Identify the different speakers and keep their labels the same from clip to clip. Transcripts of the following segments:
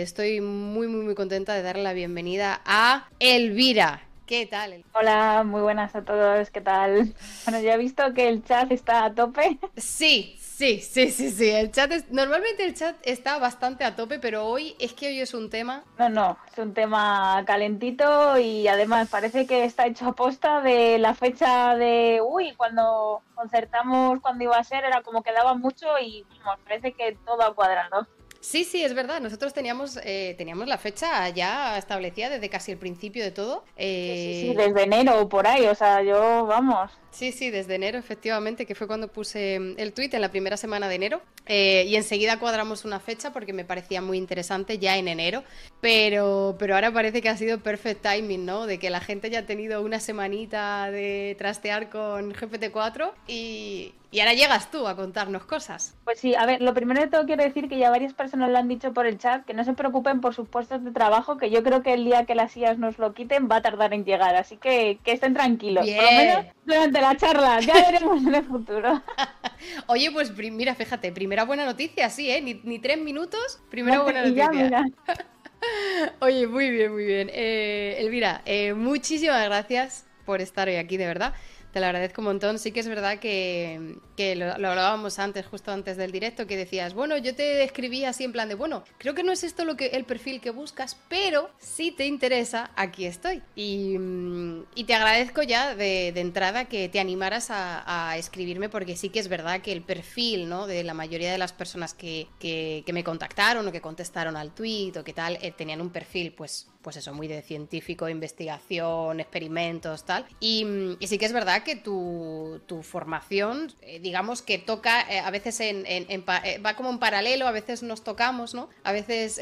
Speaker 1: Estoy muy, muy, muy contenta de darle la bienvenida a Elvira. ¿Qué tal?
Speaker 2: Hola, muy buenas a todos, ¿qué tal? Bueno, ya he visto que el chat está a tope.
Speaker 1: Sí, sí, sí, sí, sí. El chat es... Normalmente el chat está bastante a tope, pero hoy es que hoy es un tema.
Speaker 2: No, no, es un tema calentito y además parece que está hecho a posta de la fecha de. Uy, cuando concertamos cuando iba a ser, era como que daba mucho y parece que todo ha cuadrado.
Speaker 1: Sí, sí, es verdad. Nosotros teníamos, eh, teníamos la fecha ya establecida desde casi el principio de todo.
Speaker 2: Sí, sí, eh, desde enero o por ahí. O sea, yo, vamos.
Speaker 1: Sí, sí, desde enero, efectivamente, que fue cuando puse el tweet en la primera semana de enero. Eh, y enseguida cuadramos una fecha porque me parecía muy interesante ya en enero. Pero, pero ahora parece que ha sido perfect timing, ¿no? De que la gente ya ha tenido una semanita de trastear con GPT-4 y, y ahora llegas tú a contarnos cosas.
Speaker 2: Pues sí, a ver, lo primero de todo quiero decir que ya varias personas lo han dicho por el chat, que no se preocupen por sus puestos de trabajo, que yo creo que el día que las sillas nos lo quiten va a tardar en llegar. Así que que estén tranquilos. Por lo menos durante la charla, ya veremos en el futuro.
Speaker 1: Oye, pues mira, fíjate, primera buena noticia, sí, ¿eh? Ni, tres minutos, primera buena noticia. Oye, muy bien, muy bien. Eh, Elvira, eh, muchísimas gracias por estar hoy aquí, de verdad. Te lo agradezco un montón. Sí que es verdad que, lo, hablábamos antes, justo antes del directo, que decías, bueno, yo te escribí así en plan de, bueno, creo que no es esto lo que el perfil que buscas, pero si te interesa, aquí estoy. Y, mm, te agradezco ya de, entrada que te animaras a, escribirme, porque sí que es verdad que el perfil ¿no? de la mayoría de las personas que, me contactaron o que contestaron al tweet o que tal, eh, tenían un perfil, pues, pues eso, muy de científico, investigación, experimentos, tal. Y, y sí que es verdad que tu, formación, eh, digamos que toca, eh, a veces en, eh, va como en paralelo, a veces nos tocamos, ¿no? A veces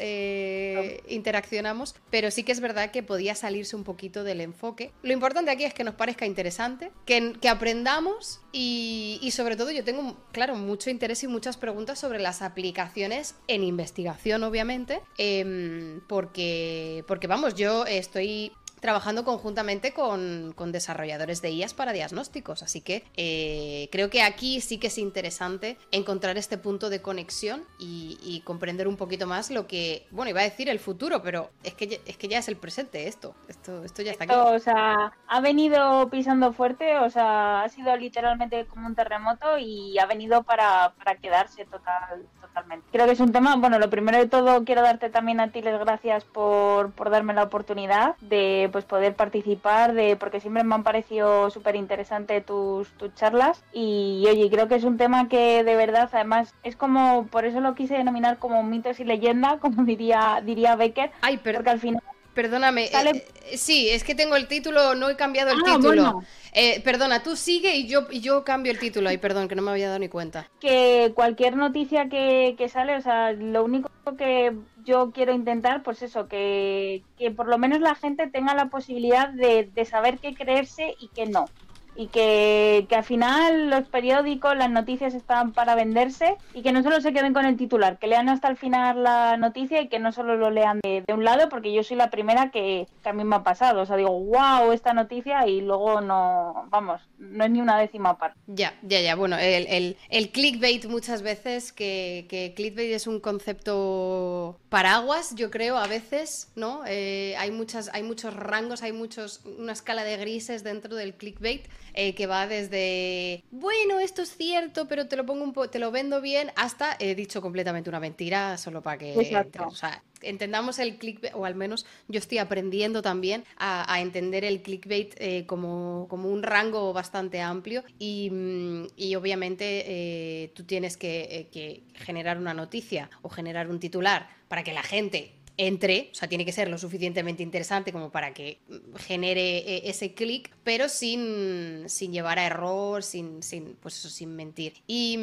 Speaker 1: interaccionamos, pero sí que es verdad que podía salirse un poquito del enfoque. Lo importante aquí es que nos parezca interesante, que, que aprendamos y, y, sobre todo yo tengo, claro, mucho interés y muchas preguntas sobre las aplicaciones en investigación, obviamente, em, porque, porque vamos, yo estoy trabajando conjuntamente con, desarrolladores de IAS para diagnósticos. Así que eh, creo que aquí sí que es interesante encontrar este punto de conexión y, comprender un poquito más lo que, bueno, iba a decir el futuro, pero es que, es que ya es el presente esto. Esto, esto ya está aquí.
Speaker 2: O sea, ha venido pisando fuerte, o sea, ha sido literalmente como un terremoto y ha venido para, para quedarse total, totalmente. Creo que es un tema, bueno, lo primero de todo quiero darte también a ti las gracias por, por darme la oportunidad de pues poder participar, de porque siempre me han parecido súper interesante tus, tus charlas y oye, creo que es un tema que de verdad además es como, por eso lo quise denominar como mitos y leyenda, como diría, diría Becker,
Speaker 1: Ay, pero... porque al final Perdóname, eh, eh, sí, es que tengo el título, no he cambiado el ah, título. Eh, perdona, tú sigue y yo, y yo cambio el título. Ay, perdón, que no me había dado ni cuenta.
Speaker 2: Que cualquier noticia que, que sale, o sea, lo único que yo quiero intentar, pues eso, que, que por lo menos la gente tenga la posibilidad de, de saber qué creerse y qué no y que, al final los periódicos, las noticias están para venderse y que no solo se queden con el titular, que lean hasta el final la noticia y que no solo lo lean de, un lado, porque yo soy la primera que, a mí me ha pasado. O sea, digo, wow, esta noticia y luego no, vamos, no es ni una décima parte.
Speaker 1: Ya, ya, ya. Bueno, el, el, clickbait muchas veces, que, que, clickbait es un concepto paraguas, yo creo, a veces, ¿no? Eh, hay, muchas, hay muchos rangos, hay muchos, una escala de grises dentro del clickbait. Eh, que va desde, bueno, esto es cierto, pero te lo pongo un te lo vendo bien, hasta he dicho completamente una mentira solo para que... O sea, entendamos el clickbait, o al menos yo estoy aprendiendo también a, entender el clickbait eh, como, un rango bastante amplio y, mm, obviamente eh, tú tienes que, que generar una noticia o generar un titular para que la gente entre, o sea, tiene que ser lo suficientemente interesante como para que genere eh, ese clic, pero sin, sin, llevar a error, sin, sin, pues eso, sin mentir. Y,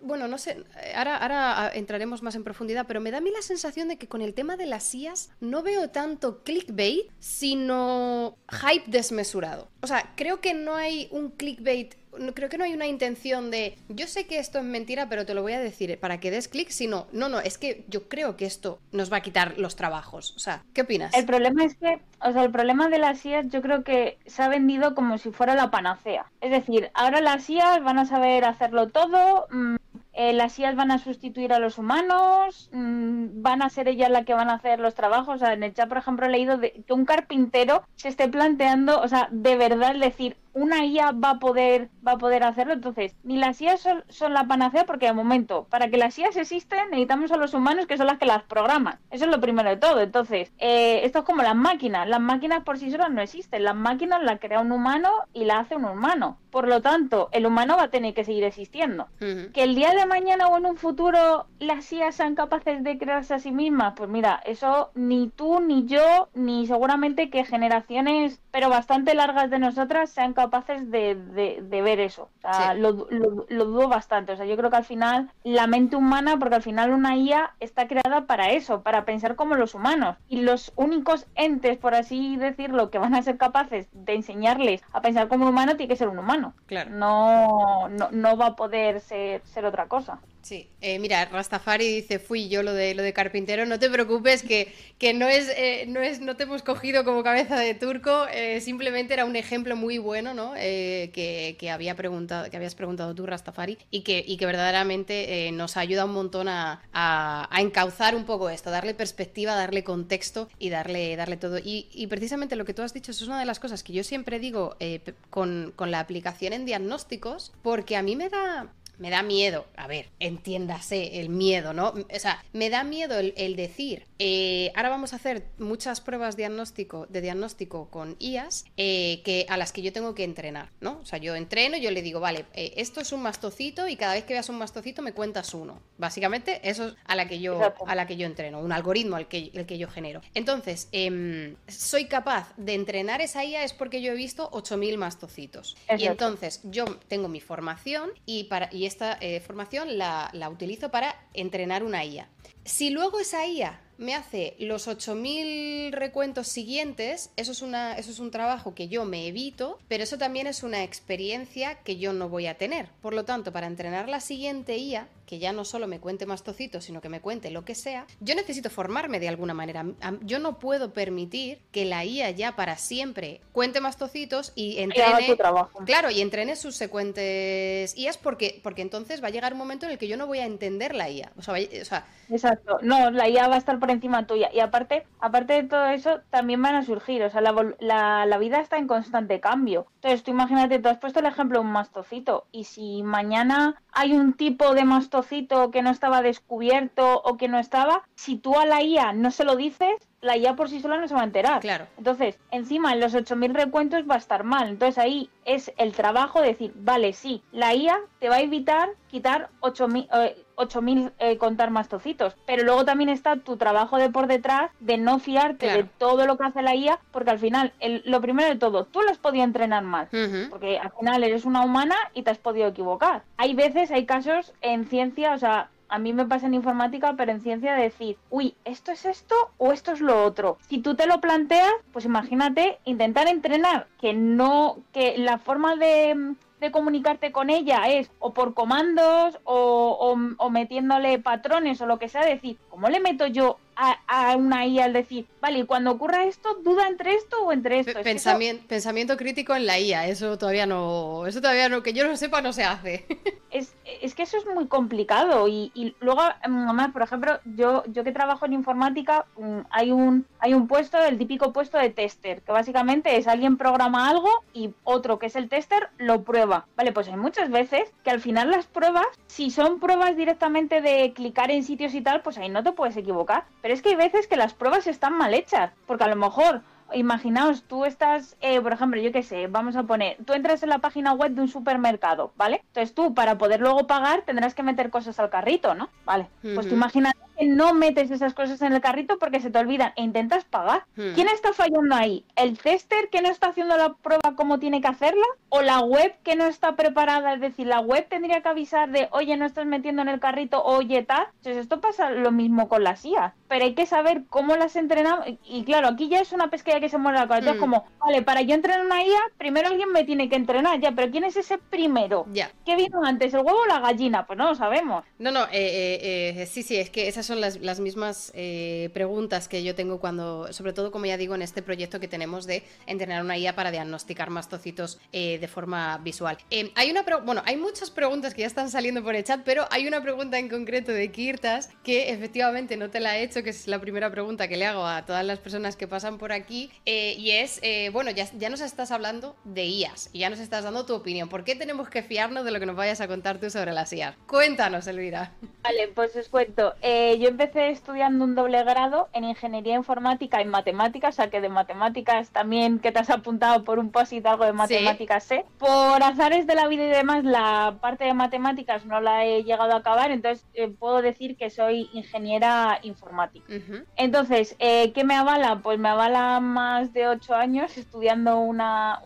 Speaker 1: bueno, no sé, ahora, ahora entraremos más en profundidad, pero me da a mí la sensación de que con el tema de las IAS no veo tanto clickbait, sino hype desmesurado. O sea, creo que no hay un clickbait creo que no hay una intención de yo sé que esto es mentira, pero te lo voy a decir para que des clic, sino, no, no, es que yo creo que esto nos va a quitar los trabajos. O sea, ¿qué opinas?
Speaker 2: El problema es que, o sea, el problema de las IAS yo creo que se ha vendido como si fuera la panacea. Es decir, ahora las IAS van a saber hacerlo todo. Mm, eh, las IAS van a sustituir a los humanos, mm, van a ser ellas las que van a hacer los trabajos. O sea, en el chat, por ejemplo, he leído de, que un carpintero se esté planteando, o sea, de verdad decir, una IA va a poder va a poder hacerlo. Entonces, ni las IAS son, la panacea porque de momento, para que las IAS existen, necesitamos a los humanos que son las que las programan. Eso es lo primero de todo. Entonces, eh, esto es como las máquinas. Las máquinas por sí solas no existen. Las máquinas las crea un humano y la hace un humano. Por lo tanto, el humano va a tener que seguir existiendo. Que el día de mañana o en un futuro las IAS sean capaces de crearse a sí mismas, pues mira, eso ni tú, ni yo, ni seguramente que generaciones, pero bastante largas de nosotras, sean capaces de, de, ver eso. O sea, lo, lo, lo, dudo bastante. O sea, yo creo que al final la mente humana, porque al final una IA está creada para eso, para pensar como los humanos. Y los únicos entes, por así decirlo, que van a ser capaces de enseñarles a pensar como un humano, tiene que ser un humano.
Speaker 1: Claro.
Speaker 2: No, no, no va a poder ser, ser otra cosa.
Speaker 1: Sí, eh, mira, Rastafari dice, fui yo lo de lo de carpintero, no te preocupes que, que no es, eh, no es, no te hemos cogido como cabeza de turco, eh, simplemente era un ejemplo muy bueno, ¿no? que, que, había preguntado, que habías preguntado tú, Rastafari, y que, y que verdaderamente nos ayuda un montón a, a, encauzar un poco esto, darle perspectiva, darle contexto y darle, darle todo. Y, y, precisamente lo que tú has dicho, eso es una de las cosas que yo siempre digo con, con la aplicación en diagnósticos, porque a mí me da me da miedo, a ver, entiéndase el miedo, ¿no? O sea, me da miedo el, decir, eh, ahora vamos a hacer muchas pruebas diagnóstico, de diagnóstico con IAS eh, que, a las que yo tengo que entrenar, ¿no? O sea, yo entreno, yo le digo, vale, eh, esto es un mastocito y cada vez que veas un mastocito me cuentas uno. Básicamente, eso es a la que yo, a la que yo entreno, un algoritmo al que, el que yo genero. Entonces, em, soy capaz de entrenar esa IA es porque yo he visto 8.000 mastocitos. Y entonces, yo tengo mi formación y, para, y esta eh, formación la, la utilizo para entrenar una IA. Si luego esa IA me hace los 8.000 recuentos siguientes, eso es, una, eso es un trabajo que yo me evito, pero eso también es una experiencia que yo no voy a tener. Por lo tanto, para entrenar la siguiente IA, que ya no solo me cuente más tocitos, sino que me cuente lo que sea, yo necesito formarme de alguna manera. Yo no puedo permitir que la IA ya para siempre cuente más tocitos y entrene. Claro, y entrene sus secuentes IAs porque, porque entonces va a llegar un momento en el que yo no voy a entender la IA. O sea, o sea,
Speaker 2: Exacto. No, la IA va a estar por encima tuya. Y aparte, aparte de todo eso, también van a surgir. O sea, la, la, vida está en constante cambio. Entonces, tú imagínate, tú has puesto el ejemplo de un mastocito. Y si mañana hay un tipo de mastocito que no estaba descubierto o que no estaba, si tú a la IA no se lo dices, la IA por sí sola no se va a enterar.
Speaker 1: Claro.
Speaker 2: Entonces, encima en los 8.000 recuentos va a estar mal. Entonces ahí es el trabajo de decir, vale, sí, la IA te va a evitar quitar 8.000 eh, eh, contar más tocitos. Pero luego también está tu trabajo de por detrás de no fiarte de todo lo que hace la IA, porque al final, lo primero de todo, tú lo has podido entrenar mal, porque al final eres una humana y te has podido equivocar. Hay veces, hay casos en ciencia, o sea, a mí me pasa en informática, pero en ciencia de decir, uy, ¿esto es esto o esto es lo otro? Si tú te lo planteas, pues imagínate intentar entrenar, que no, que la forma de, comunicarte con ella es o por comandos o, o, metiéndole patrones o lo que sea, decir, ¿cómo le meto yo a, una IA al decir, vale, y cuando ocurra esto, duda entre esto o entre esto.
Speaker 1: Pensamiento, pensamiento crítico en la IA, eso todavía no, eso todavía no, que yo no sepa, no se hace.
Speaker 2: Es, es que eso es muy complicado y, y luego, además, por ejemplo, yo, yo que trabajo en informática, mm, hay un, hay un puesto, el típico puesto de tester, que básicamente es alguien programa algo y otro que es el tester lo prueba. Vale, pues hay muchas veces que al final las pruebas, si son pruebas directamente de clicar en sitios y tal, pues ahí no te puedes equivocar pero es que hay veces que las pruebas están mal hechas, porque a lo mejor imaginaos, tú estás, eh, por ejemplo, yo qué sé, vamos a poner, tú entras en la página web de un supermercado, ¿vale? Entonces tú, para poder luego pagar, tendrás que meter cosas al carrito, ¿no? Vale. Pues tú imagínate que no metes esas cosas en el carrito porque se te olvidan e intentas pagar. ¿Quién está fallando ahí? ¿El tester que no está haciendo la prueba como tiene que hacerla? ¿O la web que no está preparada? Es decir, la web tendría que avisar de, oye, no estás metiendo en el carrito, oye, tal. Entonces esto pasa lo mismo con las IA. Pero hay que saber cómo las entrenamos. Y claro, aquí ya es una pesquería que se muere la cola. Entonces, mm. como, vale, para yo entrenar una IA, primero alguien me tiene que entrenar, ya, pero ¿quién es ese primero?
Speaker 1: Ya.
Speaker 2: ¿Qué vino antes, el huevo o la gallina? Pues no lo sabemos.
Speaker 1: No, no, eh, eh, sí, sí, es que esas son las, las mismas preguntas que yo tengo cuando, sobre todo, como ya digo, en este proyecto que tenemos de entrenar una IA para diagnosticar mastocitos de forma visual. hay una, bueno, hay muchas preguntas que ya están saliendo por el chat, pero hay una pregunta en concreto de Kirtas que efectivamente no te la he hecho, que es la primera pregunta que le hago a todas las personas que pasan por aquí, eh, y es, eh, bueno, ya, ya nos estás hablando de IAS y ya nos estás dando tu opinión. ¿Por qué tenemos que fiarnos de lo que nos vayas a contar tú sobre las IAS? Cuéntanos, Elvira.
Speaker 2: Vale, pues os cuento. Eh, yo empecé estudiando un doble grado en Ingeniería Informática y Matemáticas, o sea que de Matemáticas también que te has apuntado por un post algo de Matemáticas sé. Por azares de la vida y demás, la parte de Matemáticas no la he llegado a acabar, entonces puedo decir que soy ingeniera informática. Entonces, ¿qué me avala? Pues me avala más de ocho años estudiando una,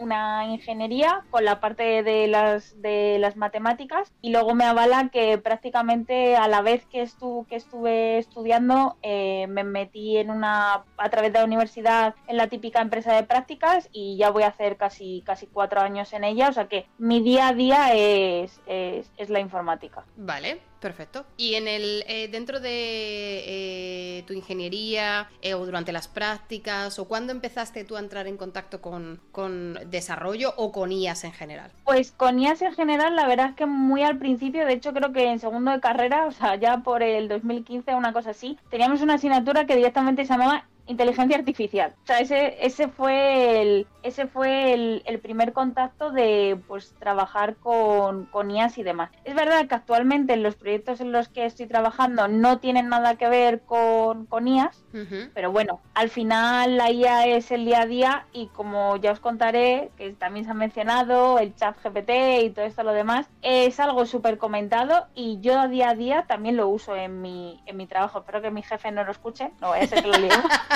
Speaker 2: ingeniería con la parte de las, de las matemáticas y luego me avala que prácticamente a la vez que, estuve, que estuve estudiando eh, me metí en una, a través de la universidad en la típica empresa de prácticas y ya voy a hacer casi, casi cuatro años en ella, o sea que mi día a día es, es la informática.
Speaker 1: Vale. Perfecto. Y en el eh, dentro de eh, tu ingeniería eh, o durante las prácticas o cuándo empezaste tú a entrar en contacto con, con, desarrollo o con IAS en general?
Speaker 2: Pues con IAS en general, la verdad es que muy al principio, de hecho creo que en segundo de carrera, o sea, ya por el 2015, una cosa así, teníamos una asignatura que directamente se llamaba inteligencia artificial. O sea, ese, ese fue el, ese fue el, primer contacto de pues trabajar con, con, IAS y demás. Es verdad que actualmente los proyectos en los que estoy trabajando no tienen nada que ver con, con IAS, pero bueno, al final la IA es el día a día y como ya os contaré, que también se ha mencionado, el chat GPT y todo esto lo demás, es algo súper comentado y yo día a día también lo uso en mi, en mi trabajo. Espero que mi jefe no lo escuche, no voy a ser que lo diga.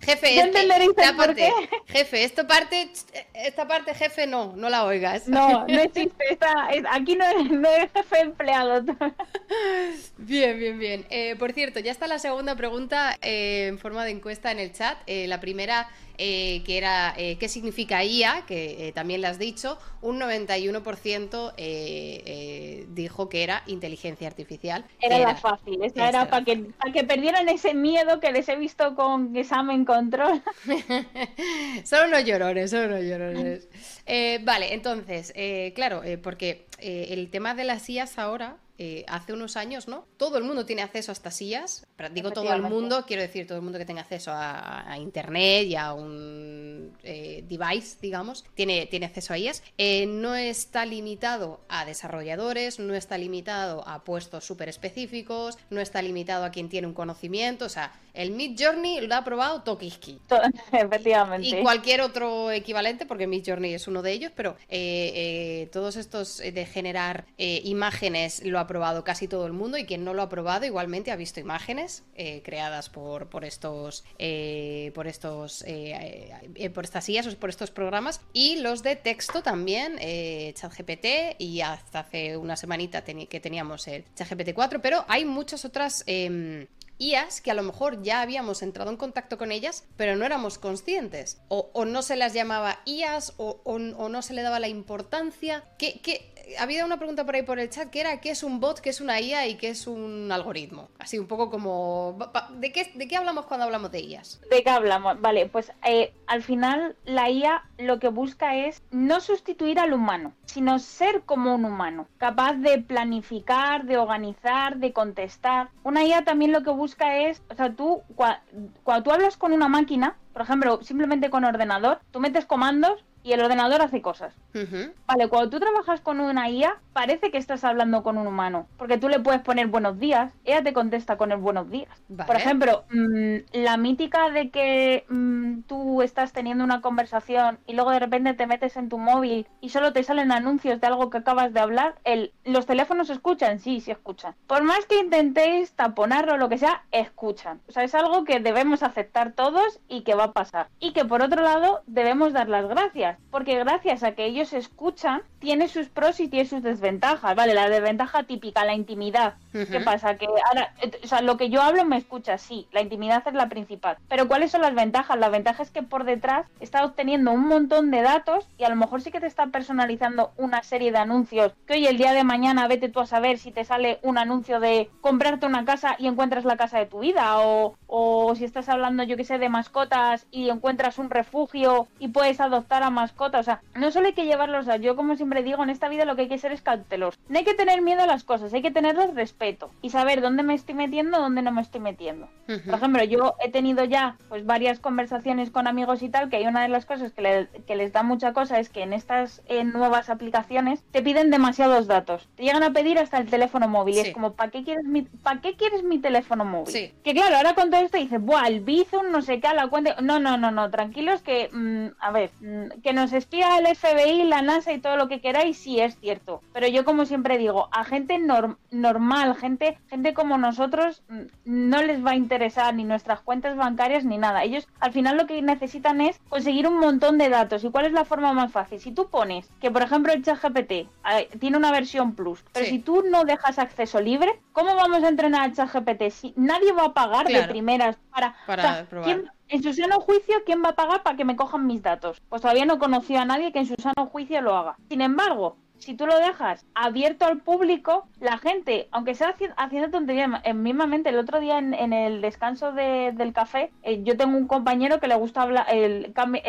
Speaker 1: Jefe, esta parte, jefe, esto parte, esta parte, jefe, no, no la oigas.
Speaker 2: No, no existe, aquí no es, jefe empleado.
Speaker 1: Bien, bien, bien. Eh, por cierto, ya está la segunda pregunta eh, en forma de encuesta en el chat. Eh, la primera eh, que era eh, qué significa IA, que eh, también le has dicho, un 91% dijo que era inteligencia artificial.
Speaker 2: Era, la fácil, esa era, para, que, para que perdieran ese miedo que les he visto con examen control.
Speaker 1: son unos llorones, son unos llorones. vale, entonces, claro, porque el tema de las IAs ahora eh, hace unos años, ¿no? Todo el mundo tiene acceso a estas sillas. Digo todo el mundo, quiero decir todo el mundo que tenga acceso a, Internet y a un eh, device, digamos, tiene, tiene acceso a ellas. Eh, no está limitado a desarrolladores, no está limitado a puestos súper específicos, no está limitado a quien tiene un conocimiento, o sea, el Mid Journey lo ha probado Tokiski.
Speaker 2: Efectivamente.
Speaker 1: Y cualquier otro equivalente, porque Mid Journey es uno de ellos, pero todos estos de generar imágenes lo ha probado casi todo el mundo y quien no lo ha probado igualmente ha visto imágenes eh, creadas por, por estos, eh, por estos, eh, por estas IAS o por estos programas y los de texto también, ChatGPT y hasta hace una semanita que teníamos el ChatGPT 4, pero hay muchas otras em, IAS que a lo mejor ya habíamos entrado en contacto con ellas, pero no éramos conscientes. O, no se las llamaba IAS o, no se le daba la importancia. ¿Qué, qué, había una pregunta por ahí por el chat que era qué es un bot, qué es una IA y qué es un algoritmo. Así un poco como... ¿De qué, de qué hablamos cuando hablamos de IAs?
Speaker 2: ¿De qué hablamos? Vale, pues eh, al final la IA lo que busca es no sustituir al humano, sino ser como un humano, capaz de planificar, de organizar, de contestar. Una IA también lo que busca es, o sea, tú cuando tú hablas con una máquina, por ejemplo, simplemente con ordenador, tú metes comandos y el ordenador hace cosas. Vale, cuando tú trabajas con una IA, parece que estás hablando con un humano, porque tú le puedes poner buenos días, ella te contesta con el buenos días. Por ejemplo, mm, la mítica de que mm, tú estás teniendo una conversación y luego de repente te metes en tu móvil y solo te salen anuncios de algo que acabas de hablar, el, los teléfonos escuchan, sí, sí escuchan. Por más que intentéis taponarlo o lo que sea, escuchan. O sea, es algo que debemos aceptar todos y que va a pasar. Y que por otro lado, debemos dar las gracias porque gracias a que ellos escuchan, tiene sus pros y tiene sus desventajas, ¿vale? La desventaja típica, la intimidad. ¿Qué pasa? Que ahora, o sea, lo que yo hablo me escucha, sí, la intimidad es la principal. Pero ¿cuáles son las ventajas? La ventaja es que por detrás está obteniendo un montón de datos y a lo mejor sí que te está personalizando una serie de anuncios que hoy el día de mañana vete tú a saber si te sale un anuncio de comprarte una casa y encuentras la casa de tu vida o, o si estás hablando, yo que sé, de mascotas y encuentras un refugio y puedes adoptar a mascotas. O sea, no solo hay que llevarlos. Yo como siempre digo, en esta vida lo que hay que ser es cauteloso. No hay que tener miedo a las cosas, hay que tenerles respeto y saber dónde me estoy metiendo, dónde no me estoy metiendo. Por ejemplo, yo he tenido ya pues varias conversaciones con amigos y tal, que hay una de las cosas que, que les da mucha cosa es que en estas nuevas aplicaciones te piden demasiados datos. Te llegan a pedir hasta el teléfono móvil y es como, ¿para qué quieres mi, ¿para qué quieres mi teléfono móvil? Que claro, ahora con todo esto dices, buah, el Bizum, no sé qué, a la cuenta... No, no, no, no, tranquilos que, mm, a ver, mm, que nos espía el FBI, la NASA y todo lo que queráis, sí es cierto. Pero yo como siempre digo, a gente normal, gente, gente como nosotros, no les va a interesar ni nuestras cuentas bancarias ni nada. Ellos al final lo que necesitan es conseguir un montón de datos. ¿Y cuál es la forma más fácil? Si tú pones que, por ejemplo, el chat GPT tiene una versión plus, pero si tú no dejas acceso libre, ¿cómo vamos a entrenar al chat GPT? Si nadie va a pagar de primeras para...
Speaker 1: para
Speaker 2: en su sano juicio, ¿quién va a pagar para que me cojan mis datos? Pues todavía no conocido a nadie que en su sano juicio lo haga. Sin embargo, si tú lo dejas abierto al público, la gente, aunque sea haciendo tonterías, en mismamente el otro día en, el descanso del café, eh, yo tengo un compañero que le gusta hablar, eh, cambia,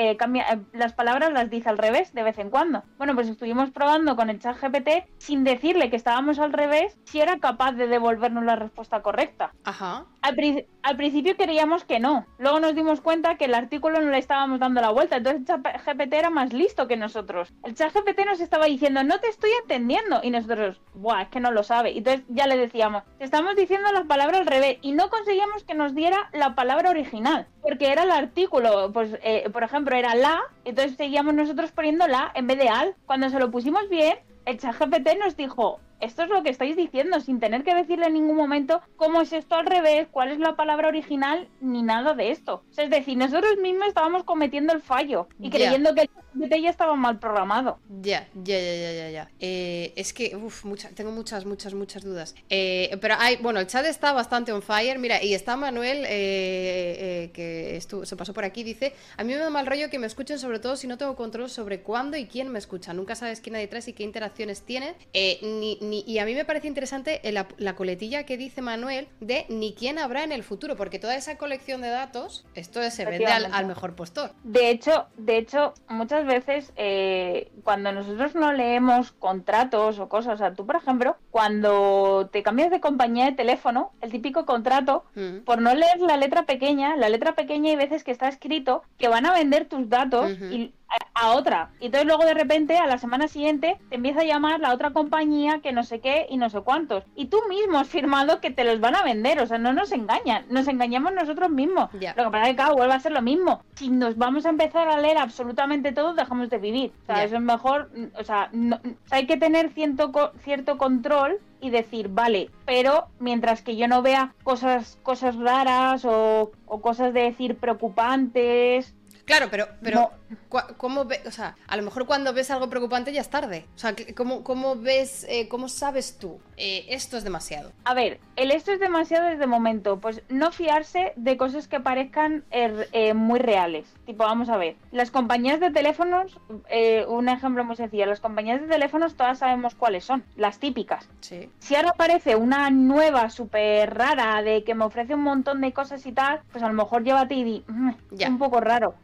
Speaker 2: eh, las palabras las dice al revés de vez en cuando. Bueno, pues estuvimos probando con el chat GPT sin decirle que estábamos al revés, si era capaz de devolvernos la respuesta correcta.
Speaker 1: Ajá.
Speaker 2: Al, principio creíamos que no, luego nos dimos cuenta que el artículo no le estábamos dando la vuelta, entonces el chat GPT era más listo que nosotros. El chat GPT nos estaba diciendo, no te estoy entendiendo. Y nosotros, buah, es que no lo sabe. Entonces ya le decíamos, estamos diciendo la palabra al revés. Y no conseguíamos que nos diera la palabra original. Porque era el artículo, pues, eh, por ejemplo, era la. Entonces seguíamos nosotros poniendo la en vez de al. Cuando se lo pusimos bien, el chat GPT nos dijo, esto es lo que estáis diciendo, sin tener que decirle en ningún momento cómo es esto al revés, cuál es la palabra original, ni nada de esto. es decir, nosotros mismos estábamos cometiendo el fallo y creyendo que el ya estaba mal programado.
Speaker 1: Ya, ya, ya, ya, ya. ya. Eh, es que, uff, tengo muchas, muchas, muchas dudas. Eh, pero hay, bueno, el chat está bastante on fire. Mira, y está Manuel, eh, que estuvo, se pasó por aquí, dice, a mí me da mal rollo que me escuchen, sobre todo si no tengo control sobre cuándo y quién me escucha. Nunca sabes quién hay detrás y qué interacciones tiene. ni y a mí me parece interesante la, coletilla que dice Manuel de ni quién habrá en el futuro, porque toda esa colección de datos, esto se vende al, mejor postor.
Speaker 2: De hecho, de hecho, muchas veces eh, cuando nosotros no leemos contratos o cosas, o sea, tú por ejemplo, cuando te cambias de compañía de teléfono, el típico contrato, mm. por no leer la letra pequeña, la letra pequeña hay veces que está escrito que van a vender tus datos y a otra. Y entonces luego de repente a la semana siguiente te empieza a llamar la otra compañía que no sé qué y no sé cuántos. Y tú mismo has firmado que te los van a vender. O sea, no nos engañan. Nos engañamos nosotros mismos. Lo que pasa es que, claro, vuelve a ser lo mismo. Si nos vamos a empezar a leer absolutamente todo, dejamos de vivir. O sea, eso es mejor. O sea, hay que tener cierto, cierto control y decir, vale, pero mientras que yo no vea cosas, cosas raras o, o cosas de decir preocupantes
Speaker 1: Claro, pero, pero ¿cómo ve, o sea, a lo mejor cuando ves algo preocupante ya es tarde. O sea, ¿cómo, cómo ves, eh, cómo sabes tú? Eh, esto es demasiado.
Speaker 2: A ver, el esto es demasiado desde momento. Pues no fiarse de cosas que parezcan er, eh, muy reales. Tipo, vamos a ver, las compañías de teléfonos, un ejemplo muy sencillo, las compañías de teléfonos todas sabemos cuáles son, las típicas.
Speaker 1: Sí.
Speaker 2: Si ahora aparece una nueva súper rara de que me ofrece un montón de cosas y tal, pues a lo mejor llévate y di, mm, un poco raro.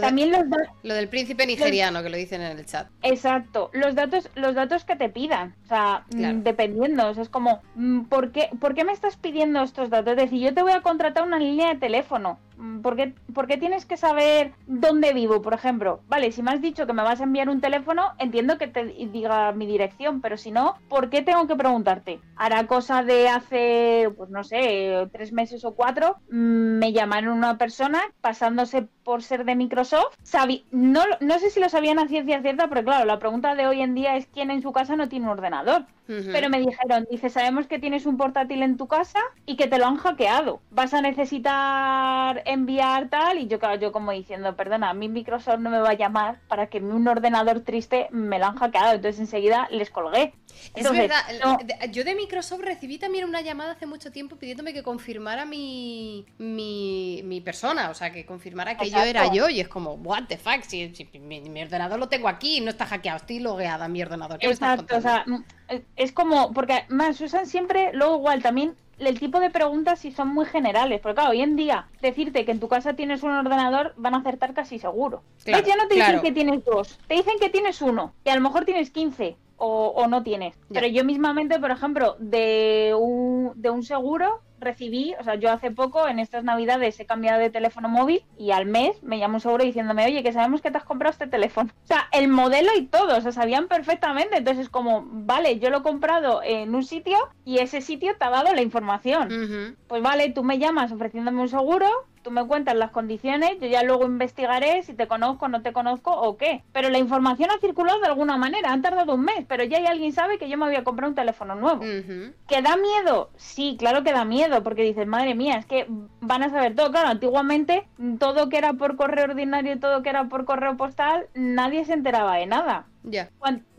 Speaker 1: También los lo del príncipe nigeriano que lo dicen en el chat.
Speaker 2: Exacto, los datos, los datos que te pidan, o sea, mm, dependiendo, es como, mm, ¿por qué, ¿por qué me estás pidiendo estos datos? Es decir, yo te voy a contratar una línea de teléfono, Mm, ¿Por qué, tienes que saber dónde vivo, por ejemplo? Vale, si me has dicho que me vas a enviar un teléfono, entiendo que te diga mi dirección, pero si no, ¿por qué tengo que preguntarte? Hará cosa de hace, pues no sé, tres meses o cuatro, mm, me llamaron una persona pasándose por ser de Microsoft. no, no sé si lo sabían a ciencia cierta, pero claro, la pregunta de hoy en día es quién en su casa no tiene un ordenador. pero me dijeron, dice, sabemos que tienes un portátil en tu casa y que te lo han hackeado. Vas a necesitar enviar tal y yo, yo como diciendo, perdona, a mí Microsoft no me va a llamar para que un ordenador triste me lo han hackeado. Entonces enseguida les colgué.
Speaker 1: es verdad, yo de Microsoft recibí también una llamada hace mucho tiempo pidiéndome que confirmara mi, mi, persona, o sea, que confirmara que yo era yo y es como, what the fuck, si, mi, ordenador lo tengo aquí, no está hackeado, estoy logueada mi ordenador.
Speaker 2: Exacto, o sea, mm, es como, porque más usan siempre, luego igual también el tipo de preguntas si son muy generales, porque claro, hoy en día decirte que en tu casa tienes un ordenador van a acertar casi seguro. ya no te dicen que tienes dos, te dicen que tienes uno, y a lo mejor tienes 15 o, no tienes. Pero yo mismamente, por ejemplo, de un, de un seguro recibí, o sea, yo hace poco, en estas navidades, he cambiado de teléfono móvil y al mes me llamó un seguro diciéndome, oye, que sabemos que te has comprado este teléfono. O sea, el modelo y todo, o sea, sabían perfectamente. Entonces, como, vale, yo lo he comprado en un sitio y ese sitio te ha dado la información. Pues vale, tú me llamas ofreciéndome un seguro, tú me cuentas las condiciones, yo ya luego investigaré si te conozco, no te conozco o qué. Pero la información ha circulado de alguna manera, han tardado un mes, pero ya hay alguien sabe que yo me voy a comprar un teléfono nuevo. ¿Que da miedo? Sí, claro que da miedo, porque dices, madre mía, es que van a saber todo. Claro, antiguamente todo que era por correo ordinario y todo que era por correo postal, nadie se enteraba de nada.
Speaker 1: Ya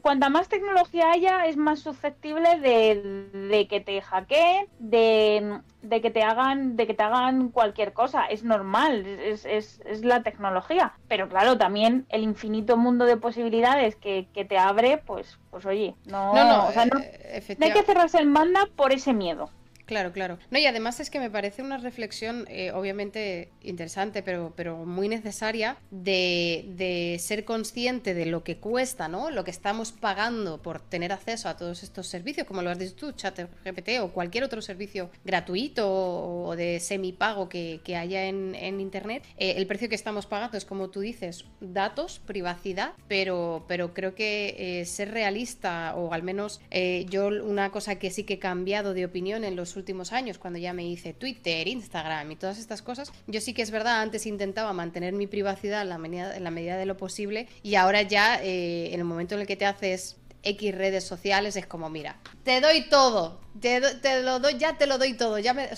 Speaker 2: cuanta más tecnología haya, es más susceptible de, que te hackeen, de, que te hagan, de que te hagan cualquier cosa. Es normal, es, es, es la tecnología. Pero claro, también el infinito mundo de posibilidades que, que te abre, pues, pues oye, no, no, no, no eh, hay que cerrarse en banda por ese miedo.
Speaker 1: Claro, claro. No, y además es que me parece una reflexión eh, obviamente interesante, pero, pero muy necesaria de, de, ser consciente de lo que cuesta, ¿no? Lo que estamos pagando por tener acceso a todos estos servicios, como lo has dicho tú, chat GPT o cualquier otro servicio gratuito o de semipago que, que haya en, en Internet. Eh, el precio que estamos pagando es, como tú dices, datos, privacidad, pero, pero creo que eh, ser realista, o al menos yo una cosa que sí que he cambiado de opinión en los últimos años, cuando ya me hice Twitter, Instagram y todas estas cosas, yo sí que es verdad, antes intentaba mantener mi privacidad en la medida, en la medida de lo posible y ahora ya eh, en el momento en el que te haces X redes sociales es como, mira, te doy todo, te, lo doy, ya te lo doy todo, ya me,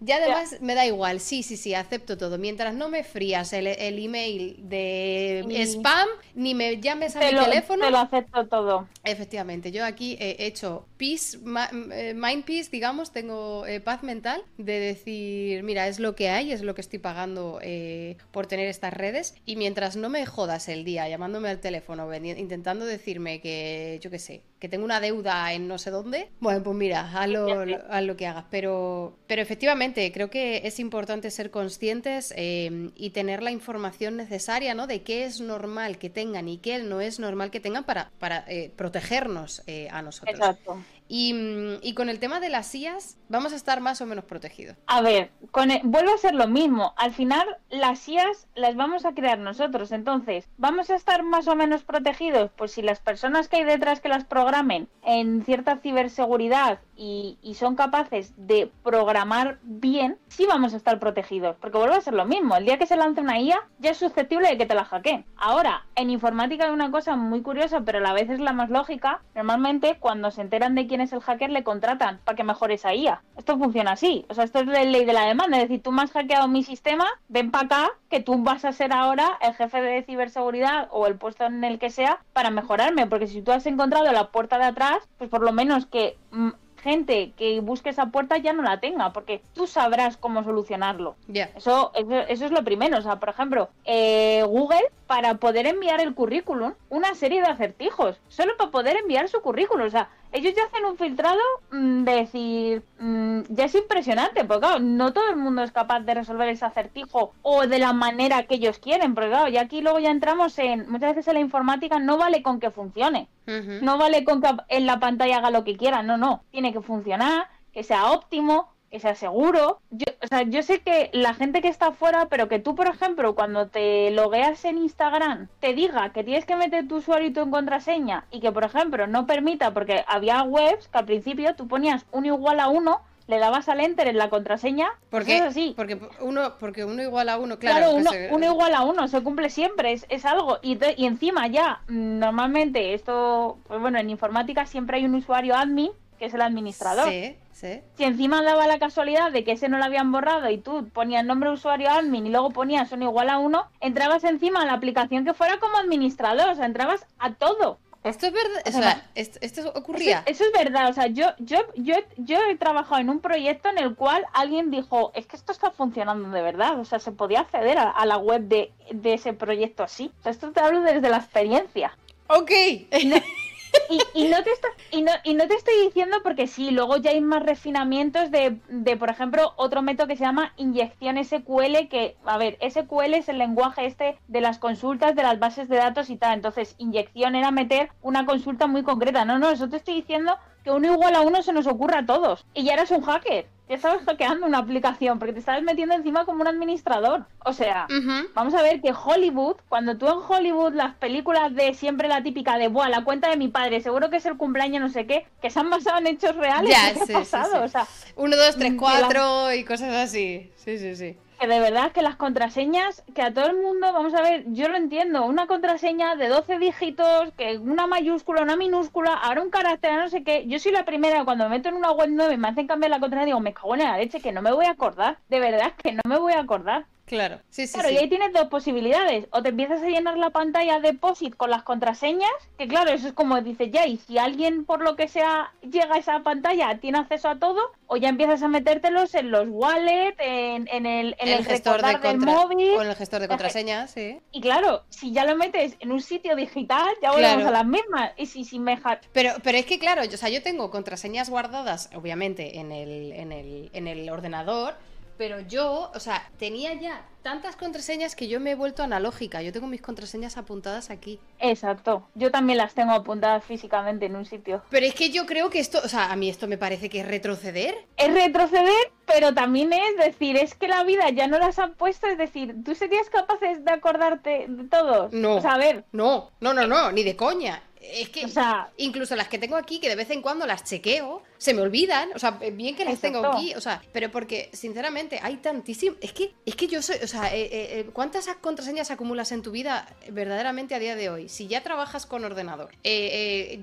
Speaker 1: ya además me da igual, sí, sí, sí, acepto todo, mientras no me frías el, email de spam, ni me llames a mi teléfono.
Speaker 2: Te lo acepto todo.
Speaker 1: Efectivamente, yo aquí he hecho peace, eh, mind peace, digamos, tengo eh, paz mental de decir, mira, es lo que hay, es lo que estoy pagando eh, por tener estas redes, y mientras no me jodas el día llamándome al teléfono, intentando decirme que yo qué sé, que tengo una deuda en no sé dónde, bueno, pues mira, haz lo, que hagas. Pero, pero efectivamente, creo que es importante ser conscientes eh, y tener la información necesaria, ¿no? De qué es normal que tengan y qué no es normal que tengan para, para eh, protegernos eh, a nosotros.
Speaker 2: Exacto.
Speaker 1: Mm, y, con el tema de las IAS, vamos a estar más o menos protegidos.
Speaker 2: A ver, con vuelve a ser lo mismo. Al final, las IAS las vamos a crear nosotros. Entonces, ¿vamos a estar más o menos protegidos? Pues si las personas que hay detrás que las programen en cierta ciberseguridad y, son capaces de programar bien, sí vamos a estar protegidos. Porque vuelve a ser lo mismo. El día que se lance una IA, ya es susceptible de que te la hackeen. Ahora, en informática hay una cosa muy curiosa, pero a la vez es la más lógica. Normalmente, cuando se enteran de quién es el hacker, le contratan para que mejore esa IA. Esto funciona así. O sea, esto es la ley de la demanda. Es decir, tú me has hackeado mi sistema, ven para acá, que tú vas a ser ahora el jefe de ciberseguridad o el puesto en el que sea para mejorarme. Porque si tú has encontrado la puerta de atrás, pues por lo menos que mm, gente que busque esa puerta ya no la tenga, porque tú sabrás cómo solucionarlo. Eso, eso, es lo primero. O sea, por ejemplo, eh, Google, para poder enviar el currículum, una serie de acertijos, solo para poder enviar su currículum. O sea, ellos ya hacen un filtrado mm, de decir, mm, ya es impresionante, porque claro, no todo el mundo es capaz de resolver ese acertijo o de la manera que ellos quieren, porque claro, ya aquí luego ya entramos en, muchas veces en la informática no vale con que funcione, no vale con que en la pantalla haga lo que quiera, no, no, tiene que funcionar, que sea óptimo, que sea seguro. Yo, o sea, yo sé que la gente que está afuera, pero que tú, por ejemplo, cuando te logueas en Instagram, te diga que tienes que meter tu usuario y tu contraseña y que, por ejemplo, no permita, porque había webs que al principio tú ponías un igual a uno le dabas al enter en la contraseña.
Speaker 1: ¿Por
Speaker 2: qué?
Speaker 1: Pues así. Porque uno, porque uno igual a uno, claro.
Speaker 2: claro uno, uno, igual a uno, se cumple siempre, es, es algo. Y, y encima ya, normalmente esto, pues bueno, en informática siempre hay un usuario admin que es el administrador.
Speaker 1: Sí, sí.
Speaker 2: Si encima daba la casualidad de que ese no lo habían borrado y tú ponías nombre de usuario admin y luego ponías son igual a uno, entrabas encima a la aplicación que fuera como administrador, o sea, entrabas a todo.
Speaker 1: Esto es verdad, o sea, esto, ocurría.
Speaker 2: Eso, es verdad, o sea, yo, yo, yo, yo he trabajado en un proyecto en el cual alguien dijo, es que esto está funcionando de verdad, o sea, se podía acceder a, la web de, de, ese proyecto así. O sea, esto te hablo desde la experiencia.
Speaker 1: Ok.
Speaker 2: Y, no te y, no, y no te estoy diciendo porque sí, luego ya hay más refinamientos de, de, por ejemplo, otro método que se llama inyección SQL, que, a ver, SQL es el lenguaje este de las consultas de las bases de datos y tal. Entonces, inyección era meter una consulta muy concreta. No, no, eso te estoy diciendo que uno igual a uno se nos ocurra a todos. Y ya eres un hacker. Ya estabas hackeando una aplicación porque te estabas metiendo encima como un administrador. O sea, vamos a ver que Hollywood, cuando tú en Hollywood las películas de siempre la típica de, Buah, la cuenta de mi padre, seguro que es el cumpleaños no sé qué, que se han basado en hechos reales.
Speaker 1: Ya, ¿Qué ha pasado? O sea, 1, 2, 3, 4 y cosas así. Sí, sí, sí
Speaker 2: que de verdad que las contraseñas, que a todo el mundo, vamos a ver, yo lo entiendo, una contraseña de 12 dígitos, que una mayúscula, una minúscula, ahora un carácter, no sé qué. Yo soy la primera, cuando me meto en una web 9 y me hacen cambiar la contraseña, digo, me cago en la leche, que no me voy a acordar. De verdad que no me voy a acordar.
Speaker 1: Claro, sí, sí.
Speaker 2: Claro, y ahí tienes dos posibilidades. O te empiezas a llenar la pantalla de POSIT con las contraseñas, que claro, eso es como dice ya, y si alguien por lo que sea llega a esa pantalla, tiene acceso a todo, o ya empiezas a metértelos en los wallets, en, el, en el, gestor de del móvil.
Speaker 1: O en el gestor de contraseñas, sí.
Speaker 2: Y claro, si ya lo metes en un sitio digital, ya volvemos a las mismas. Y si, si me
Speaker 1: pero, pero es que claro, yo, o sea, yo tengo contraseñas guardadas, obviamente, en el, en el, en el ordenador pero yo, o sea, tenía ya tantas contraseñas que yo me he vuelto analógica. Yo tengo mis contraseñas apuntadas aquí.
Speaker 2: Exacto. Yo también las tengo apuntadas físicamente en un sitio.
Speaker 1: Pero es que yo creo que esto, o sea, a mí esto me parece que es retroceder.
Speaker 2: Es retroceder, pero también es decir, es que la vida ya no las han puesto, es decir, ¿tú serías capaz de acordarte de todos?
Speaker 1: No.
Speaker 2: O sea, a ver.
Speaker 1: No, no, no, no, ni de coña. Es que incluso las que tengo aquí, que de vez en cuando las chequeo, se me olvidan. O sea, bien que las tengo aquí. O sea, pero porque, sinceramente, hay tantísimas. Es que, es que yo soy. O sea, eh, eh, eh, ¿cuántas contraseñas acumulas en tu vida verdaderamente a día de hoy? Si ya trabajas con ordenador.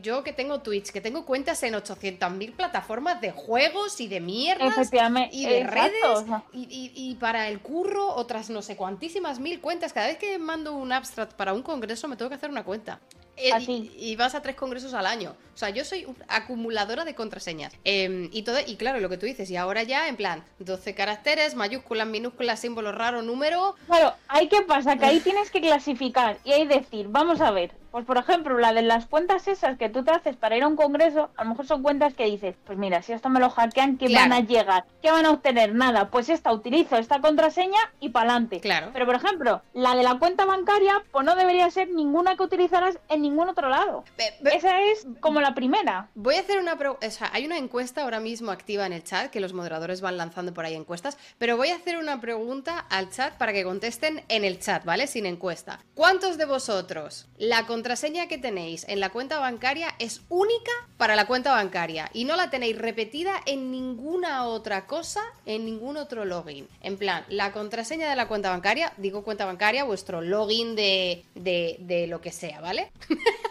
Speaker 1: yo que tengo Twitch, que tengo cuentas en 800.000 plataformas de juegos y de mierdas. Y de redes. Y, y para el curro, otras no sé cuantísimas mil cuentas. Cada vez que mando un abstract para un congreso, me tengo que hacer una cuenta. Eh, y, vas a tres congresos al año. O sea, yo soy acumuladora de contraseñas. Em, y todo, y claro, lo que tú dices, y ahora ya, en plan, 12 caracteres, mayúsculas, minúsculas, símbolos raros, número.
Speaker 2: Claro, hay que pasar, que ahí tienes que clasificar y hay decir, vamos a ver, pues por ejemplo, la de las cuentas esas que tú te haces para ir a un congreso, a lo mejor son cuentas que dices, pues mira, si esto me lo hackean, ¿qué van a llegar? ¿Qué van a obtener? Nada, pues esta utilizo esta contraseña y para adelante.
Speaker 1: Claro.
Speaker 2: Pero por ejemplo, la de la cuenta bancaria, pues no debería ser ninguna que utilizaras en ningún otro lado. Esa es como la primera.
Speaker 1: Voy a hacer una pregunta, o sea, hay una encuesta ahora mismo activa en el chat, que los moderadores van lanzando por ahí encuestas, pero voy a hacer una pregunta al chat para que contesten en el chat, ¿vale? Sin encuesta. ¿Cuántos de vosotros la contraseña que tenéis en la cuenta bancaria es única para la cuenta bancaria y no la tenéis repetida en ninguna otra cosa, en ningún otro login. En plan, la contraseña de la cuenta bancaria, digo cuenta bancaria, vuestro login de, de, de lo que sea, ¿vale?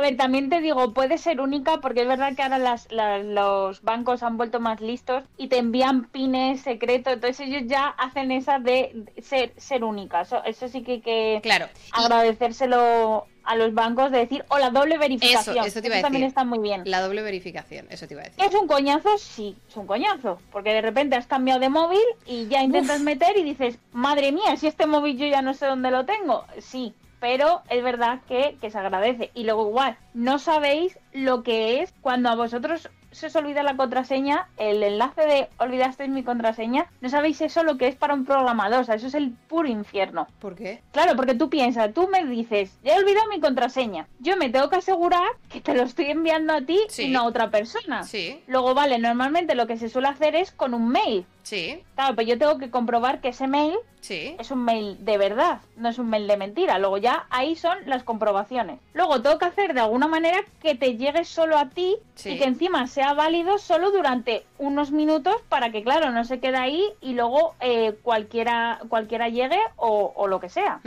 Speaker 2: A ver, también te digo, puede ser única porque es verdad que ahora las, los bancos han vuelto más listos y te envían pines secretos, entonces ellos ya hacen esa de ser, ser única. Eso, sí que hay que
Speaker 1: claro.
Speaker 2: agradecérselo a los bancos de decir, o la doble verificación.
Speaker 1: Eso, eso, te iba a decir.
Speaker 2: también está muy bien.
Speaker 1: La doble verificación, eso te iba a decir.
Speaker 2: ¿Es un coñazo? Sí, es un coñazo. Porque de repente has cambiado de móvil y ya intentas meter y dices, madre mía, si este móvil yo ya no sé dónde lo tengo. Sí, pero es verdad que, que, se agradece. Y luego igual, no sabéis lo que es cuando a vosotros se os olvida la contraseña, el enlace de olvidasteis mi contraseña, no sabéis eso lo que es para un programador, o sea, eso es el puro infierno.
Speaker 1: ¿Por qué?
Speaker 2: Claro, porque tú piensas, tú me dices, he olvidado mi contraseña, yo me tengo que asegurar que te lo estoy enviando a ti y no a otra persona.
Speaker 1: Sí.
Speaker 2: Luego, vale, normalmente lo que se suele hacer es con un mail,
Speaker 1: Sí.
Speaker 2: Claro, pero yo tengo que comprobar que ese mail
Speaker 1: Sí.
Speaker 2: es un mail de verdad, no es un mail de mentira. Luego ya ahí son las comprobaciones. Luego tengo que hacer de alguna manera que te llegue solo a ti
Speaker 1: Sí.
Speaker 2: y que encima sea válido solo durante unos minutos para que, claro, no se quede ahí y luego eh, cualquiera, cualquiera llegue o, o lo que sea.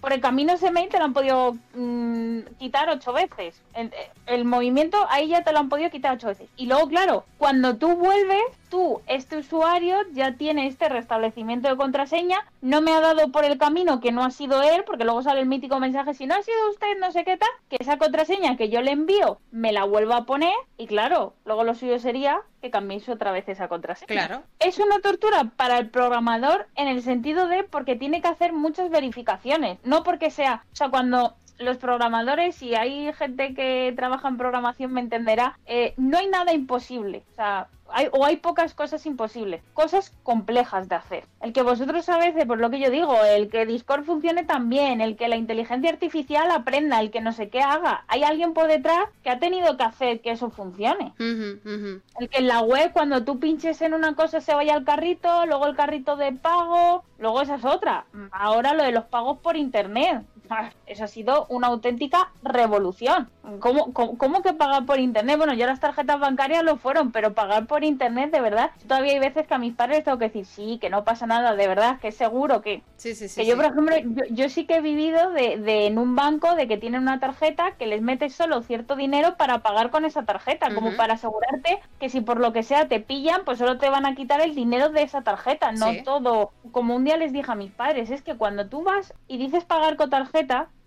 Speaker 2: Por el camino ese mail te lo han podido mm, quitar ocho veces. El, el movimiento ahí ya te lo han podido quitar ocho veces. Y luego, claro, cuando tú vuelves, tú, este usuario, ya tiene este restablecimiento de contraseña. No me ha dado por el camino que no ha sido él, porque luego sale el mítico mensaje, si no ha sido usted, no sé qué tal, que esa contraseña que yo le envío, me la vuelvo a poner. Y claro, luego lo suyo sería que cambiéis otra vez esa contraseña.
Speaker 1: Claro.
Speaker 2: Es una tortura para el programador en el sentido de porque tiene que hacer muchas verificaciones, no porque sea, o sea, cuando los programadores, y hay gente que trabaja en programación me entenderá, eh, no hay nada imposible, o sea, hay, o hay pocas cosas imposibles, cosas complejas de hacer. El que vosotros a veces, por lo que yo digo, el que Discord funcione también, el que la inteligencia artificial aprenda, el que no sé qué haga, hay alguien por detrás que ha tenido que hacer que eso funcione. El que en la web cuando tú pinches en una cosa se vaya al carrito, luego el carrito de pago, luego esa es otra. Ahora lo de los pagos por internet. Eso ha sido una auténtica revolución. ¿Cómo, cómo, cómo que pagar por internet? Bueno, ya las tarjetas bancarias lo fueron, pero pagar por internet, de verdad. Todavía hay veces que a mis padres tengo que decir, sí, que no pasa nada, de verdad, que es seguro que,
Speaker 1: Sí, sí, sí.
Speaker 2: que yo, por ejemplo, yo, yo sí que he vivido de, de en un banco de que tienen una tarjeta que les metes solo cierto dinero para pagar con esa tarjeta, como para asegurarte que si por lo que sea te pillan, pues solo te van a quitar el dinero de esa tarjeta, no todo. Como un día les dije a mis padres, es que cuando tú vas y dices pagar con tarjeta,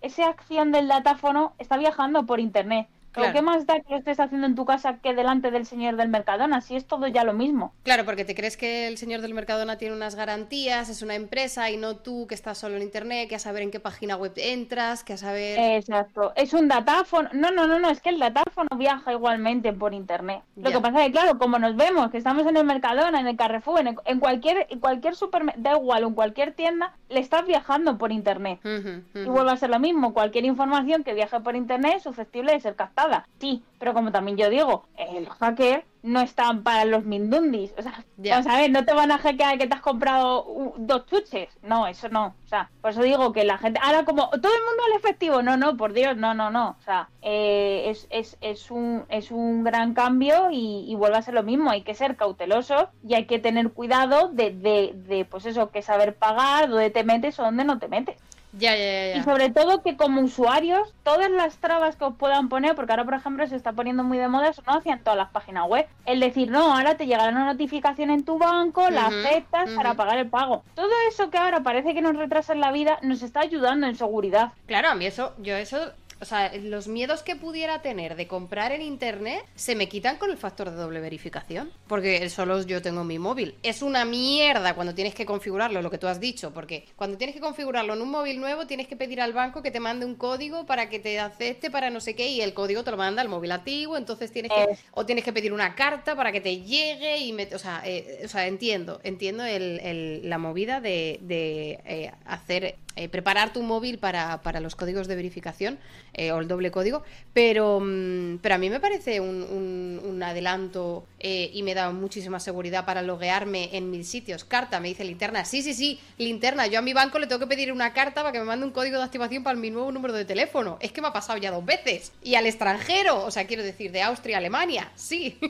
Speaker 2: esa acción del datáfono está viajando por internet.
Speaker 1: Claro.
Speaker 2: ¿qué más da que lo estés haciendo en tu casa que delante del señor del Mercadona? Si es todo ya lo mismo.
Speaker 1: Claro, porque te crees que el señor del Mercadona tiene unas garantías, es una empresa y no tú que estás solo en internet, que a saber en qué página web entras, que a saber...
Speaker 2: Exacto. Es un datáfono. No, no, no, no, es que el datáfono viaja igualmente por internet. Lo que pasa es que, claro, como nos vemos, que estamos en el Mercadona, en el Carrefour, en, en cualquier, en cualquier supermercado, da igual, en cualquier tienda, le estás viajando por internet.
Speaker 1: Ujú,
Speaker 2: Y
Speaker 1: ujú.
Speaker 2: vuelve a ser lo mismo, cualquier información que viaje por internet es susceptible de ser captada. Sí, pero como también yo digo, el hacker no está para los mindundis. O sea,
Speaker 1: Ya.
Speaker 2: vamos a ver, no te van a hackear que te has comprado dos chuches. No, eso no. O sea, por eso digo que la gente. Ahora, como todo el mundo al efectivo, no, no, por Dios, no, no, no. O sea, eh, es, es, es, un, es un gran cambio y, y vuelve a ser lo mismo. Hay que ser cautelosos y hay que tener cuidado de, de, de pues eso, que saber pagar, dónde te metes o dónde no te metes.
Speaker 1: Ya, ya, ya,
Speaker 2: Y sobre todo que como usuarios, todas las trabas que os puedan poner, porque ahora por ejemplo se está poniendo muy de moda, eso no hacían todas las páginas web. El decir, no, ahora te llegará una notificación en tu banco, la aceptas para pagar el pago. Todo eso que ahora parece que nos retrasa en la vida, nos está ayudando en seguridad.
Speaker 1: Claro, a mí eso, yo eso, o sea, los miedos que pudiera tener de comprar en internet se me quitan con el factor de doble verificación. Porque solo yo tengo mi móvil. Es una mierda cuando tienes que configurarlo, lo que tú has dicho. Porque cuando tienes que configurarlo en un móvil nuevo, tienes que pedir al banco que te mande un código para que te acepte para no sé qué. Y el código te lo manda al móvil antiguo. Entonces tienes que.
Speaker 2: Es-
Speaker 1: O tienes que pedir una carta para que te llegue y me- o, sea, eh, o sea, entiendo, entiendo el- el- la movida de, de, eh, hacer, eh, preparar tu móvil para, para los códigos de verificación eh, o el doble código, pero, mm, pero a mí me parece un, un- adelanto eh, y me da muchísima seguridad para loguearme en mil sitios. Carta, me dice linterna, sí, sí, sí, linterna, yo a mi banco le tengo que pedir una carta para que me mande un código de activación para mi nuevo número de teléfono. Es que me ha pasado ya dos veces. Y al extranjero, o sea, quiero decir, de Austria a Alemania, sí.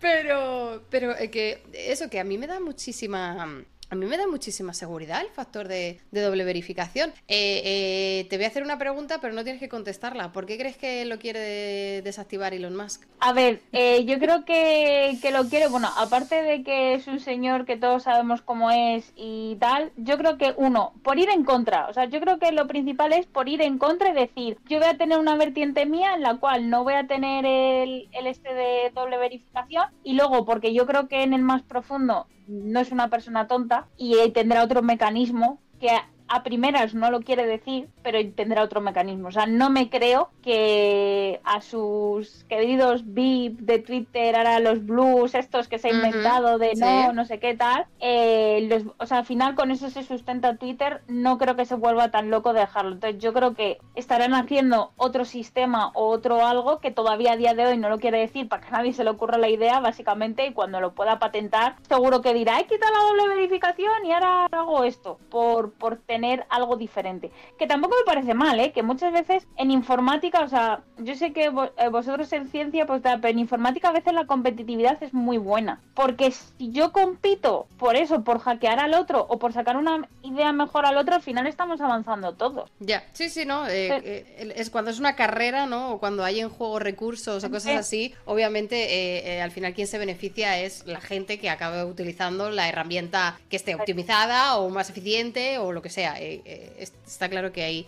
Speaker 1: Pero, pero eh, que eso que a mí me da muchísima. A mí me da muchísima seguridad el factor de, doble verificación. Eh, eh, te voy a hacer una pregunta, pero no tienes que contestarla. ¿Por qué crees que lo quiere desactivar Elon Musk?
Speaker 2: A ver, eh, yo creo que, lo quiere, bueno, aparte de que es un señor que todos sabemos cómo es y tal, yo creo que uno, por ir en contra, o sea, yo creo que lo principal es por ir en contra y decir, yo voy a tener una vertiente mía en la cual no voy a tener el este de doble verificación y luego porque yo creo que en el más profundo no es una persona tonta y tendrá otro mecanismo que a primeras no lo quiere decir, pero tendrá otro mecanismo. O sea, no me creo que a sus queridos VIP de Twitter, ahora los blues, estos que se ha inventado de no, no sé qué tal, eh, o sea, al final con eso se sustenta Twitter, no creo que se vuelva tan loco de dejarlo. Entonces yo creo que estarán haciendo otro sistema o otro algo que todavía a día de hoy no lo quiere decir para que a nadie se le ocurra la idea, básicamente, y cuando lo pueda patentar, seguro que dirá, he quitado la doble verificación y ahora hago esto, por, por tener algo diferente. Que tampoco me parece mal, ¿eh? Que muchas veces en informática, o sea, yo sé que eh, vosotros en ciencia, pues pero en informática a veces la competitividad es muy buena. Porque si yo compito por eso, por hackear al otro o por sacar una idea mejor al otro, al final estamos avanzando todos.
Speaker 1: Ya, sí, sí, ¿no? Eh, eh, es cuando es una carrera, ¿no? O cuando hay en juego recursos o cosas así, obviamente al final quien se beneficia es la gente que acaba utilizando la herramienta que esté optimizada o más eficiente o lo que sea. Está claro que ahí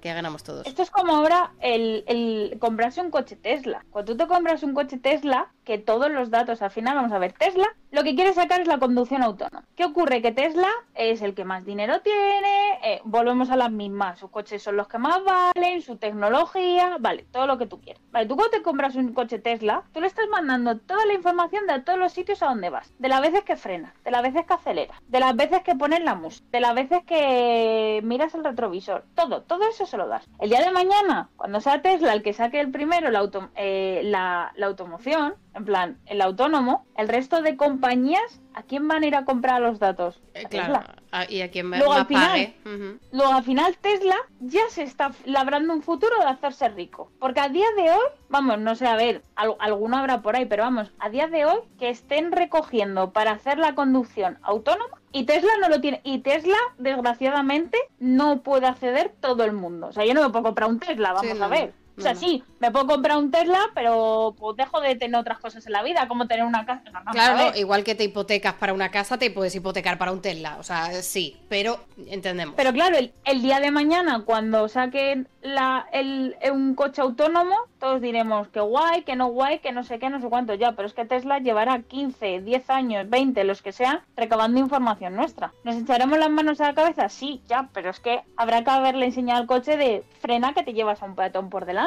Speaker 1: que ganamos todos.
Speaker 2: Esto es como ahora el, el comprarse un coche Tesla. Cuando tú te compras un coche Tesla, que todos los datos al final, vamos a ver, Tesla lo que quiere sacar es la conducción autónoma. ¿Qué ocurre? Que Tesla es el que más dinero tiene, eh, volvemos a las mismas, sus coches son los que más valen, su tecnología, vale, todo lo que tú quieras. Vale, tú cuando te compras un coche Tesla, tú le estás mandando toda la información de todos los sitios a donde vas, de las veces que frena, de las veces que acelera, de las veces que pones la música, de las veces que miras el retrovisor, todo, todo eso se lo das. El día de mañana, cuando sea Tesla el que saque el primero la, auto, eh, la automoción, en plan, el autónomo, el resto de compañías, ¿a quién van a ir a comprar los datos?
Speaker 1: Eh, claro, y a quién va
Speaker 2: luego,
Speaker 1: al
Speaker 2: final, Luego al final Tesla ya se está labrando un futuro de hacerse rico. Porque a día de hoy, vamos, no sé, a ver, alguno habrá por ahí, pero vamos, a día de hoy que estén recogiendo para hacer la conducción autónoma y Tesla no lo tiene. Y Tesla, desgraciadamente, no puede acceder todo el mundo. O sea, yo no me puedo comprar un Tesla, vamos a ver. O sea, sí, me puedo comprar un Tesla, pero pues dejo de tener otras cosas en la vida, como tener una casa.
Speaker 1: claro, igual que te hipotecas para una casa, te puedes hipotecar para un Tesla. O sea, sí, pero entendemos.
Speaker 2: Pero claro, el, día de mañana, cuando saquen la, el, un coche autónomo, todos diremos que guay, que no guay, que no sé qué, no sé cuánto ya. Pero es que Tesla llevará 15, 10 años, 20, los que sean, recabando información nuestra. ¿Nos echaremos las manos a la cabeza? Sí, ya, pero es que habrá que haberle enseñado al coche de frena que te llevas a un peatón por delante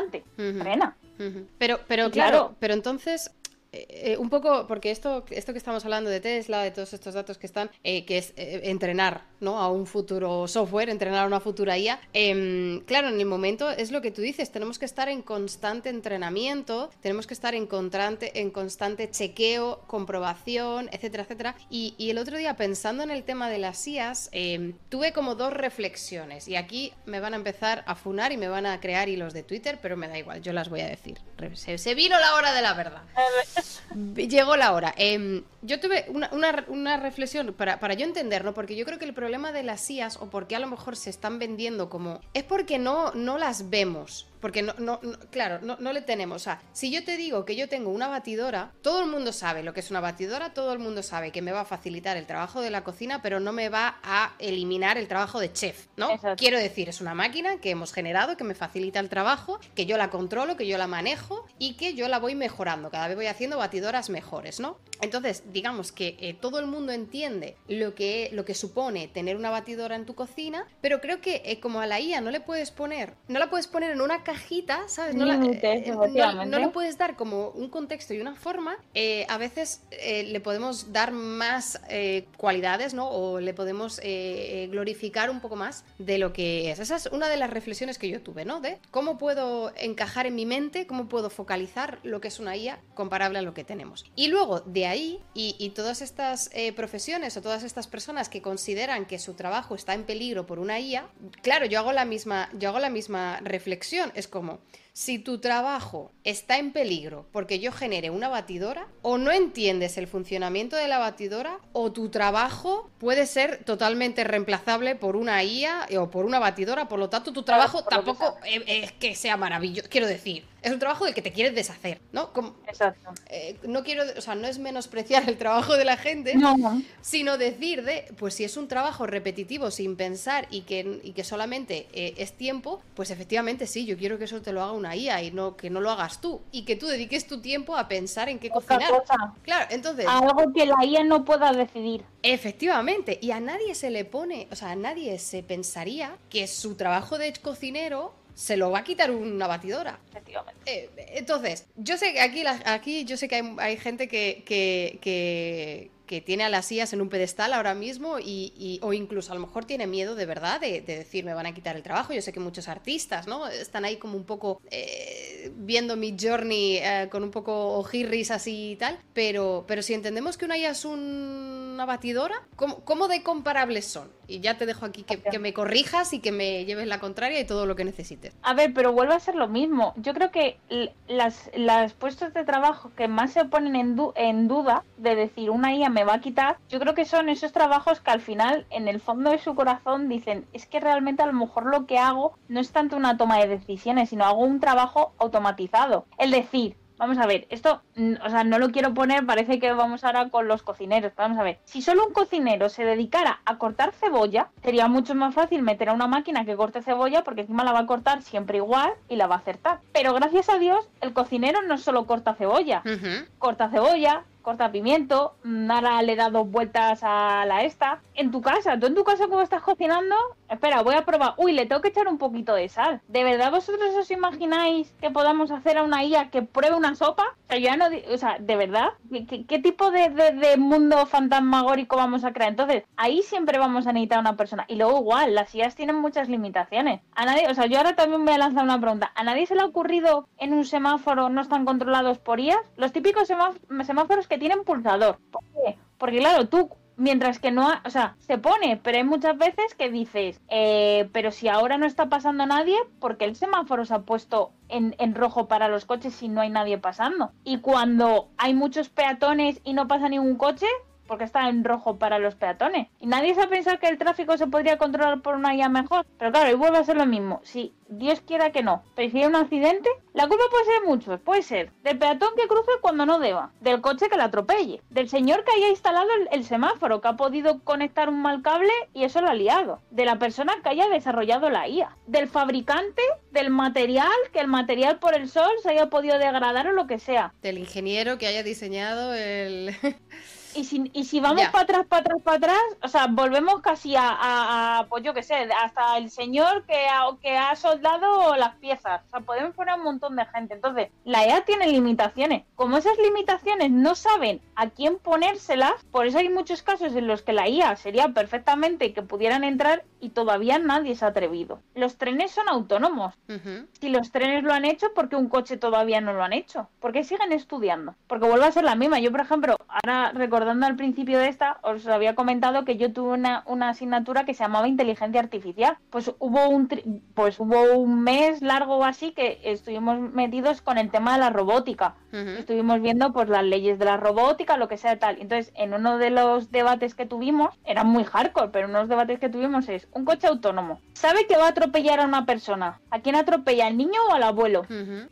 Speaker 1: pero, pero claro, pero entonces eh, eh, un poco, porque esto, esto que estamos hablando de Tesla, de todos estos datos que están, eh, que es entrenar ¿no? a un futuro software, entrenar a una futura IA, em, claro, en el momento es lo que tú dices, tenemos que estar en constante entrenamiento, tenemos que estar en constante, en constante chequeo, comprobación, etcétera, etcétera. Y, el otro día, pensando en el tema de las IAs, em, tuve como dos reflexiones, y aquí me van a empezar a funar y me van a crear hilos de Twitter, pero me da igual, yo las voy a decir. Se vino la hora de la verdad. Llegó la hora. Em, yo tuve una, reflexión para, para, yo entender, ¿no? Porque yo creo que el problema de las IAS, o porque a lo mejor se están vendiendo como. es porque no, no las vemos. Porque no, no, claro, no, no, le tenemos. O sea, si yo te digo que yo tengo una batidora, todo el mundo sabe lo que es una batidora, todo el mundo sabe que me va a facilitar el trabajo de la cocina, pero no me va a eliminar el trabajo de chef, ¿no? Quiero decir, es una máquina que hemos generado, que me facilita el trabajo, que yo la controlo, que yo la manejo y que yo la voy mejorando. Cada vez voy haciendo batidoras mejores, ¿no? Entonces, digamos que eh, todo el mundo entiende lo que, lo que supone tener una batidora en tu cocina, pero creo que eh, como a la IA no le puedes poner, no la puedes poner en una No, eh, no, le puedes dar como un contexto y una forma. a veces le podemos dar más cualidades, ¿no? O le podemos glorificar un poco más de lo que es. Esa es una de las reflexiones que yo tuve, ¿no? De cómo puedo encajar en mi mente, cómo puedo focalizar lo que es una IA comparable a lo que tenemos. Y luego, de ahí, y, todas estas eh, profesiones o todas estas personas que consideran que su trabajo está en peligro por una IA, claro, yo hago la misma, yo hago la misma reflexión. Es como, si tu trabajo está en peligro porque yo genere una batidora, o no entiendes el funcionamiento de la batidora, o tu trabajo puede ser totalmente reemplazable por una IA o por una batidora, por lo tanto tu trabajo tampoco es que sea maravilloso. Quiero decir, es un trabajo del que te quieres deshacer, ¿no?
Speaker 2: Exacto.
Speaker 1: Eh, no quiero, o sea, no es menospreciar el trabajo de la gente, sino decir de, pues si es un trabajo repetitivo sin pensar y que, que solamente eh, es tiempo, pues efectivamente sí, yo quiero que eso te lo haga una una IA y no que no lo hagas tú y que tú dediques tu tiempo a pensar en qué cocinar. Claro, entonces
Speaker 2: algo que la IA no pueda decidir.
Speaker 1: Efectivamente, y a nadie se le pone, o sea, a nadie se pensaría que su trabajo de cocinero se lo va a quitar una batidora.
Speaker 2: Efectivamente.
Speaker 1: Eh, entonces, yo sé que aquí, aquí yo sé que hay, gente que, que, que tiene a las IAS en un pedestal ahora mismo y, o incluso a lo mejor tiene miedo de verdad de, decir me van a quitar el trabajo. Yo sé que muchos artistas, ¿no? Están ahí como un poco eh, viendo mi journey eh, con un poco ojirris así y tal, pero, pero si entendemos que una IA es una batidora, ¿cómo, de comparables son? Y ya te dejo aquí que, que, me corrijas y que me lleves la contraria y todo lo que necesites.
Speaker 2: A ver, pero vuelve a ser lo mismo. Yo creo que las, las puestos de trabajo que más se ponen en, en duda de decir una IA me va a quitar, yo creo que son esos trabajos que al final, en el fondo de su corazón, dicen, es que realmente a lo mejor lo que hago no es tanto una toma de decisiones, sino hago un trabajo automatizado. El decir, Vamos a ver, esto, mm, o sea, no lo quiero poner, parece que vamos ahora con los cocineros. Vamos a ver, si solo un cocinero se dedicara a cortar cebolla, sería mucho más fácil meter a una máquina que corte cebolla porque encima la va a cortar siempre igual y la va a acertar. Pero gracias a Dios, el cocinero no solo corta cebolla, corta cebolla, corta pimiento, Nara le da dos vueltas a la esta. En tu casa, tú en tu casa como estás cocinando, espera, voy a probar. Uy, le tengo que echar un poquito de sal. ¿De verdad vosotros os imagináis que podamos hacer a una IA que pruebe una sopa? O sea, ya no, o sea, ¿de verdad? ¿Qué, tipo de, de, mundo fantasmagórico vamos a crear? Entonces, ahí siempre vamos a necesitar a una persona. Y luego igual, las IAs tienen muchas limitaciones. A nadie, o sea, yo ahora también voy a lanzar una pregunta. ¿A nadie se le ha ocurrido en un semáforo no están controlados por IAs? Los típicos semáforos que tienen pulsador. ¿Por qué? Porque claro, tú mientras que no, o sea, se pone, pero hay muchas veces que dices, eh, pero si ahora no está pasando nadie, porque el semáforo se ha puesto en, en, rojo para los coches si no hay nadie pasando? Y cuando hay muchos peatones y no pasa ningún coche, porque está en rojo para los peatones. Y nadie se ha pensado que el tráfico se podría controlar por una IA mejor. Pero claro, y vuelve a ser lo mismo. Si Dios quiera que no, pero si un accidente, la culpa puede ser de muchos. Puede ser del peatón que cruce cuando no deba, del coche que la atropelle, del señor que haya instalado el, semáforo, que ha podido conectar un mal cable y eso lo ha liado, de la persona que haya desarrollado la IA, del fabricante, del material, que el material por el sol se haya podido degradar o lo que sea.
Speaker 1: Del ingeniero que haya diseñado el...
Speaker 2: y si, y si vamos para atrás, para atrás, para atrás, o sea, volvemos casi a, pues yo qué sé, hasta el señor que ha, que ha soldado las piezas. O sea, podemos poner un montón de gente. Entonces, la EA tiene limitaciones. Como esas limitaciones no saben a quién ponérselas, por eso hay muchos casos en los que la IA sería perfectamente que pudieran entrar y todavía nadie se ha atrevido. Los trenes son autónomos. Si los trenes lo han hecho, ¿por qué un coche todavía no lo han hecho? ¿Por qué siguen estudiando? Porque vuelve a ser la misma. Yo, por ejemplo, ahora recuerdo recordando al principio de esta, os había comentado que yo tuve una, una asignatura que se llamaba inteligencia artificial. Pues hubo un pues hubo un mes largo o así que estuvimos metidos con el tema de la robótica. Estuvimos viendo pues las leyes de la robótica, lo que sea tal. Entonces, en uno de los debates que tuvimos, era muy hardcore, pero uno de los debates que tuvimos es un coche autónomo. ¿Sabe que va a atropellar a una persona? ¿A quién atropella? ¿Al niño o al abuelo?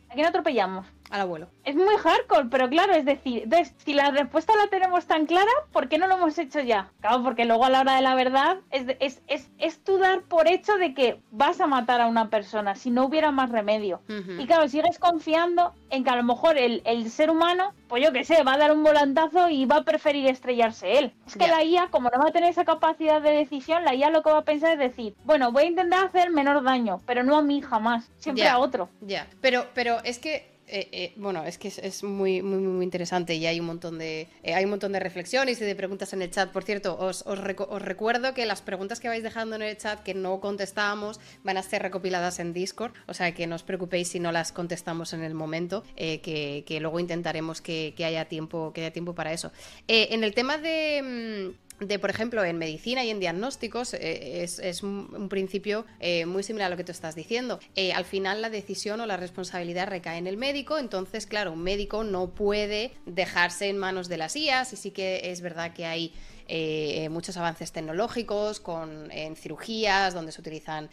Speaker 2: ¿A quién atropellamos?
Speaker 1: Al abuelo.
Speaker 2: Es muy hardcore, pero claro, es decir, si la respuesta la tenemos tan clara, ¿por qué no lo hemos hecho ya? Claro, porque luego a la hora de la verdad es, es, es, es tú dar por hecho de que vas a matar a una persona si no hubiera más remedio. Y claro, sigues confiando en que a lo mejor el, el, ser humano, pues yo qué sé, va a dar un volantazo y va a preferir estrellarse él. Es que la IA, como no va a tener esa capacidad de decisión, la IA lo que va a pensar es decir, bueno, voy a intentar hacer menor daño, pero no a mí jamás, siempre a otro.
Speaker 1: Ya, pero, pero es que eh, eh, bueno, es que es, muy, muy, muy interesante y hay un montón de eh, hay un montón de reflexiones y de preguntas en el chat. Por cierto, os, os, recuerdo que las preguntas que vais dejando en el chat que no contestábamos van a ser recopiladas en Discord, o sea que no os preocupéis si no las contestamos en el momento, que, que, luego intentaremos que, que, haya tiempo, que haya tiempo para eso. en el tema de mm, de, por ejemplo, en medicina y en diagnósticos eh, es, un principio eh, muy similar a lo que tú estás diciendo. Eh, al final la decisión o la responsabilidad recae en el médico, entonces, claro, un médico no puede dejarse en manos de las IAS y sí que es verdad que hay eh, muchos avances tecnológicos con, en cirugías, donde se utilizan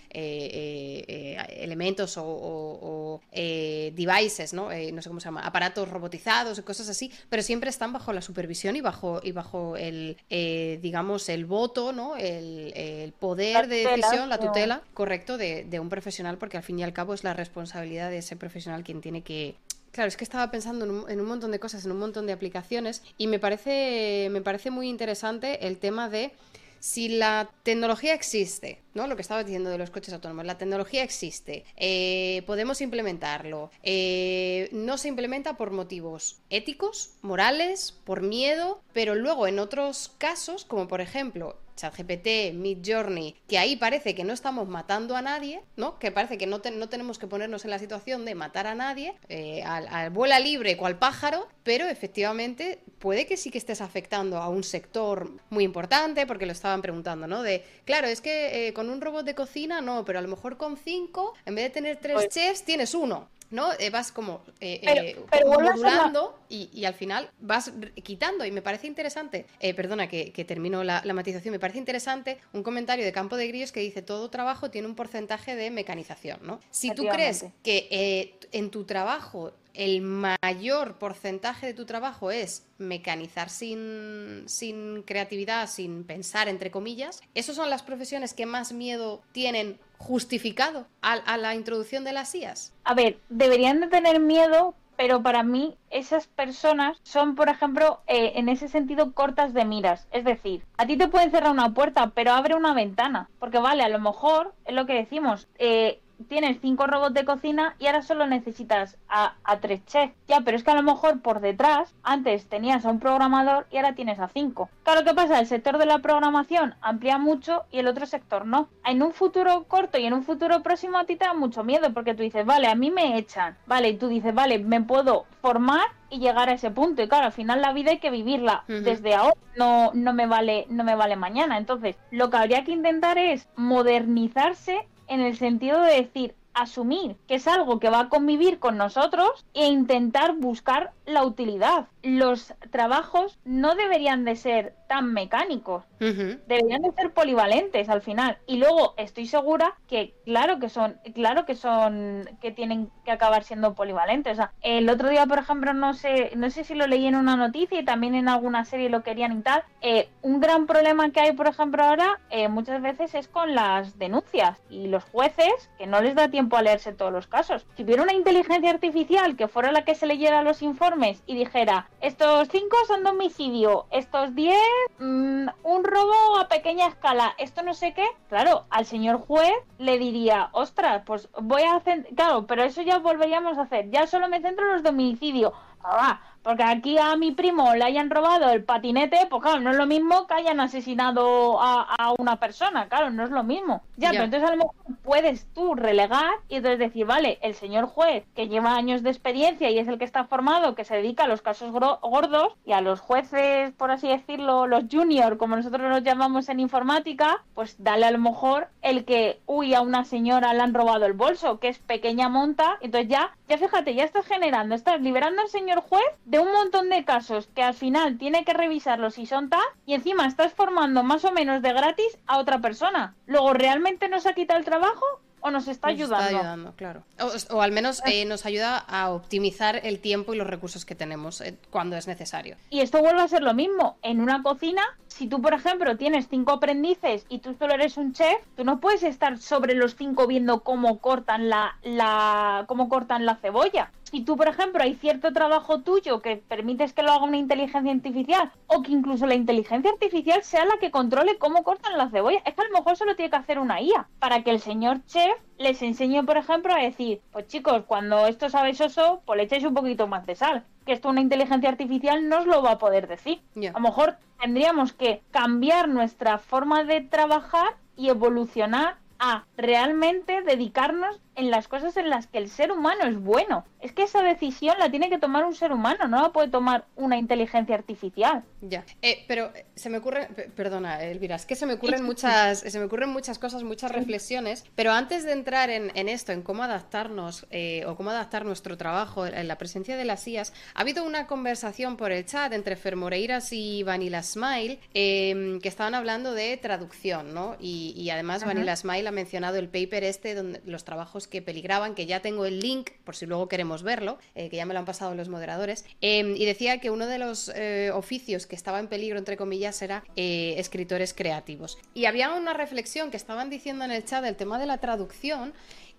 Speaker 1: elementos o, devices, ¿no? no sé cómo se llama, aparatos robotizados y cosas así, pero siempre están bajo la supervisión y bajo, y bajo el, digamos, el voto, ¿no? El, poder de decisión, la tutela, correcto, de, de un profesional, porque al fin y al cabo es la responsabilidad de ese profesional quien tiene que Claro, es que estaba pensando en un, montón de cosas, en un montón de aplicaciones y me parece, me parece muy interesante el tema de si la tecnología existe, ¿no? Lo que estaba diciendo de los coches autónomos, la tecnología existe, eh, podemos implementarlo, eh, no se implementa por motivos éticos, morales, por miedo, pero luego en otros casos, como por ejemplo ChatGPT, Midjourney, que ahí parece que no estamos matando a nadie, ¿no? Que parece que no, no tenemos que ponernos en la situación de matar a nadie, eh, al, vuela libre cual pájaro, pero efectivamente puede que sí que estés afectando a un sector muy importante, porque lo estaban preguntando, ¿no? De, claro, es que eh, con un robot de cocina no, pero a lo mejor con cinco, en vez de tener tres pues chefs, tienes uno. ¿No? Eh, vas como, eh, eh modulando y, al final vas quitando. Y me parece interesante, perdona que, termino la, matización, me parece interesante un comentario de Campo de Grillos que dice todo trabajo tiene un porcentaje de mecanización, ¿no? Si tú crees que en tu trabajo el mayor porcentaje de tu trabajo es mecanizar sin, sin creatividad, sin pensar, entre comillas, ¿esas son las profesiones que más miedo tienen justificado a, la introducción de las IAS?
Speaker 2: A ver, deberían de tener miedo, pero para mí esas personas son, por ejemplo, eh, en ese sentido cortas de miras. Es decir, a ti te pueden cerrar una puerta, pero abre una ventana. Porque vale, a lo mejor es lo que decimos. Eh, tienes cinco robots de cocina y ahora solo necesitas a, tres chefs. Ya, pero es que a lo mejor por detrás, antes tenías a un programador y ahora tienes a cinco. Claro, ¿qué pasa? El sector de la programación amplía mucho y el otro sector no. En un futuro corto y en un futuro próximo a ti te da mucho miedo porque tú dices, vale, a mí me echan. Vale, y tú dices, vale, me puedo formar y llegar a ese punto. Y claro, al final la vida hay que vivirla desde ahora. No, no me vale, no me vale mañana. Entonces, lo que habría que intentar es modernizarse en el sentido de decir, asumir que es algo que va a convivir con nosotros e intentar buscar la utilidad. Los trabajos no deberían de ser tan mecánicos, deberían de ser polivalentes al final. Y luego estoy segura que claro que son, claro que son, que tienen que acabar siendo polivalentes. O sea, el otro día, por ejemplo, no sé, no sé si lo leí en una noticia y también en alguna serie lo querían y tal. Eh, un gran problema que hay, por ejemplo, ahora eh, muchas veces es con las denuncias y los jueces que no les da tiempo a leerse todos los casos. Si hubiera una inteligencia artificial que fuera la que se leyera los informes y dijera estos cinco son de homicidio, estos diez mm, un robo a pequeña escala, esto no sé qué, claro, al señor juez le diría, ostras, pues voy a hacer, claro, pero eso ya volveríamos a hacer, ya solo me centro en los de homicidio. Ah, porque aquí a mi primo le hayan robado el patinete, pues claro, no es lo mismo que hayan asesinado a, una persona, claro, no es lo mismo. Ya, pero entonces a lo mejor puedes tú relegar y entonces decir, vale, el señor juez que lleva años de experiencia y es el que está formado, que se dedica a los casos gordos y a los jueces, por así decirlo, los junior, como nosotros los llamamos en informática, pues dale a lo mejor el que, uy, a una señora le han robado el bolso, que es pequeña monta, entonces ya, ya fíjate, ya estás generando, estás liberando al señor juez de un montón de casos que al final tiene que revisarlos si son tal y encima estás formando más o menos de gratis a otra persona. Luego, ¿realmente nos ha quitado el trabajo? o nos está ayudando.
Speaker 1: Está ayudando, claro. O, al menos eh, nos ayuda a optimizar el tiempo y los recursos que tenemos eh, cuando es necesario.
Speaker 2: Y esto vuelve a ser lo mismo. En una cocina, si tú, por ejemplo, tienes cinco aprendices y tú solo eres un chef, tú no puedes estar sobre los cinco viendo cómo cortan la, la, cómo cortan la cebolla si tú, por ejemplo, hay cierto trabajo tuyo que permites que lo haga una inteligencia artificial o que incluso la inteligencia artificial sea la que controle cómo cortan las cebollas, es que a lo mejor solo tiene que hacer una IA para que el señor chef les enseñe, por ejemplo, a decir, pues chicos, cuando esto sabe soso, pues le echéis un poquito más de sal. Que esto una inteligencia artificial no os lo va a poder decir. A lo mejor tendríamos que cambiar nuestra forma de trabajar y evolucionar a realmente dedicarnos en las cosas en las que el ser humano es bueno. Es que esa decisión la tiene que tomar un ser humano, no la puede tomar una inteligencia artificial.
Speaker 1: Ya, eh, pero se me ocurre, perdona, Elvira, es que se me ocurren muchas, se me ocurren muchas cosas, muchas reflexiones, pero antes de entrar en, esto, en cómo adaptarnos eh, o cómo adaptar nuestro trabajo en la presencia de las IAS, ha habido una conversación por el chat entre Fer Moreiras y Vanilla Smile em, que estaban hablando de traducción, ¿no? Y, además Vanilla Smile ha mencionado el paper este donde los trabajos que peligraban, que ya tengo el link por si luego queremos verlo, eh, que ya me lo han pasado los moderadores, em, y decía que uno de los eh, oficios que estaba en peligro, entre comillas, era eh, escritores creativos. Y había una reflexión que estaban diciendo en el chat del tema de la traducción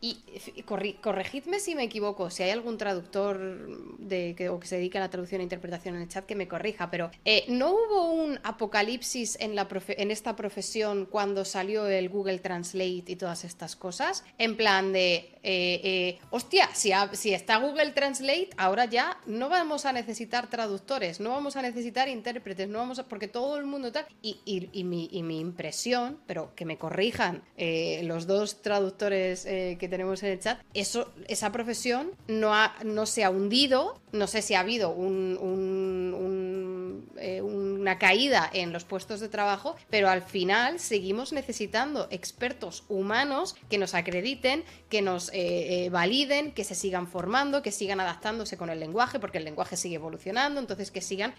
Speaker 1: y corregidme si me equivoco, si hay algún traductor que, o que se dedica a la traducción e interpretación en el chat que me corrija, pero eh, ¿no hubo un apocalipsis en, esta profesión cuando salió el Google Translate y todas estas cosas? En plan de, eh, eh, hostia, si, está Google Translate, ahora ya no vamos a necesitar traductores, no vamos a necesitar intérpretes, no vamos a, porque todo el mundo tal. Y, mi, mi, impresión, pero que me corrijan los dos traductores que tenemos en el chat, eso, esa profesión no, ha, no se ha hundido, no sé si ha habido eh, una caída en los puestos de trabajo, pero al final seguimos necesitando expertos humanos que nos acrediten, que nos eh, eh, validen, que se sigan formando, que sigan adaptándose con el lenguaje, porque el lenguaje sigue evolucionando, entonces que sigan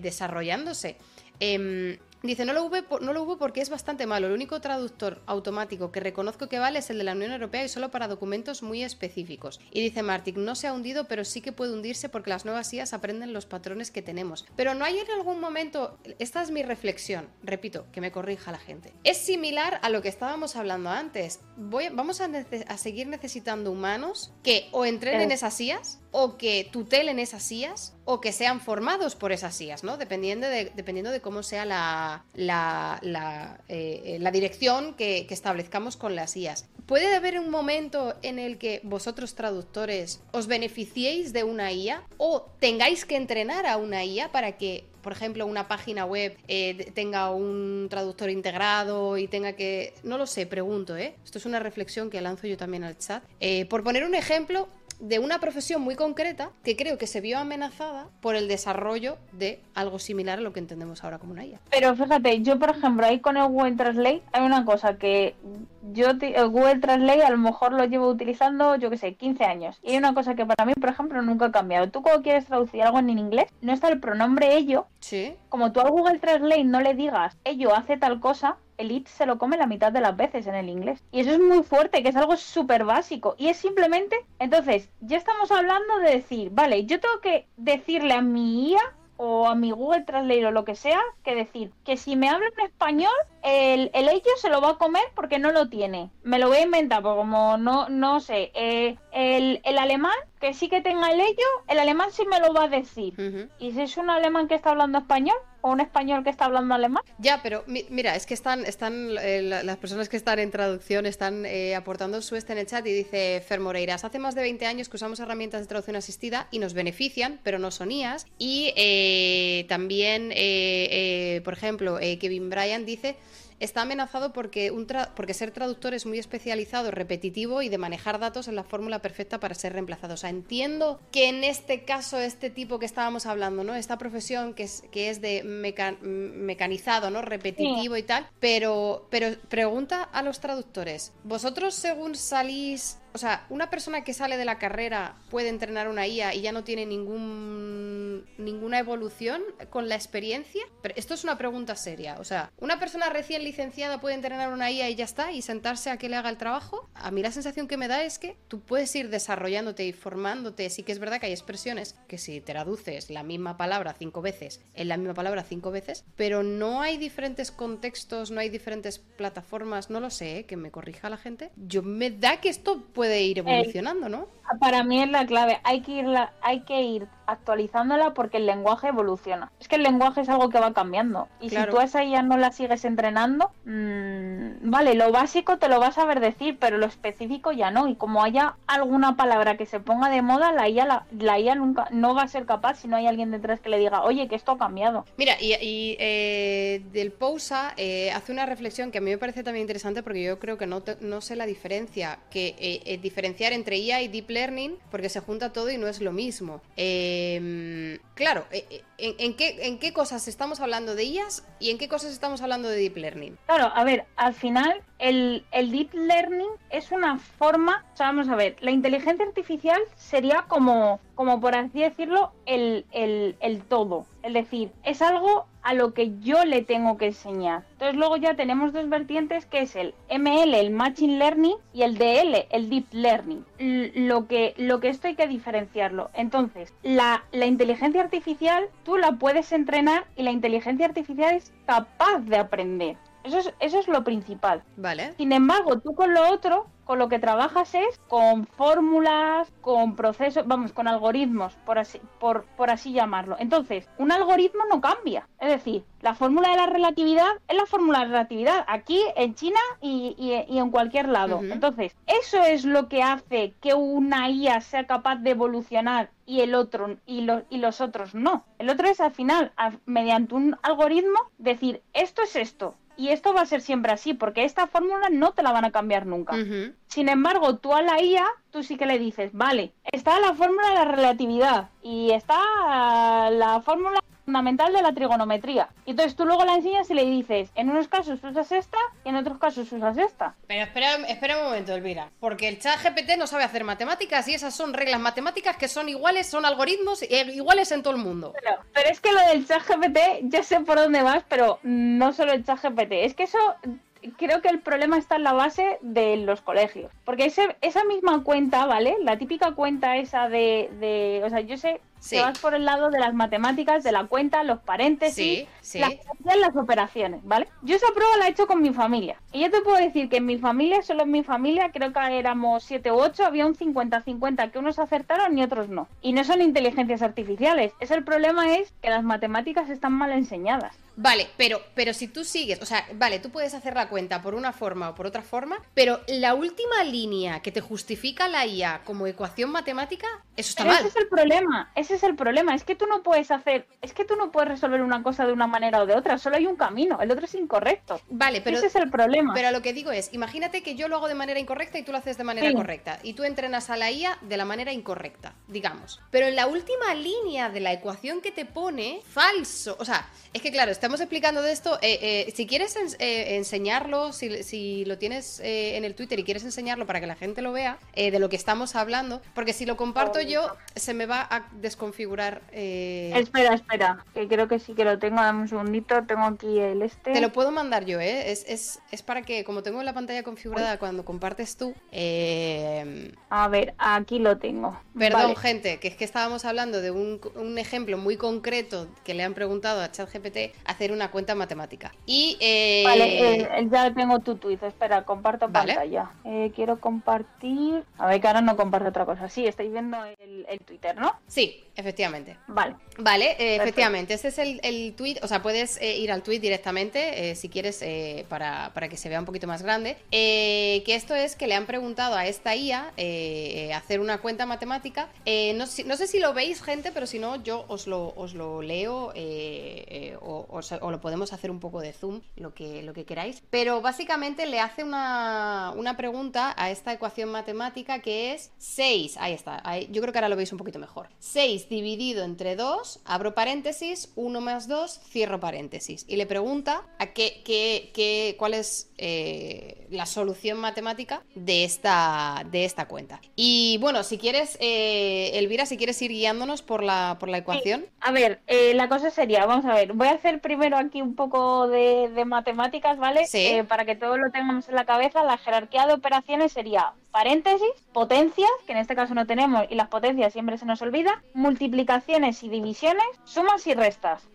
Speaker 1: desarrollándose. Em, Dice, no lo, hubo, no lo hubo porque es bastante malo. El único traductor automático que reconozco que vale es el de la Unión Europea y solo para documentos muy específicos. Y dice Martic, no se ha hundido, pero sí que puede hundirse porque las nuevas IAS aprenden los patrones que tenemos. Pero no hay en algún momento, esta es mi reflexión, repito, que me corrija la gente. Es similar a lo que estábamos hablando antes. Voy, vamos a, a seguir necesitando humanos que o entrenen esas IAS o que tutelen esas IAS o que sean formados por esas IAS, ¿no? Dependiendo de, cómo sea la, la, eh, dirección que, establezcamos con las IAS. ¿Puede haber un momento en el que vosotros traductores os beneficiéis de una IA o tengáis que entrenar a una IA para que por ejemplo, una página web eh, tenga un traductor integrado y tenga que... No lo sé, pregunto, ¿eh? Esto es una reflexión que lanzo yo también al chat. Eh, por poner un ejemplo, de una profesión muy concreta que creo que se vio amenazada por el desarrollo de algo similar a lo que entendemos ahora como una IA.
Speaker 2: Pero fíjate, yo por ejemplo ahí con el Google Translate hay una cosa que yo el Google Translate a lo mejor lo llevo utilizando, yo que sé, 15 años. Y hay una cosa que para mí, por ejemplo, nunca ha cambiado. Tú cuando quieres traducir algo en inglés, no está el pronombre ello.
Speaker 1: Sí.
Speaker 2: Como tú al Google Translate no le digas ello hace tal cosa, el it se lo come la mitad de las veces en el inglés. Y eso es muy fuerte, que es algo súper básico. Y es simplemente, entonces, ya estamos hablando de decir, vale, yo tengo que decirle a mi IA o a mi Google Translate o lo que sea, que decir que si me habla en español, el, el ello se lo va a comer porque no lo tiene. Me lo voy a inventar, porque como no, no sé, eh, el, el, alemán, que sí que tenga el ello, el alemán sí me lo va a decir. Y si es un alemán que está hablando español, o un español que está hablando alemán.
Speaker 1: Ya, pero mira, es que están, están eh, las personas que están en traducción están eh, aportando su este en el chat y dice Fer Moreiras, hace más de 20 años que usamos herramientas de traducción asistida y nos benefician, pero no son IAS. Y eh, también, por ejemplo, Kevin Bryan dice está amenazado porque, un porque ser traductor es muy especializado, repetitivo y de manejar datos es la fórmula perfecta para ser reemplazado. O sea, entiendo que en este caso, este tipo que estábamos hablando, ¿no? Esta profesión que es, que es de mecanizado, ¿no? Repetitivo y tal, pero, pero pregunta a los traductores, ¿vosotros según salís o sea, una persona que sale de la carrera puede entrenar una IA y ya no tiene ningún, ninguna evolución con la experiencia. Pero esto es una pregunta seria. O sea, una persona recién licenciada puede entrenar una IA y ya está y sentarse a que le haga el trabajo. A mí la sensación que me da es que tú puedes ir desarrollándote y formándote. Sí que es verdad que hay expresiones que si traduces la misma palabra cinco veces en la misma palabra cinco veces, pero no hay diferentes contextos, no hay diferentes plataformas, no lo sé, ¿eh? que me corrija la gente. Yo me da que esto puede de ir evolucionando, ¿no?
Speaker 2: Para mí es la clave. Hay que ir, hay que ir actualizándola porque el lenguaje evoluciona. Es que el lenguaje es algo que va cambiando. Y si tú a esa IA no la sigues entrenando, mmm, vale, lo básico te lo vas a ver decir, pero lo específico ya no. Y como haya alguna palabra que se ponga de moda, la IA, la, la IA nunca no va a ser capaz si no hay alguien detrás que le diga, oye, que esto ha cambiado.
Speaker 1: Mira, y, eh, del Pousa eh, hace una reflexión que a mí me parece también interesante porque yo creo que no, no sé la diferencia, que eh, diferenciar entre IA y Deep Learning, porque se junta todo y no es lo mismo. Em, claro, ¿en, qué, ¿en qué cosas estamos hablando de IAs y en qué cosas estamos hablando de Deep Learning?
Speaker 2: Claro, a ver, al final el, el, deep learning es una forma, o sea, vamos a ver, la inteligencia artificial sería como, como por así decirlo, el, el, el, todo. Es decir, es algo a lo que yo le tengo que enseñar. Entonces luego ya tenemos dos vertientes que es el ML, el Machine Learning, y el DL, el Deep Learning. lo, que, lo que esto hay que diferenciarlo. Entonces, la, la inteligencia artificial tú la puedes entrenar y la inteligencia artificial es capaz de aprender. Eso es, eso es lo principal.
Speaker 1: Vale.
Speaker 2: Sin embargo, tú con lo otro, con lo que trabajas es con fórmulas, con procesos, vamos, con algoritmos, por así, por, por así llamarlo. Entonces, un algoritmo no cambia. Es decir, la fórmula de la relatividad es la fórmula de la relatividad aquí, en China y, y, en cualquier lado. Entonces, eso es lo que hace que una IA sea capaz de evolucionar y el otro y, los y los otros no. El otro es al final, mediante un algoritmo, decir esto es esto, y esto va a ser siempre así, porque esta fórmula no te la van a cambiar nunca. Sin embargo, tú a la IA, tú sí que le dices, vale, está la fórmula de la relatividad y está la fórmula fundamental de la trigonometría. Y entonces tú luego la enseñas y le dices, en unos casos usas esta y en otros casos usas esta.
Speaker 1: Pero espera, espera un momento, Elvira, porque el chat GPT no sabe hacer matemáticas y esas son reglas matemáticas que son iguales, son algoritmos eh, iguales en todo el mundo.
Speaker 2: Pero, pero es que lo del chat GPT, ya sé por dónde vas, pero no solo el chat GPT, es que eso creo que el problema está en la base de los colegios. Porque ese, esa misma cuenta, ¿vale? La típica cuenta esa de, de o sea, yo sé que vas por el lado de las matemáticas, de la cuenta, los paréntesis, Las, las operaciones, ¿vale? Yo esa prueba la he hecho con mi familia. Y yo te puedo decir que en mi familia, solo en mi familia, creo que éramos 7 u 8, había un 50-50 que unos acertaron y otros no. Y no son inteligencias artificiales. Es el problema es que las matemáticas están mal enseñadas.
Speaker 1: Vale, pero, pero si tú sigues, o sea, vale, tú puedes hacer la cuenta por una forma o por otra forma, pero la última línea que te justifica la IA como ecuación matemática, eso está mal.
Speaker 2: Ese es el problema, ese es el problema, es que tú no puedes hacer, es que tú no puedes resolver una cosa de una manera o de otra, solo hay un camino, el otro es incorrecto.
Speaker 1: Vale, pero
Speaker 2: ese es el problema.
Speaker 1: Pero lo que digo es, imagínate que yo lo hago de manera incorrecta y tú lo haces de manera correcta, y tú entrenas a la IA de la manera incorrecta, digamos. Pero en la última línea de la ecuación que te pone, falso, o sea, es que claro, estamos explicando de esto. Eh, eh, si quieres eh, enseñarlo, si, lo tienes en el Twitter y quieres enseñarlo para que la gente lo vea, de lo que estamos hablando, porque si lo comparto yo, se me va a desconfigurar.
Speaker 2: Espera, espera, que creo que sí que lo tengo. Dame un segundito, tengo aquí el este.
Speaker 1: Te lo puedo mandar yo, ¿eh? Es, es, es para que, como tengo la pantalla configurada cuando compartes tú.
Speaker 2: A ver, aquí lo tengo.
Speaker 1: Perdón, gente, que es que estábamos hablando de un, un ejemplo muy concreto que le han preguntado a ChatGPT hacer una cuenta matemática. Y,
Speaker 2: eh... Vale, eh, ya tengo tu tweet, espera, comparto pantalla. Eh, quiero compartir... A ver, que ahora no comparto otra cosa. Sí, estáis viendo el, Twitter, ¿no?
Speaker 1: Sí, efectivamente.
Speaker 2: Vale.
Speaker 1: Vale, eh, efectivamente. Este es el, el, tweet, o sea, puedes ir al tweet directamente si quieres para, para, que se vea un poquito más grande. que esto es que le han preguntado a esta IA hacer una cuenta matemática. No, no, sé si lo veis, gente, pero si no, yo os lo, os lo leo o, lo podemos hacer un poco de zoom, lo que, lo que queráis. Pero básicamente le hace una, pregunta a esta ecuación matemática que es 6, ahí está, yo creo que ahora lo veis un poquito mejor. 6 dividido entre 2, abro paréntesis, 1 más 2, cierro paréntesis. Y le pregunta a qué, qué, cuál es eh, la solución matemática de esta, de esta cuenta. Y bueno, si quieres, eh, Elvira, si quieres ir guiándonos por la, por la ecuación.
Speaker 2: A ver, eh, la cosa sería, vamos a ver, voy a hacer primero aquí un poco de, matemáticas, ¿vale?
Speaker 1: Sí.
Speaker 2: para que todo lo tengamos en la cabeza, la jerarquía de operaciones sería paréntesis, potencias, que en este caso no tenemos y las potencias siempre se nos olvida, multiplicaciones y divisiones, sumas y restas.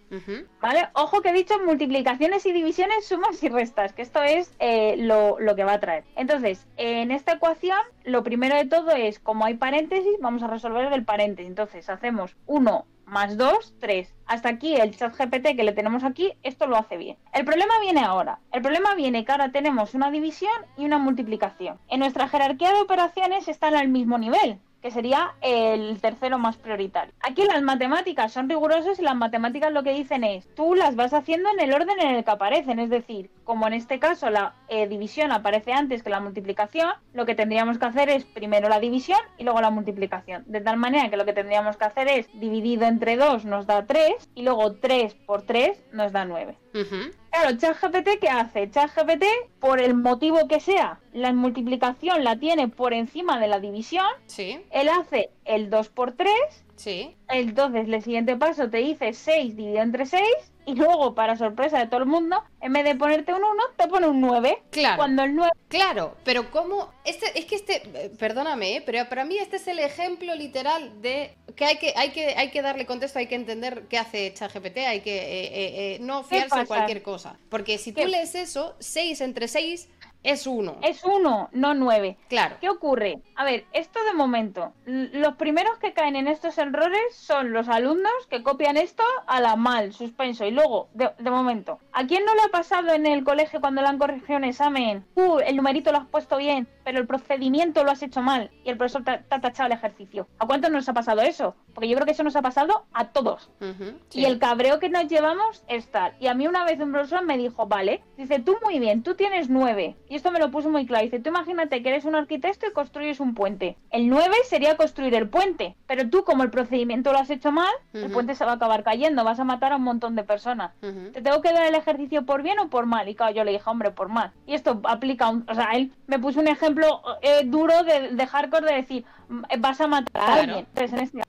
Speaker 2: ¿Vale? Ojo que he dicho multiplicaciones y divisiones, sumas y restas, que esto es eh, lo, lo, que va a traer. Entonces, en esta ecuación, lo primero de todo es, como hay paréntesis, vamos a resolver el paréntesis. Entonces, hacemos 1 más 2, 3. Hasta aquí el chat GPT que le tenemos aquí, esto lo hace bien. El problema viene ahora. El problema viene que ahora tenemos una división y una multiplicación. En nuestra jerarquía de operaciones están al mismo nivel que sería el tercero más prioritario. Aquí las matemáticas son rigurosas y las matemáticas lo que dicen es, tú las vas haciendo en el orden en el que aparecen, es decir, como en este caso la eh, división aparece antes que la multiplicación, lo que tendríamos que hacer es primero la división y luego la multiplicación, de tal manera que lo que tendríamos que hacer es dividido entre 2 nos da 3 y luego 3 por 3 nos da 9. Claro, ChatGPT, ¿qué hace? ChatGPT, por el motivo que sea, la multiplicación la tiene por encima de la división.
Speaker 1: Sí.
Speaker 2: Él hace el 2 por 3.
Speaker 1: Sí.
Speaker 2: Entonces, el siguiente paso te dice 6 dividido entre 6 y luego, para sorpresa de todo el mundo, en vez de ponerte un 1, te pone un 9.
Speaker 1: Claro.
Speaker 2: Cuando el 9...
Speaker 1: Claro, pero ¿cómo? Este, es que este, eh, perdóname, ¿eh? pero para mí este es el ejemplo literal de que hay que, hay que, hay que darle contexto, hay que entender qué hace ChatGPT, hay que eh, no fiarse en cualquier cosa. Porque si tú lees eso, 6 entre 6 es uno.
Speaker 2: Es uno, no nueve.
Speaker 1: Claro.
Speaker 2: ¿Qué ocurre? A ver, esto de momento, los primeros que caen en estos errores son los alumnos que copian esto a la mal, suspenso. Y luego, de, momento, ¿a quién no le ha pasado en el colegio cuando le han corregido un examen? Uh, el numerito lo has puesto bien, pero el procedimiento lo has hecho mal y el profesor te, ha tachado el ejercicio. ¿A cuántos nos ha pasado eso? Porque yo creo que eso nos ha pasado a todos. Y el cabreo que nos llevamos es tal. Y a mí una vez un profesor me dijo, vale, dice, tú muy bien, tú tienes nueve y esto me lo puso muy claro. Dice, tú imagínate que eres un arquitecto y construyes un puente. El 9 sería construir el puente, pero tú como el procedimiento lo has hecho mal, el puente se va a acabar cayendo, vas a matar a un montón de personas. ¿Te tengo que dar el ejercicio por bien o por mal? Y claro, yo le dije, hombre, por mal. Y esto aplica, un, o sea, él me puso un ejemplo eh, duro de, de, hardcore de decir, vas a matar a alguien. Entonces, en este,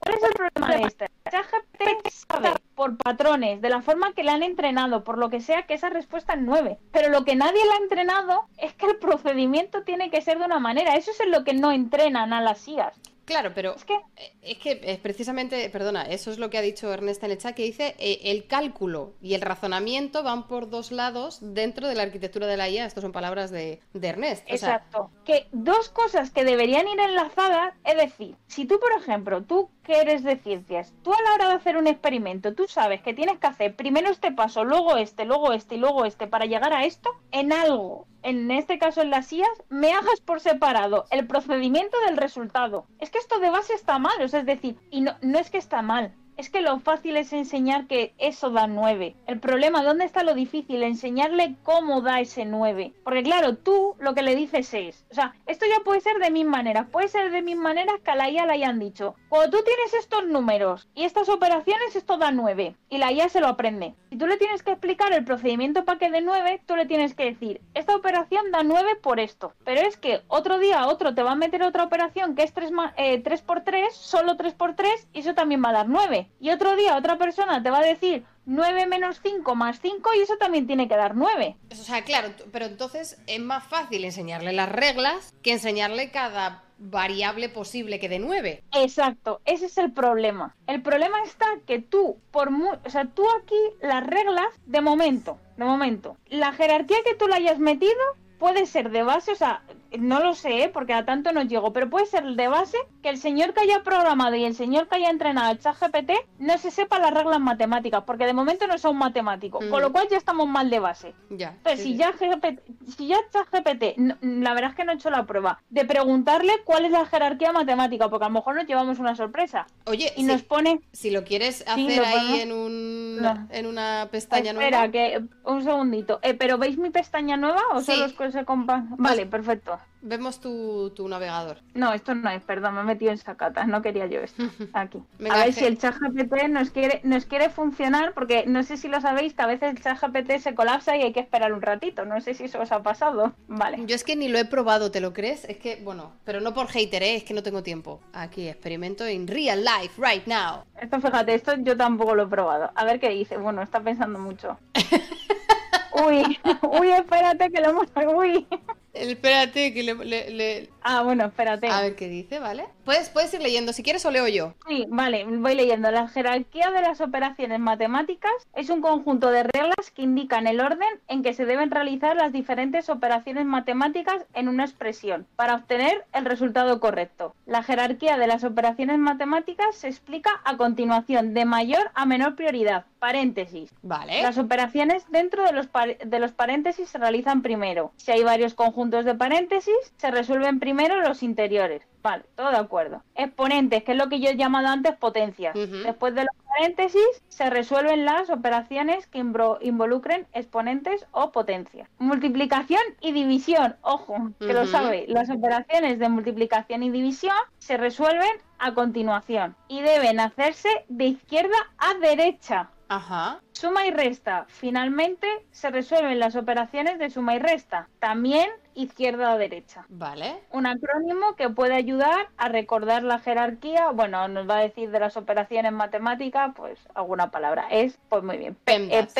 Speaker 2: ¿Cuál es el problema de esto? ChatGPT sabe por patrones, de la forma que le han entrenado, por lo que sea, que esa respuesta es 9. Pero lo que nadie le ha entrenado es que el procedimiento tiene que ser de una manera. Eso es en lo que no entrenan a las IAS.
Speaker 1: Claro, pero es que es que es precisamente, perdona, eso es lo que ha dicho Ernesta en el chat, que dice eh, el cálculo y el razonamiento van por dos lados dentro de la arquitectura de la IA. Estas son palabras de, de Ernest.
Speaker 2: Exacto. que dos cosas que deberían ir enlazadas, es decir, si tú, por ejemplo, tú que eres de ciencias, tú a la hora de hacer un experimento, tú sabes que tienes que hacer primero este paso, luego este, luego este y luego este para llegar a esto, en algo. En este caso en las IAS, me hagas por separado el procedimiento del resultado. Es que esto de base está mal, es decir, y no, no es que está mal, es que lo fácil es enseñar que eso da 9. El problema, ¿dónde está lo difícil? Enseñarle cómo da ese 9. Porque claro, tú lo que le dices es, o sea, esto ya puede ser de mil maneras. Puede ser de mil maneras que a la IA le hayan dicho, cuando tú tienes estos números y estas operaciones, esto da 9. Y la IA se lo aprende. Si tú le tienes que explicar el procedimiento para que dé 9, tú le tienes que decir, esta operación da 9 por esto. Pero es que otro día otro te va a meter otra operación que es 3, eh, 3 por 3, solo 3 por 3, y eso también va a dar 9. Y otro día otra persona te va a decir 9 menos 5 más 5 y eso también tiene que dar 9.
Speaker 1: O sea, claro, pero entonces es más fácil enseñarle las reglas que enseñarle cada variable posible que de 9.
Speaker 2: Exacto, ese es el problema. El problema está que tú, por o sea, tú aquí las reglas, de momento, de momento, la jerarquía que tú le hayas metido puede ser de base, o sea, no lo sé, ¿eh? porque a tanto no llego, pero puede ser de base que el señor que haya programado y el señor que haya entrenado el chat GPT no se sepa las reglas matemáticas, porque de momento no son matemáticos, con lo mm. cual ya estamos mal de base.
Speaker 1: Ya.
Speaker 2: Entonces, si, Ya GPT, si ya chat GPT, la verdad es que no he hecho la prueba, de preguntarle cuál es la jerarquía matemática, porque a lo mejor nos llevamos una sorpresa.
Speaker 1: Oye,
Speaker 2: y nos pone...
Speaker 1: Si lo quieres hacer ahí en, un, en una pestaña
Speaker 2: nueva. Espera, que un segundito. Eh, ¿Pero veis mi pestaña nueva o solo es que se compa? Vale, perfecto.
Speaker 1: Vemos tu, navegador.
Speaker 2: No, esto no es, perdón, me he metido en sacatas, no quería yo esto. Aquí. a ver si el chat GPT nos quiere, nos quiere funcionar, porque no sé si lo sabéis, que a veces el chat GPT se colapsa y hay que esperar un ratito. No sé si eso os ha pasado. Vale.
Speaker 1: Yo es que ni lo he probado, ¿te lo crees? Es que, bueno, pero no por hater, ¿eh? es que no tengo tiempo. Aquí, experimento en real life, right now.
Speaker 2: Esto, fíjate, esto yo tampoco lo he probado. A ver qué dice. Bueno, está pensando mucho. Uy, uy, espérate que lo hemos... Uy.
Speaker 1: Espérate, que le,
Speaker 2: Ah, bueno, espérate.
Speaker 1: A ver qué dice, ¿vale? Puedes, puedes ir leyendo si quieres o leo yo.
Speaker 2: Sí, vale, voy leyendo. La jerarquía de las operaciones matemáticas es un conjunto de reglas que indican el orden en que se deben realizar las diferentes operaciones matemáticas en una expresión para obtener el resultado correcto. La jerarquía de las operaciones matemáticas se explica a continuación de mayor a menor prioridad. Paréntesis.
Speaker 1: Vale.
Speaker 2: Las operaciones dentro de los, de los paréntesis se realizan primero. Si hay varios conjuntos de paréntesis, se resuelven primero los interiores. Vale, todo de acuerdo. Exponentes, que es lo que yo he llamado antes potencias. Después de los paréntesis se resuelven las operaciones que involucren exponentes o potencias. Multiplicación y división, ojo, que lo sabe. Las operaciones de multiplicación y división se resuelven a continuación y deben hacerse de izquierda a derecha.
Speaker 1: Ajá.
Speaker 2: Suma y resta. Finalmente se resuelven las operaciones de suma y resta. También izquierda o derecha.
Speaker 1: Vale.
Speaker 2: Un acrónimo que puede ayudar a recordar la jerarquía. Bueno, nos va a decir de las operaciones matemáticas, pues alguna palabra. Es, pues muy bien.
Speaker 1: PEMDAS.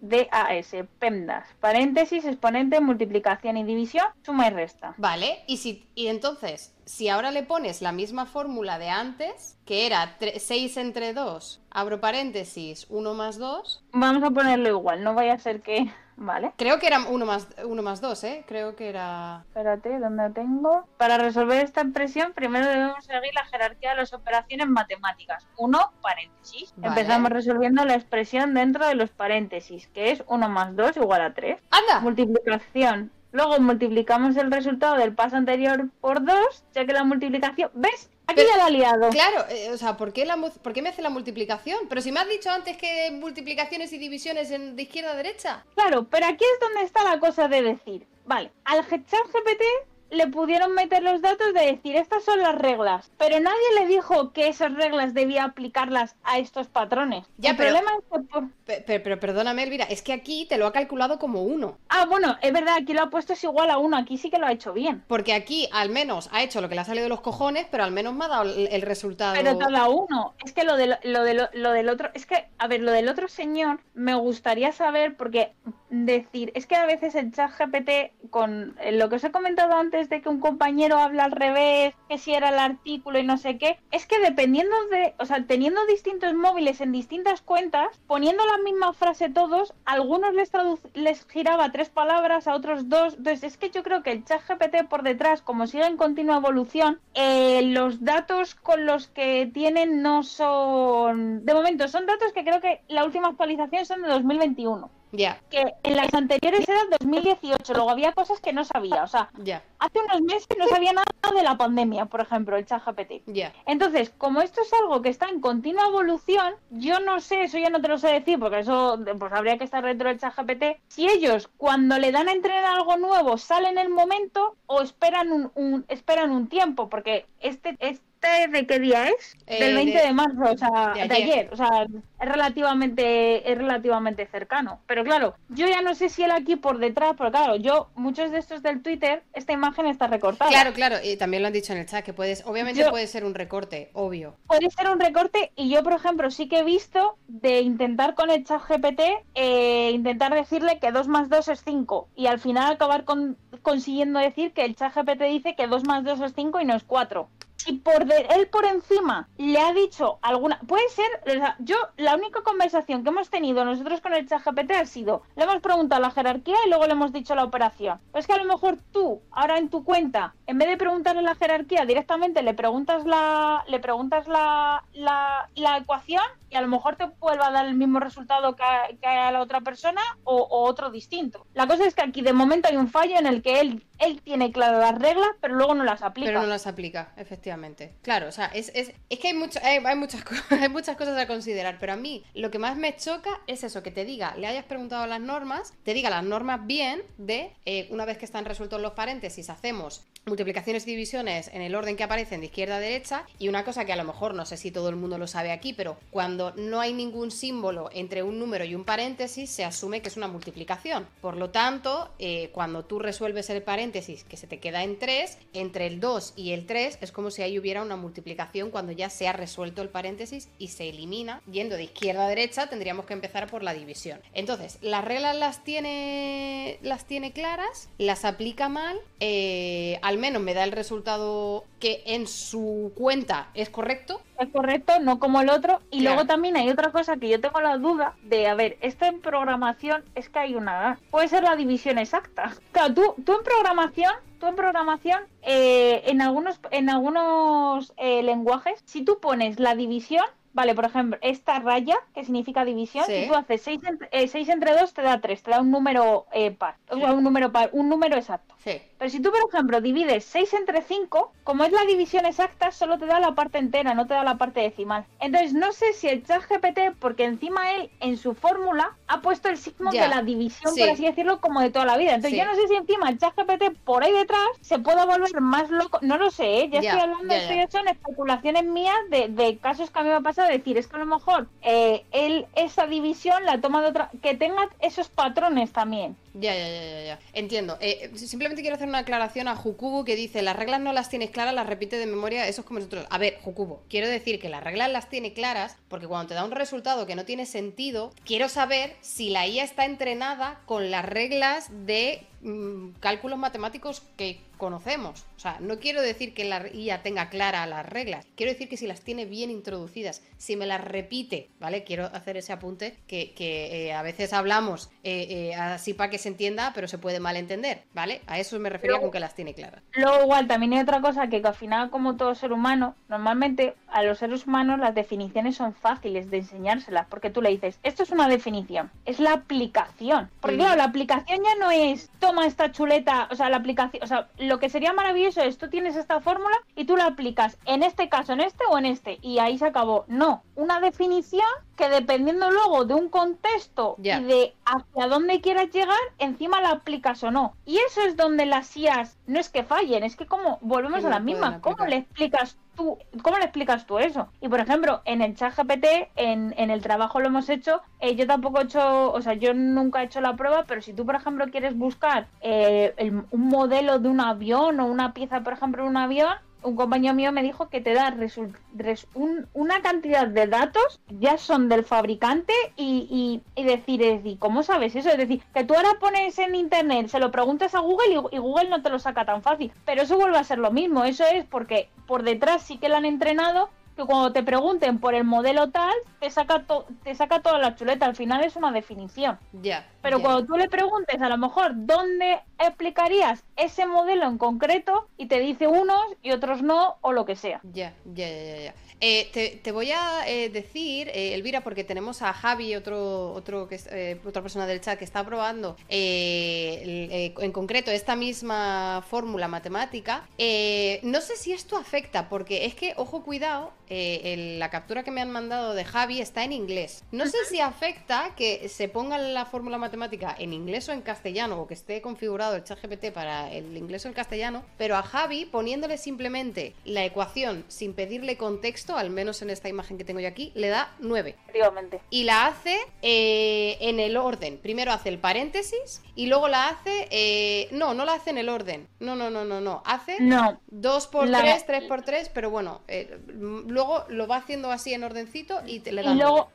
Speaker 2: P-E-M-D-A-S. PEMDAS. Paréntesis, exponente, multiplicación y división, suma y resta.
Speaker 1: Vale. Y, si, y entonces, si ahora le pones la misma fórmula de antes, que era 6 entre 2, abro paréntesis, 1 más 2.
Speaker 2: Vamos a ponerlo igual, no vaya a ser que... Vale.
Speaker 1: Creo que era 1 más, 1 más 2, ¿eh? Creo que era...
Speaker 2: Espérate, ¿dónde lo tengo? Para resolver esta expresión, primero debemos seguir la jerarquía de las operaciones matemáticas. 1, paréntesis.
Speaker 1: Vale.
Speaker 2: Empezamos resolviendo la expresión dentro de los paréntesis, que es 1 más 2 igual a 3.
Speaker 1: ¡Anda!
Speaker 2: Multiplicación. Luego multiplicamos el resultado del paso anterior por 2, ya que la multiplicación... ¿Ves? Aquí ya la he liado.
Speaker 1: Claro, eh, o sea, ¿por qué, la, mu- ¿por qué me hace la multiplicación? Pero si me has dicho antes que multiplicaciones y divisiones en, de izquierda a derecha.
Speaker 2: Claro, pero aquí es donde está la cosa de decir, vale, al chat GPT le pudieron meter los datos de decir estas son las reglas, pero nadie le dijo que esas reglas debía aplicarlas a estos patrones.
Speaker 1: Ya,
Speaker 2: El
Speaker 1: pero-
Speaker 2: problema es que por-
Speaker 1: Pero, pero perdóname, Elvira, es que aquí te lo ha calculado como uno.
Speaker 2: Ah, bueno, es verdad, aquí lo ha puesto es igual a uno, aquí sí que lo ha hecho bien.
Speaker 1: Porque aquí al menos ha hecho lo que le ha salido de los cojones, pero al menos me ha dado el, el resultado.
Speaker 2: Pero cada uno. Es que lo, de, lo, de, lo del otro. Es que, a ver, lo del otro señor me gustaría saber, porque decir, es que a veces el chat GPT, con lo que os he comentado antes de que un compañero habla al revés, que si era el artículo y no sé qué, es que dependiendo de. O sea, teniendo distintos móviles en distintas cuentas, poniendo la misma frase todos, a algunos les, les giraba tres palabras, a otros dos. Entonces, es que yo creo que el chat GPT por detrás, como sigue en continua evolución, eh, los datos con los que tienen no son. De momento, son datos que creo que la última actualización son de 2021.
Speaker 1: Ya,
Speaker 2: Que en las anteriores eran 2018, luego había cosas que no sabía. O sea,
Speaker 1: ya,
Speaker 2: hace unos meses no sabía nada de la pandemia, por ejemplo, el chat GPT.
Speaker 1: ya.
Speaker 2: Entonces, como esto es algo que está en continua evolución, yo no sé, eso ya no te lo sé decir, porque eso pues habría que estar dentro del chat GPT. Si ellos, cuando le dan a entrenar algo nuevo, salen en el momento o esperan un, un- esperan un tiempo, porque este, este ¿de qué día es?
Speaker 1: Eh,
Speaker 2: Del 20
Speaker 1: de-
Speaker 2: de, marzo, o sea,
Speaker 1: de
Speaker 2: de
Speaker 1: ayer.
Speaker 2: O sea, es relativamente, es relativamente cercano. Pero claro, yo ya no sé si él aquí por detrás, porque claro, yo, muchos de estos del Twitter, esta imagen está recortada.
Speaker 1: Claro, claro, y también lo han dicho en el chat, que puedes, obviamente
Speaker 2: Yo-
Speaker 1: puede ser un recorte, obvio.
Speaker 2: puede ser un recorte y yo, por ejemplo, sí que he visto de intentar con el chat GPT, eh, intentar decirle que 2 más 2 es 5 y al final acabar con- consiguiendo decir que el chat GPT dice que 2 más 2 es 5 y no es 4. Si por de- él por encima le ha dicho alguna... Puede ser... yo, la única conversación que hemos tenido nosotros con el chat GPT ha sido, le hemos preguntado la jerarquía y luego le hemos dicho la operación. Pues que a lo mejor tú, ahora en tu cuenta, en vez de preguntarle la jerarquía directamente, le preguntas la, le preguntas la, la, la ecuación y a lo mejor te vuelva a dar el mismo resultado que a, la otra persona o otro distinto. La cosa es que aquí de momento hay un fallo en el que él, él tiene claras las reglas, pero luego no las aplica.
Speaker 1: Pero no las aplica, efectivamente. Claro, o sea, es, es, es que hay, mucho, hay, muchas, hay muchas cosas a considerar, pero a mí lo que más me choca es eso, que te diga, le hayas preguntado las normas, te diga las normas bien de, eh, una vez que están resueltos los paréntesis, hacemos multiplicaciones y divisiones en el orden que aparecen de izquierda a derecha, y una cosa que a lo mejor no sé si todo el mundo lo sabe aquí, pero cuando no hay ningún símbolo entre un número y un paréntesis, se asume que es una multiplicación. Por lo tanto, eh, cuando tú resuelves el paréntesis, que se te queda en 3, entre el 2 y el 3 es como si ahí hubiera una multiplicación cuando ya se ha resuelto el paréntesis y se elimina. Yendo de izquierda a derecha tendríamos que empezar por la división. Entonces, las reglas las tiene, las tiene claras, las aplica mal, eh, al menos me da el resultado que en su cuenta es correcto.
Speaker 2: Es correcto, no como el otro. Y luego también hay otra cosa que yo tengo la duda de, a ver, esto en programación es que hay una... Puede ser la división exacta. Claro, tú, tú en programación tú en programación, eh, en algunos, en algunos eh, lenguajes, si tú pones la división, Vale, por ejemplo, esta raya, que significa división, si tú haces 6 entre, eh, entre 2, te da 3, te da un número eh, par, o sea, un número par, un número exacto.
Speaker 1: Sí.
Speaker 2: Pero si tú, por ejemplo, divides 6 entre 5, como es la división exacta, solo te da la parte entera, no te da la parte decimal. Entonces, no sé si el chat GPT, porque encima él en su fórmula ha puesto el signo de la división, por así decirlo, como de toda la vida. Entonces, yo no sé si encima el chat GPT por ahí detrás se puede volver más loco. No lo sé, ¿eh? ya, estoy hablando, estoy hecho en especulaciones mías de, de, casos que a mí me ha pasado. Decir, es que a lo mejor eh, él esa división la toma de otra. Que tenga esos patrones también.
Speaker 1: Ya, ya, ya, ya, Entiendo. Eh, simplemente quiero hacer una aclaración a Jukubo que dice, las reglas no las tienes claras, las repite de memoria, eso es como nosotros. A ver, Jukubo, quiero decir que las reglas las tiene claras porque cuando te da un resultado que no tiene sentido, quiero saber si la IA está entrenada con las reglas de mm, cálculos matemáticos que conocemos. O sea, no quiero decir que la IA tenga claras las reglas, quiero decir que si las tiene bien introducidas, si me las repite, ¿vale? Quiero hacer ese apunte que, eh, a veces hablamos eh, así para que se entienda, pero se puede malentender, ¿vale? A eso me refería con que las tiene claras.
Speaker 2: Luego igual también hay otra cosa que, al final como todo ser humano, normalmente a los seres humanos las definiciones son fáciles de enseñárselas, porque tú le dices, esto es una definición, es la aplicación. Porque mm. claro, la aplicación ya no es toma esta chuleta, o sea, la aplicación, o sea, lo que sería maravilloso es tú tienes esta fórmula y tú la aplicas en este caso, en este o en este, y ahí se acabó. No, una definición que dependiendo luego de un contexto y de hacia dónde quieras llegar, encima la aplicas o no. Y eso es donde las IAS no es que fallen, es que como volvemos a la misma, ¿cómo le explicas tú, cómo le explicas tú eso? Y por ejemplo, en el chat GPT, en, en el trabajo lo hemos hecho, eh, yo tampoco he hecho, o sea, yo nunca he hecho la prueba, pero si tú, por ejemplo, quieres buscar eh, un modelo de un avión o una pieza, por ejemplo, de un avión, un compañero mío me dijo que te da una cantidad de datos, ya son del fabricante, y, decir, ¿y cómo sabes eso? Es decir, que tú ahora pones en internet, se lo preguntas a Google y, Google no te lo saca tan fácil. Pero eso vuelve a ser lo mismo, eso es porque por detrás sí que lo han entrenado que cuando te pregunten por el modelo tal, te saca, te saca toda la chuleta. Al final es una definición.
Speaker 1: Ya.
Speaker 2: Pero cuando tú le preguntes a lo mejor dónde explicarías ese modelo en concreto y te dice unos y otros no o lo que sea.
Speaker 1: Ya, ya, ya, ya. Eh, te, voy a eh, decir, eh, Elvira, porque tenemos a Javi, otro, otro que otra persona del chat que está probando en concreto esta misma fórmula matemática. no sé si esto afecta, porque es que, ojo, cuidado, la captura que me han mandado de Javi está en inglés. No sé si afecta que se ponga la fórmula matemática en inglés o en castellano, o que esté configurado el chat GPT para el inglés o el castellano, pero a Javi poniéndole simplemente la ecuación sin pedirle contexto, al menos en esta imagen que tengo yo aquí, le da 9. Y la hace eh, en el orden. Primero hace el paréntesis y luego la hace. Eh, no, no la hace en el orden. No, no, no, no, no. Hace 2 por 3, 3 por 3, pero bueno, eh, luego lo va haciendo así en ordencito y te le da.
Speaker 2: Y luego,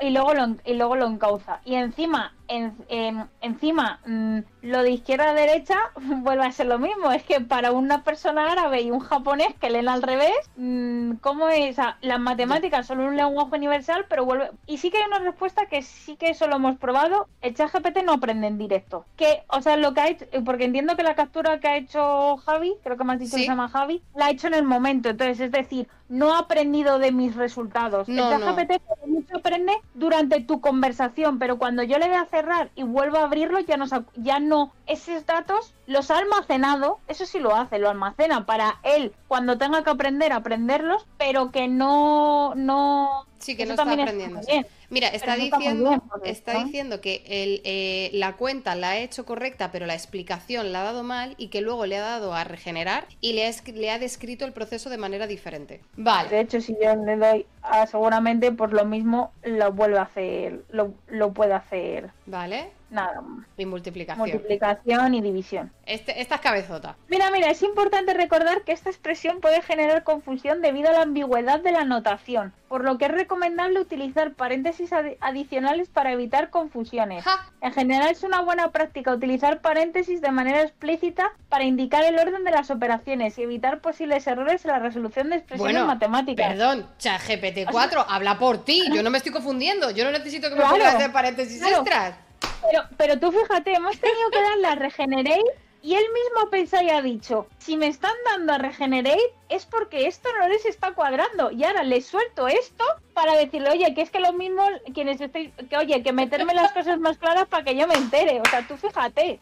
Speaker 2: y, luego lo, y luego lo encauza. Y encima, en, encima, mm, lo de izquierda a derecha vuelve a ser lo mismo. Es que para una persona árabe y un japonés que leen al revés, mm, ¿cómo es? las matemáticas son un lenguaje universal, pero vuelve. Y sí que hay una respuesta que sí que eso lo hemos probado. El chat GPT no aprende en directo. Que, o sea, lo que ha hecho, porque entiendo que la captura que ha hecho Javi, creo que me has dicho que se llama Javi, la ha hecho en el momento. Entonces, es decir, no ha aprendido de mis resultados. el chat GPT mucho aprende durante tu conversación, pero cuando yo le voy a cerrar y vuelvo a abrirlo, ya no, ya no, esos datos los ha almacenado, eso sí lo hace, lo almacena para él cuando tenga que aprender aprenderlos, pero que no, no,
Speaker 1: Sí, que no está aprendiendo. Mira, está diciendo, está diciendo que el, eh, la cuenta la ha hecho correcta, pero la explicación la ha dado mal y que luego le ha dado a regenerar y le ha, le ha descrito el proceso de manera diferente. Vale.
Speaker 2: De hecho, si yo le doy a seguramente por lo mismo lo vuelve a hacer, lo, lo puede hacer.
Speaker 1: Vale.
Speaker 2: Nada.
Speaker 1: Y multiplicación.
Speaker 2: Multiplicación y división.
Speaker 1: Este, esta es cabezota.
Speaker 2: Mira, mira, es importante recordar que esta expresión puede generar confusión debido a la ambigüedad de la notación, por lo que es recomendable utilizar paréntesis adicionales para evitar confusiones. En general es una buena práctica utilizar paréntesis de manera explícita para indicar el orden de las operaciones y evitar posibles errores en la resolución de expresiones matemáticas.
Speaker 1: Perdón, ChatGPT 4, habla por ti, yo no me estoy confundiendo, yo no necesito que me pongas hacer paréntesis extras.
Speaker 2: Pero, pero tú fíjate, hemos tenido que darle a Regenerate y él mismo pensó y ha dicho, si me están dando a Regenerate es porque esto no les está cuadrando. Y ahora les suelto esto para decirle, oye, que es que lo mismo, quienes estoy, que oye, que meterme las cosas más claras para que yo me entere. O sea, tú fíjate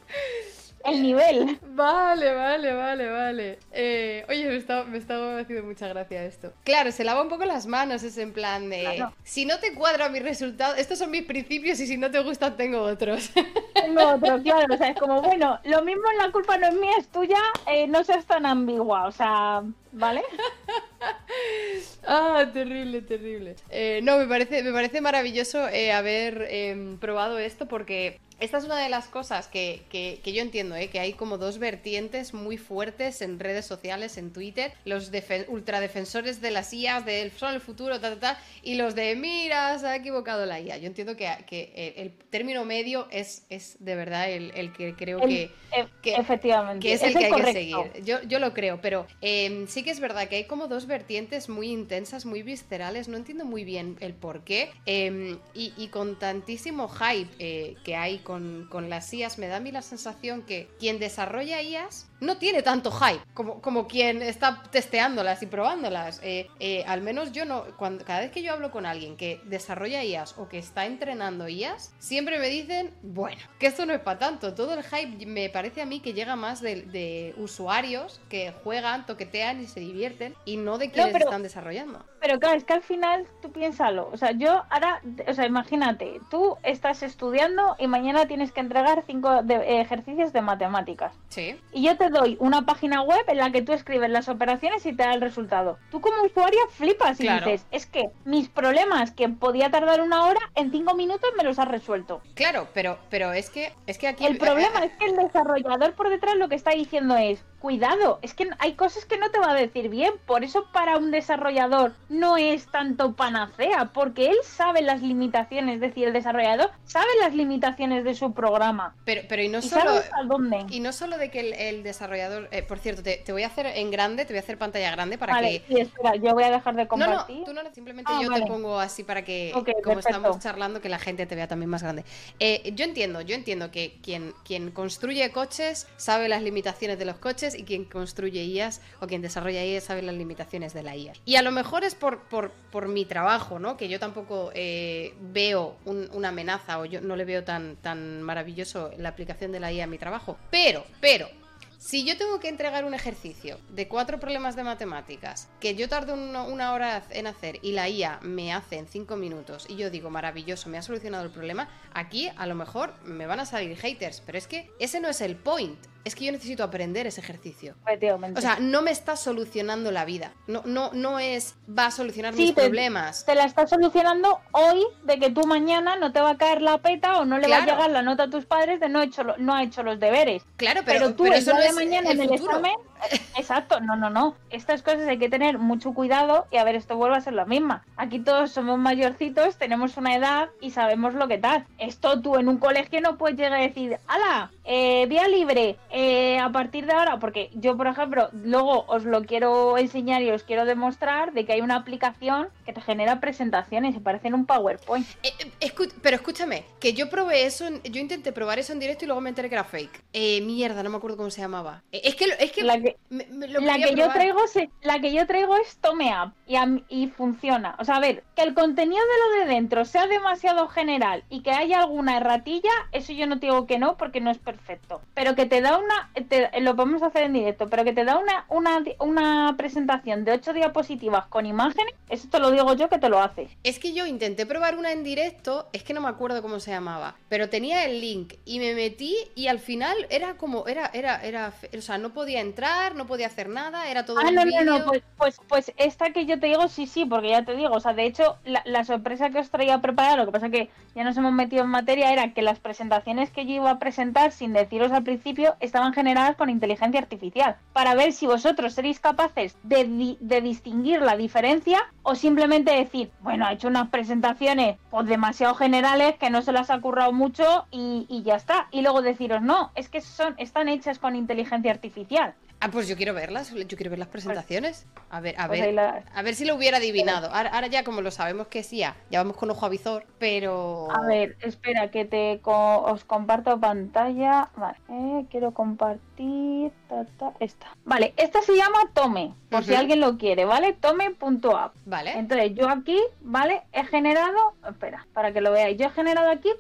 Speaker 2: el nivel.
Speaker 1: Vale, vale, vale, vale. Eh, oye, me está, me está haciendo mucha gracia esto. Claro, se lava un poco las manos, es en plan de. Si no te cuadra mi resultado, estos son mis principios y si no te gustan, tengo otros.
Speaker 2: Tengo otros, claro. O sea, es como, bueno, lo mismo la culpa no es mía, es tuya, eh, no seas tan ambigua. O sea, ¿vale?
Speaker 1: ah, terrible, terrible. Eh, no, me parece, me parece maravilloso haber em, probado esto porque esta es una de las cosas que, que, yo entiendo, ¿eh? que hay como dos vertientes muy fuertes en redes sociales, en Twitter, los ultradefensores de las IAs, de son el futuro, ta, ta, ta, y los de, mira, se ha equivocado la IA. Yo entiendo que, que el, término medio es, es de verdad el, el que creo que,
Speaker 2: e, que, efectivamente.
Speaker 1: que es el que hay que seguir. Yo, yo lo creo, pero em, sí que es verdad que hay como dos vertientes muy intensas, muy viscerales, no entiendo muy bien el por qué, em, y, y, con tantísimo hype eh, que hay con, con, las IAS, me da a mí la sensación que quien desarrolla IAS no tiene tanto hype como, como quien está testeándolas y probándolas. Eh, eh, al menos yo no, cuando, cada vez que yo hablo con alguien que desarrolla IAS o que está entrenando IAS, siempre me dicen, bueno, que esto no es para tanto. Todo el hype me parece a mí que llega más de, usuarios que juegan, toquetean y se divierten y no de quienes están desarrollando.
Speaker 2: Pero claro, es que al final tú piénsalo. O sea, yo ahora, o sea, imagínate, tú estás estudiando y mañana tienes que entregar cinco ejercicios de matemáticas.
Speaker 1: Sí.
Speaker 2: Y yo te doy una página web en la que tú escribes las operaciones y te da el resultado. Tú como usuario flipas y dices, es que mis problemas que podía tardar una hora, en cinco minutos me los has resuelto.
Speaker 1: Claro, pero, pero es que es que aquí
Speaker 2: el problema es que el desarrollador por detrás lo que está diciendo es cuidado, es que hay cosas que no te va a decir bien, por eso para un desarrollador no es tanto panacea, porque él sabe las limitaciones, es decir, el desarrollador sabe las limitaciones de su programa.
Speaker 1: Pero, pero y no solo y no solo de que el, desarrollador, eh, por cierto, te, voy a hacer en grande, te voy a hacer pantalla grande para
Speaker 2: que. Sí, espera, yo voy a dejar de compartir.
Speaker 1: No, no, tú no, simplemente ah, yo te pongo así para que, como estamos charlando, que la gente te vea también más grande. Eh, yo entiendo, yo entiendo que quien, quien construye coches sabe las limitaciones de los coches y quien construye IAS o quien desarrolla IAS sabe las limitaciones de la IA. Y a lo mejor es por, por, mi trabajo, ¿no? Que yo tampoco eh, veo una amenaza o yo no le veo tan, tan maravilloso la aplicación de la IA a mi trabajo. Pero, pero, si yo tengo que entregar un ejercicio de cuatro problemas de matemáticas que yo tardo una hora en hacer y la IA me hace en cinco minutos y yo digo maravilloso, me ha solucionado el problema, aquí a lo mejor me van a salir haters, pero es que ese no es el point es que yo necesito aprender ese ejercicio. O sea, no me está solucionando la vida. No, no, no es va a solucionar mis problemas.
Speaker 2: Te la está solucionando hoy de que tú mañana no te va a caer la peta o no le va a llegar la nota a tus padres de no, hecho, no ha hecho los deberes.
Speaker 1: Claro, pero, tú eso no de mañana en el examen
Speaker 2: Exacto, no, no, no. Estas cosas hay que tener mucho cuidado y a ver, esto vuelve a ser la misma. Aquí todos somos mayorcitos, tenemos una edad y sabemos lo que tal. Esto tú en un colegio no puedes llegar a decir, ¡Hala! Eh, vía libre, eh, a partir de ahora, porque yo, por ejemplo, luego os lo quiero enseñar y os quiero demostrar de que hay una aplicación que te genera presentaciones y parecen un PowerPoint.
Speaker 1: Eh, pero escúchame, que yo probé eso, yo intenté probar eso en directo y luego me enteré que era fake. mierda, no me acuerdo cómo se llamaba. es que, es que
Speaker 2: la que yo traigo la que yo traigo es Tome Up y, y funciona. O sea, a ver, que el contenido de lo de dentro sea demasiado general y que haya alguna erratilla, eso yo no digo que no porque no es perfecto. Pero que te da una, lo podemos hacer en directo, pero que te da una, una, una presentación de ocho diapositivas con imágenes, eso te lo digo yo que te lo hace.
Speaker 1: Es que yo intenté probar una en directo, es que no me acuerdo cómo se llamaba, pero tenía el link y me metí y al final era como, era, era, era, o sea, no podía entrar, no podía hacer nada, era todo
Speaker 2: ah, no, no, no, pues, pues, pues, esta que yo te digo, sí, sí, porque ya te digo, o sea, de hecho, la, sorpresa que os traía preparada, lo que pasa que ya nos hemos metido en materia, era que las presentaciones que yo iba a presentar, sin deciros al principio, estaban generadas con inteligencia artificial, para ver si vosotros seréis capaces de, de distinguir la diferencia o simplemente decir, bueno, ha hecho unas presentaciones pues demasiado generales que no se las ha currado mucho y, y ya está. Y luego deciros, no, es que son, están hechas con inteligencia artificial.
Speaker 1: Ah, pues yo quiero verlas, yo quiero ver las presentaciones. A ver, a pues ver, a ver si lo hubiera adivinado. Ahora, ya como lo sabemos que sí, ya, ya vamos con ojo avizor, pero...
Speaker 2: A ver, espera, que te os comparto pantalla. Vale, eh, quiero compartir esta. Vale, esta se llama Tome, por si alguien lo quiere, ¿vale? Tome.app.
Speaker 1: Vale.
Speaker 2: Entonces yo aquí, ¿vale? He generado, espera, para que lo veáis, yo he generado aquí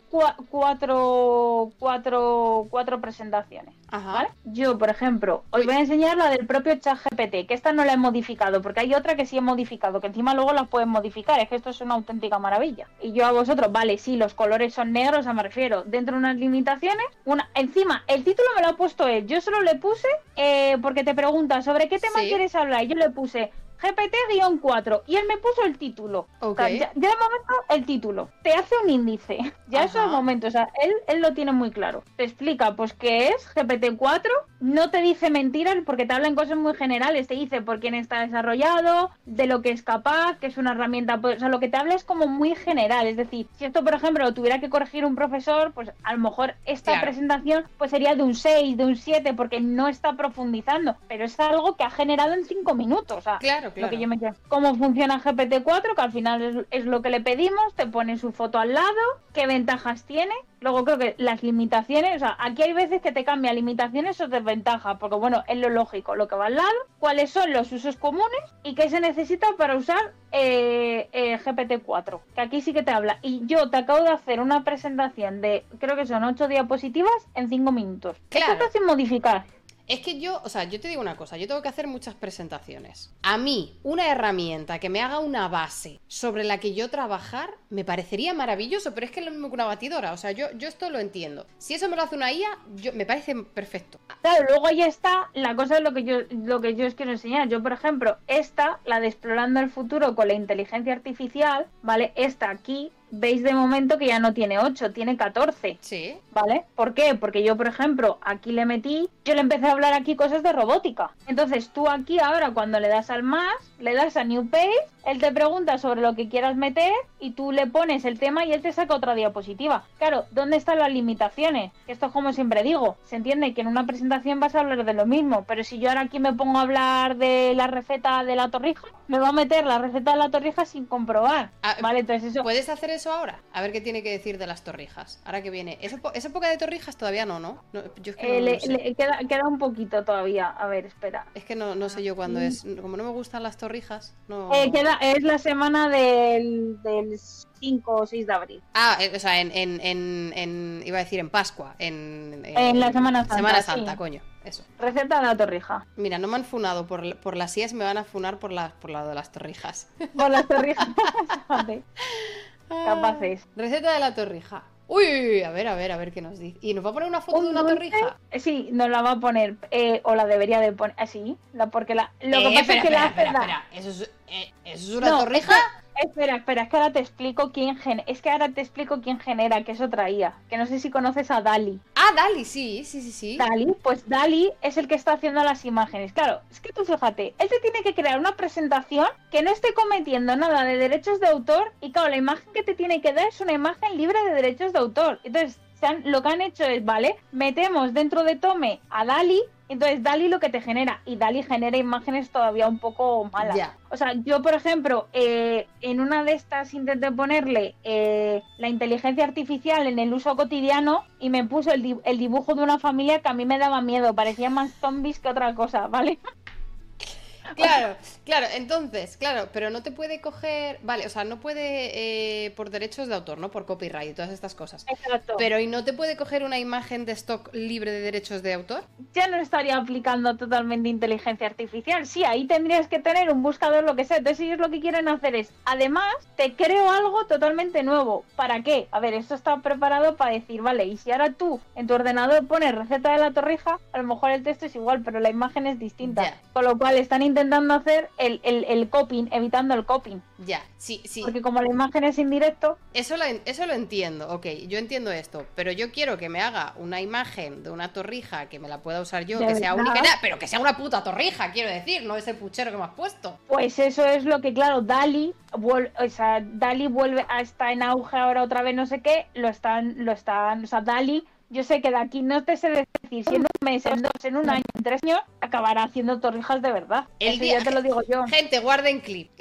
Speaker 2: cuatro, cuatro, cuatro presentaciones. ¿vale? Yo, por ejemplo, os voy a enseñar la del propio chat GPT, que esta no la he modificado, porque hay otra que sí he modificado, que encima luego las pueden modificar, es que esto es una auténtica maravilla. Y yo a vosotros, vale, sí, los colores son negros, sea, me refiero, dentro de unas limitaciones, una, encima, el título me lo ha puesto él, yo solo le puse, eh, porque te pregunta, ¿sobre qué tema quieres hablar? Y yo le puse, GPT-4 y él me puso el título. ya, de momento el título. Te hace un índice. Ya eso es el momento. O sea, él, él lo tiene muy claro. Te explica pues qué es GPT-4. No te dice mentiras porque te habla en cosas muy generales. Te dice por quién está desarrollado, de lo que es capaz, que es una herramienta. Pues, o sea, lo que te habla es como muy general. Es decir, si esto, por ejemplo, lo tuviera que corregir un profesor, pues a lo mejor esta presentación pues sería de un 6, de un 7, porque no está profundizando. Pero es algo que ha generado en 5 minutos. O sea,
Speaker 1: claro que
Speaker 2: yo me ¿Cómo funciona GPT-4? Que al final es, lo que le pedimos, te pone su foto al lado, qué ventajas tiene. Luego creo que las limitaciones, o sea, aquí hay veces que te cambia limitaciones o desventajas, porque bueno, es lo lógico, lo que va al lado, cuáles son los usos comunes y qué se necesita para usar eh, eh, GPT-4, que aquí sí que te habla. Y yo te acabo de hacer una presentación de, creo que son 8 diapositivas en 5 minutos. Claro. Esto sin modificar.
Speaker 1: Es que yo, o sea, yo te digo una cosa, yo tengo que hacer muchas presentaciones. A mí, una herramienta que me haga una base sobre la que yo trabajar, me parecería maravilloso, pero es que es lo mismo que una batidora, o sea, yo, yo esto lo entiendo. Si eso me lo hace una IA, yo, me parece perfecto.
Speaker 2: Claro, luego ahí está la cosa de lo que yo, lo que yo os quiero enseñar. Yo, por ejemplo, esta, la de explorando el futuro con la inteligencia artificial, ¿vale? Esta aquí veis de momento que ya no tiene 8, tiene 14.
Speaker 1: Sí.
Speaker 2: ¿Vale? ¿Por qué? Porque yo, por ejemplo, aquí le metí, yo le empecé a hablar aquí cosas de robótica. Entonces tú aquí ahora cuando le das al más, le das a New Page, él te pregunta sobre lo que quieras meter y tú le pones el tema y él te saca otra diapositiva. Claro, ¿dónde están las limitaciones? Esto es como siempre digo, se entiende que en una presentación vas a hablar de lo mismo, pero si yo ahora aquí me pongo a hablar de la receta de la torrija, me va a meter la receta de la torrija sin comprobar. Ah, ¿Vale? Entonces eso...
Speaker 1: ¿Puedes hacer eso ahora? A ver qué tiene que decir de las torrijas. Ahora que viene. ¿Esa, época de torrijas todavía no, ¿no?
Speaker 2: yo es que eh, le, queda, queda, un poquito todavía. A ver, espera.
Speaker 1: Es que no, sé yo cuándo es. Como no me gustan las torrijas, no.
Speaker 2: Eh, queda, es la semana del, del 5 o 6 de abril.
Speaker 1: Ah, eh, o sea, en, en, en, iba a decir en Pascua, en,
Speaker 2: en, la Semana Santa.
Speaker 1: Semana Santa, coño. Eso.
Speaker 2: Receta de la torrija.
Speaker 1: Mira, no me han funado por, por las IES, me van a funar por, la, por lado de las torrijas.
Speaker 2: Por las torrijas. Capaces.
Speaker 1: Receta de la torrija. Uy, a ver, a ver, a ver qué nos dice. ¿Y nos va a poner una foto de una torrija?
Speaker 2: Sí, nos la va a poner, eh, o la debería de poner, así, ah, la, porque la, lo que
Speaker 1: eh,
Speaker 2: pasa es que la
Speaker 1: espera, espera, ¿Eso es, eh, ¿eso es una torrija?
Speaker 2: Espera, espera, es que ahora te explico quién es que ahora te explico quién genera, que eso traía. Que no sé si conoces a Dali.
Speaker 1: Ah, Dali, sí, sí, sí, sí.
Speaker 2: Dali, pues Dali es el que está haciendo las imágenes. Claro, es que tú fíjate, él te tiene que crear una presentación que no esté cometiendo nada de derechos de autor y claro, la imagen que te tiene que dar es una imagen libre de derechos de autor. Entonces, lo que han hecho es, ¿vale? Metemos dentro de Tome a Dali entonces, Dali lo que te genera, y Dali genera imágenes todavía un poco malas. O sea, yo, por ejemplo, eh, en una de estas intenté ponerle eh, la inteligencia artificial en el uso cotidiano y me puso el, el, dibujo de una familia que a mí me daba miedo, parecía más zombies que otra cosa, ¿vale?
Speaker 1: Claro, claro, entonces, claro, pero no te puede coger, vale, o sea, no puede eh, por derechos de autor, ¿no? Por copyright y todas estas cosas.
Speaker 2: Exacto.
Speaker 1: Pero ¿y no te puede coger una imagen de stock libre de derechos de autor?
Speaker 2: Ya no estaría aplicando totalmente inteligencia artificial. Sí, ahí tendrías que tener un buscador, lo que sea. Entonces ellos lo que quieren hacer es, además, te creo algo totalmente nuevo. ¿Para qué? A ver, esto está preparado para decir, vale, y si ahora tú en tu ordenador pones receta de la torrija, a lo mejor el texto es igual, pero la imagen es distinta. Con lo cual están intentando hacer el, el, el copying, evitando el copying.
Speaker 1: Ya, sí, sí.
Speaker 2: Porque como la imagen es indirecto.
Speaker 1: Eso lo, eso lo entiendo, ok, yo entiendo esto, pero yo quiero que me haga una imagen de una torrija que me la pueda usar yo, que sea única, pero que sea una puta torrija, quiero decir, no ese puchero que me has puesto.
Speaker 2: Pues eso es lo que, claro, Dali, o sea, Dali vuelve a estar en auge ahora otra vez, no sé qué, lo están, lo están, o sea, Dali yo sé que de aquí no te sé decir si en un mes, en dos, en un año, en tres años, acabará haciendo torrijas de verdad. El día, ya te lo digo yo.
Speaker 1: Gente, guarden clip.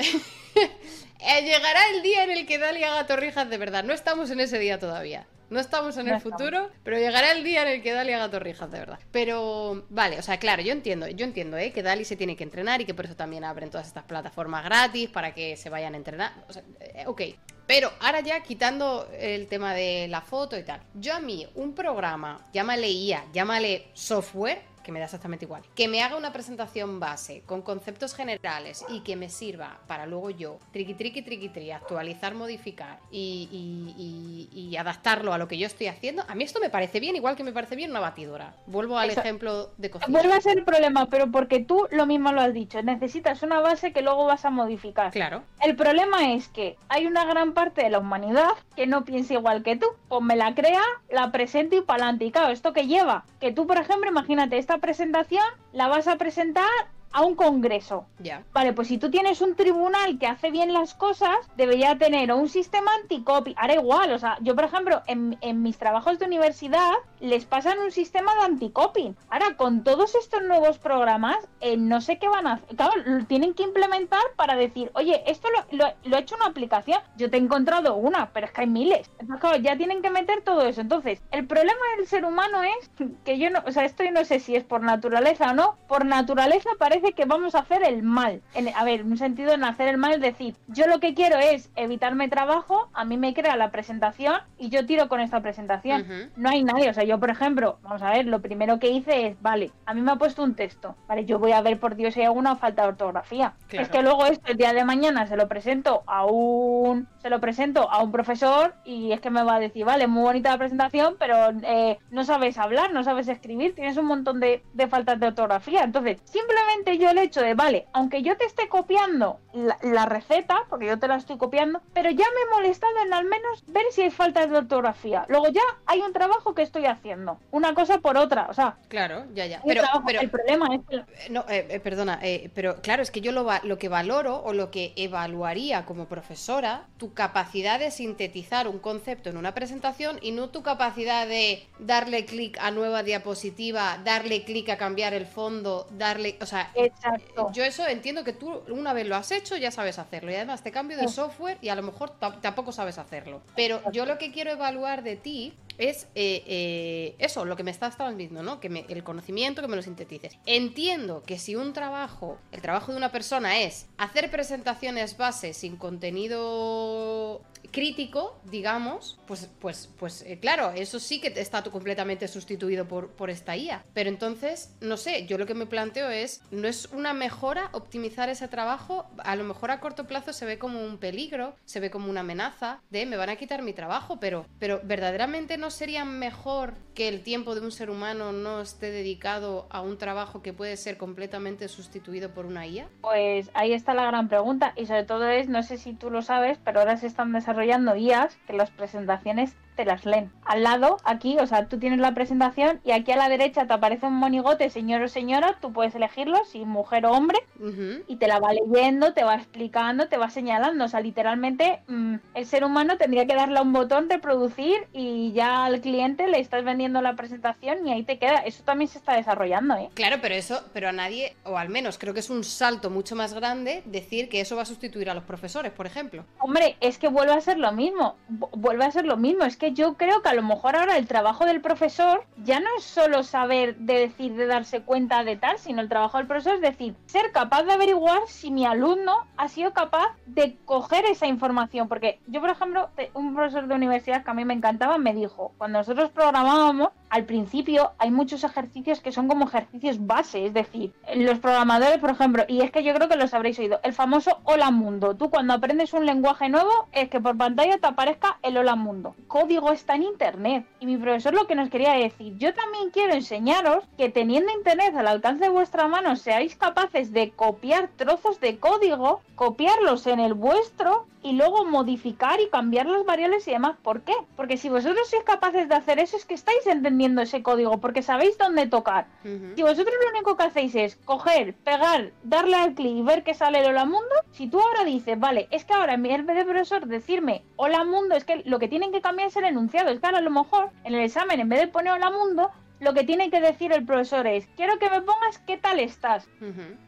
Speaker 1: Eh, llegará el día en el que Dali haga torrijas de verdad. No estamos en ese día todavía. No estamos en el futuro, pero llegará el día en el que Dali haga torrijas, de verdad. Pero, vale, o sea, claro, yo entiendo, yo entiendo, ¿eh? Que Dali se tiene que entrenar y que por eso también abren todas estas plataformas gratis para que se vayan a entrenar. O sea, eh, ok. Pero ahora ya quitando el tema de la foto y tal. Yo a mí, un programa, llámale IA, llámale software, que me da exactamente igual, que me haga una presentación base con conceptos generales y que me sirva para luego yo, triqui triqui triqui tri, actualizar, modificar y, adaptarlo a lo que yo estoy haciendo, a mí esto me parece bien, igual que me parece bien una batidora. Vuelvo al ejemplo de cocina.
Speaker 2: Vuelve a ser el problema, pero porque tú lo mismo lo has dicho, necesitas una base que luego vas a modificar.
Speaker 1: Claro.
Speaker 2: El problema es que hay una gran parte de la humanidad que no piensa igual que tú. Pues me la crea, la presento y para adelante. Y claro, ¿esto que lleva? Que tú, por ejemplo, imagínate, esta presentación la vas a presentar a un congreso.
Speaker 1: Ya.
Speaker 2: Vale, pues si tú tienes un tribunal que hace bien las cosas, debería tener un sistema anticopy. Ahora igual, o sea, yo por ejemplo, en, mis trabajos de universidad les pasan un sistema de anticopy. Ahora, con todos estos nuevos programas, eh, no sé qué van a hacer. Claro, lo tienen que implementar para decir, oye, esto lo, lo, he hecho una aplicación. Yo te he encontrado una, pero es que hay miles. Entonces, claro, ya tienen que meter todo eso. Entonces, el problema del ser humano es que yo no, o sea, esto yo no sé si es por naturaleza o no. Por naturaleza parece que vamos a hacer el mal. a ver, un sentido en hacer el mal es decir, yo lo que quiero es evitarme trabajo, a mí me crea la presentación y yo tiro con esta presentación. No hay nadie, o sea, yo por ejemplo, vamos a ver, lo primero que hice es, vale, a mí me ha puesto un texto, vale, yo voy a ver por Dios si hay alguna falta de ortografía. Es que luego esto el día de mañana se lo presento a un se lo presento a un profesor y es que me va a decir, vale, muy bonita la presentación, pero eh, no sabes hablar, no sabes escribir, tienes un montón de, de faltas de ortografía. Entonces, simplemente yo el hecho de, vale, aunque yo te esté copiando la, receta, porque yo te la estoy copiando, pero ya me he molestado en al menos ver si hay faltas de ortografía. Luego ya hay un trabajo que estoy haciendo, una cosa por otra, o sea.
Speaker 1: Claro, ya, ya. Pero,
Speaker 2: el problema es que...
Speaker 1: Eh, no, eh, eh, perdona, pero claro, es que yo lo, lo que valoro o lo que evaluaría como profesora, tu capacidad de sintetizar un concepto en una presentación y no tu capacidad de darle clic a nueva diapositiva, darle clic a cambiar el fondo, darle, o sea,
Speaker 2: Exacto.
Speaker 1: Yo eso entiendo que tú una vez lo has hecho, ya sabes hacerlo. Y además te cambio de software y a lo mejor tampoco sabes hacerlo. Pero yo lo que quiero evaluar de ti es eh, eh, eso, lo que me estás transmitiendo, ¿no? Que me, el conocimiento, que me lo sintetices. Entiendo que si un trabajo, el trabajo de una persona es hacer presentaciones base sin contenido crítico, digamos, pues, pues, pues eh, claro, eso sí que está completamente sustituido por, por esta IA. Pero entonces, no sé, yo lo que me planteo es, ¿no es una mejora optimizar ese trabajo? A lo mejor a corto plazo se ve como un peligro, se ve como una amenaza de me van a quitar mi trabajo, pero, pero verdaderamente no sería mejor que el tiempo de un ser humano no esté dedicado a un trabajo que puede ser completamente sustituido por una IA?
Speaker 2: Pues ahí está la gran pregunta y sobre todo es, no sé si tú lo sabes, pero ahora se están desarrollando IAs que las presentaciones te las leen. Al lado, aquí, o sea, tú tienes la presentación y aquí a la derecha te aparece un monigote, señor o señora, tú puedes elegirlo, si mujer o hombre, y te la va leyendo, te va explicando, te va señalando. O sea, literalmente mm, el ser humano tendría que darle a un botón de producir y ya al cliente le estás vendiendo la presentación y ahí te queda. Eso también se está desarrollando, ¿eh?
Speaker 1: Claro, pero eso, pero a nadie, o al menos creo que es un salto mucho más grande decir que eso va a sustituir a los profesores, por ejemplo.
Speaker 2: Hombre, es que vuelve a ser lo mismo, vuelve a ser lo mismo, es que que yo creo que a lo mejor ahora el trabajo del profesor ya no es solo saber de decir, de darse cuenta de tal, sino el trabajo del profesor es decir, ser capaz de averiguar si mi alumno ha sido capaz de coger esa información. Porque yo, por ejemplo, un profesor de universidad que a mí me encantaba me dijo, cuando nosotros programábamos, al principio hay muchos ejercicios que son como ejercicios base, es decir, los programadores, por ejemplo, y es que yo creo que los habréis oído, el famoso hola mundo. Tú cuando aprendes un lenguaje nuevo es que por pantalla te aparezca el hola mundo. Código está en internet. Y mi profesor lo que nos quería decir, yo también quiero enseñaros que teniendo internet al alcance de vuestra mano seáis capaces de copiar trozos de código, copiarlos en el vuestro y luego modificar y cambiar las variables y demás. ¿Por qué? Porque si vosotros sois capaces de hacer eso es que estáis entendiendo ese código, porque sabéis dónde tocar. Si vosotros lo único que hacéis es coger, pegar, darle al clic y ver que sale el hola mundo, si tú ahora dices, vale, es que ahora en vez de profesor decirme hola mundo, es que lo que tienen que cambiar es el enunciado. Es que ahora a lo mejor en el examen, en vez de poner hola mundo, lo que tiene que decir el profesor es, quiero que me pongas qué tal estás.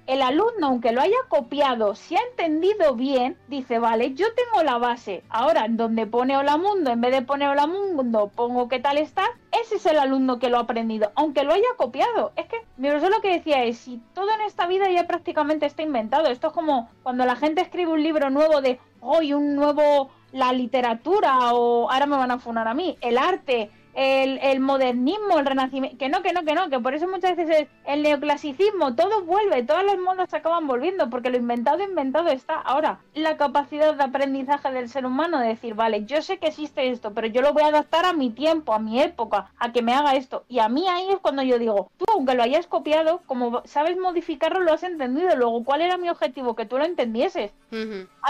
Speaker 2: El alumno, aunque lo haya copiado, si ha entendido bien, dice, vale, yo tengo la base. Ahora, en donde pone hola mundo, en vez de poner hola mundo, pongo qué tal estás, ese es el alumno que lo ha aprendido, aunque lo haya copiado. Es que mi profesor lo que decía es, si todo en esta vida ya prácticamente está inventado, esto es como cuando la gente escribe un libro nuevo de, hoy un nuevo, la literatura, o ahora me van a funar a mí, el arte, el, modernismo, el renacimiento, que no, que no, que no, que por eso muchas veces es el neoclasicismo, todo vuelve, todas las modas se acaban volviendo, porque lo inventado, inventado está. Ahora, la capacidad de aprendizaje del ser humano de decir, vale, yo sé que existe esto, pero yo lo voy a adaptar a mi tiempo, a mi época, a que me haga esto. Y a mí ahí es cuando yo digo, tú, aunque lo hayas copiado, como sabes modificarlo, lo has entendido. Luego, ¿cuál era mi objetivo? Que tú lo entendieses. A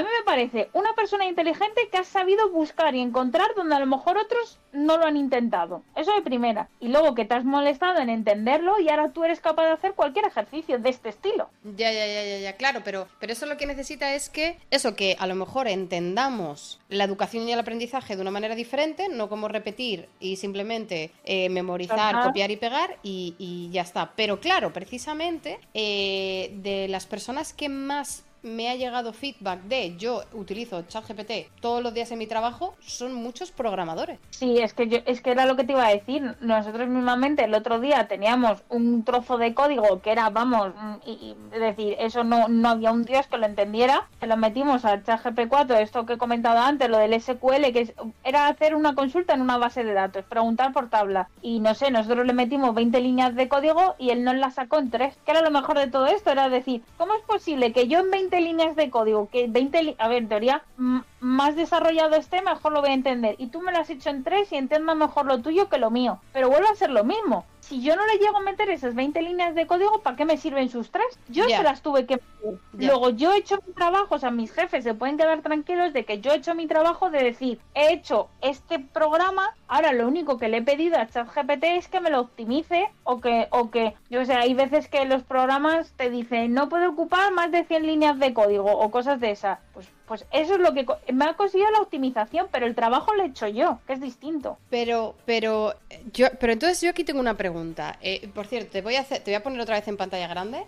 Speaker 2: mí me parece una persona inteligente que ha sabido buscar y encontrar donde a lo mejor otros no lo han intentado. Eso de primera. Y luego que te has molestado en entenderlo y ahora tú eres capaz de hacer cualquier ejercicio de este estilo.
Speaker 1: Ya, ya, ya, ya, ya, claro, pero, pero eso lo que necesita es que eso, que a lo mejor entendamos la educación y el aprendizaje de una manera diferente, no como repetir y simplemente eh, memorizar, copiar y pegar y, ya está. Pero claro, precisamente eh, de las personas que más me ha llegado feedback de yo utilizo ChatGPT todos los días en mi trabajo, son muchos programadores.
Speaker 2: Sí, es que yo, es que era lo que te iba a decir. Nosotros mismamente el otro día teníamos un trozo de código que era, vamos, y, es decir, eso no, no había un dios que lo entendiera. Se lo metimos al ChatGPT 4, esto que he comentado antes, lo del SQL, que era hacer una consulta en una base de datos, preguntar por tabla. Y no sé, nosotros le metimos 20 líneas de código y él nos las sacó en 3. Que era lo mejor de todo esto, era decir, ¿cómo es posible que yo en 20 líneas de código, que 20, a ver, en teoría, más desarrollado esté, mejor lo voy a entender. Y tú me lo has hecho en tres y entiendo mejor lo tuyo que lo mío. Pero vuelve a ser lo mismo si yo no le llego a meter esas 20 líneas de código, ¿para qué me sirven sus tres? Yo se las tuve que meter. Luego yo he hecho mi trabajo, o sea, mis jefes se pueden quedar tranquilos de que yo he hecho mi trabajo de decir, he hecho este programa, ahora lo único que le he pedido a ChatGPT es que me lo optimice o que, o que, yo sé, hay veces que los programas te dicen, no puede ocupar más de 100 líneas de código o cosas de esas. Pues pues eso es lo que me ha conseguido la optimización, pero el trabajo lo he hecho yo, que es distinto.
Speaker 1: Pero, pero, yo, pero entonces yo aquí tengo una pregunta. Eh, por cierto, te voy a hacer, te voy a poner otra vez en pantalla grande.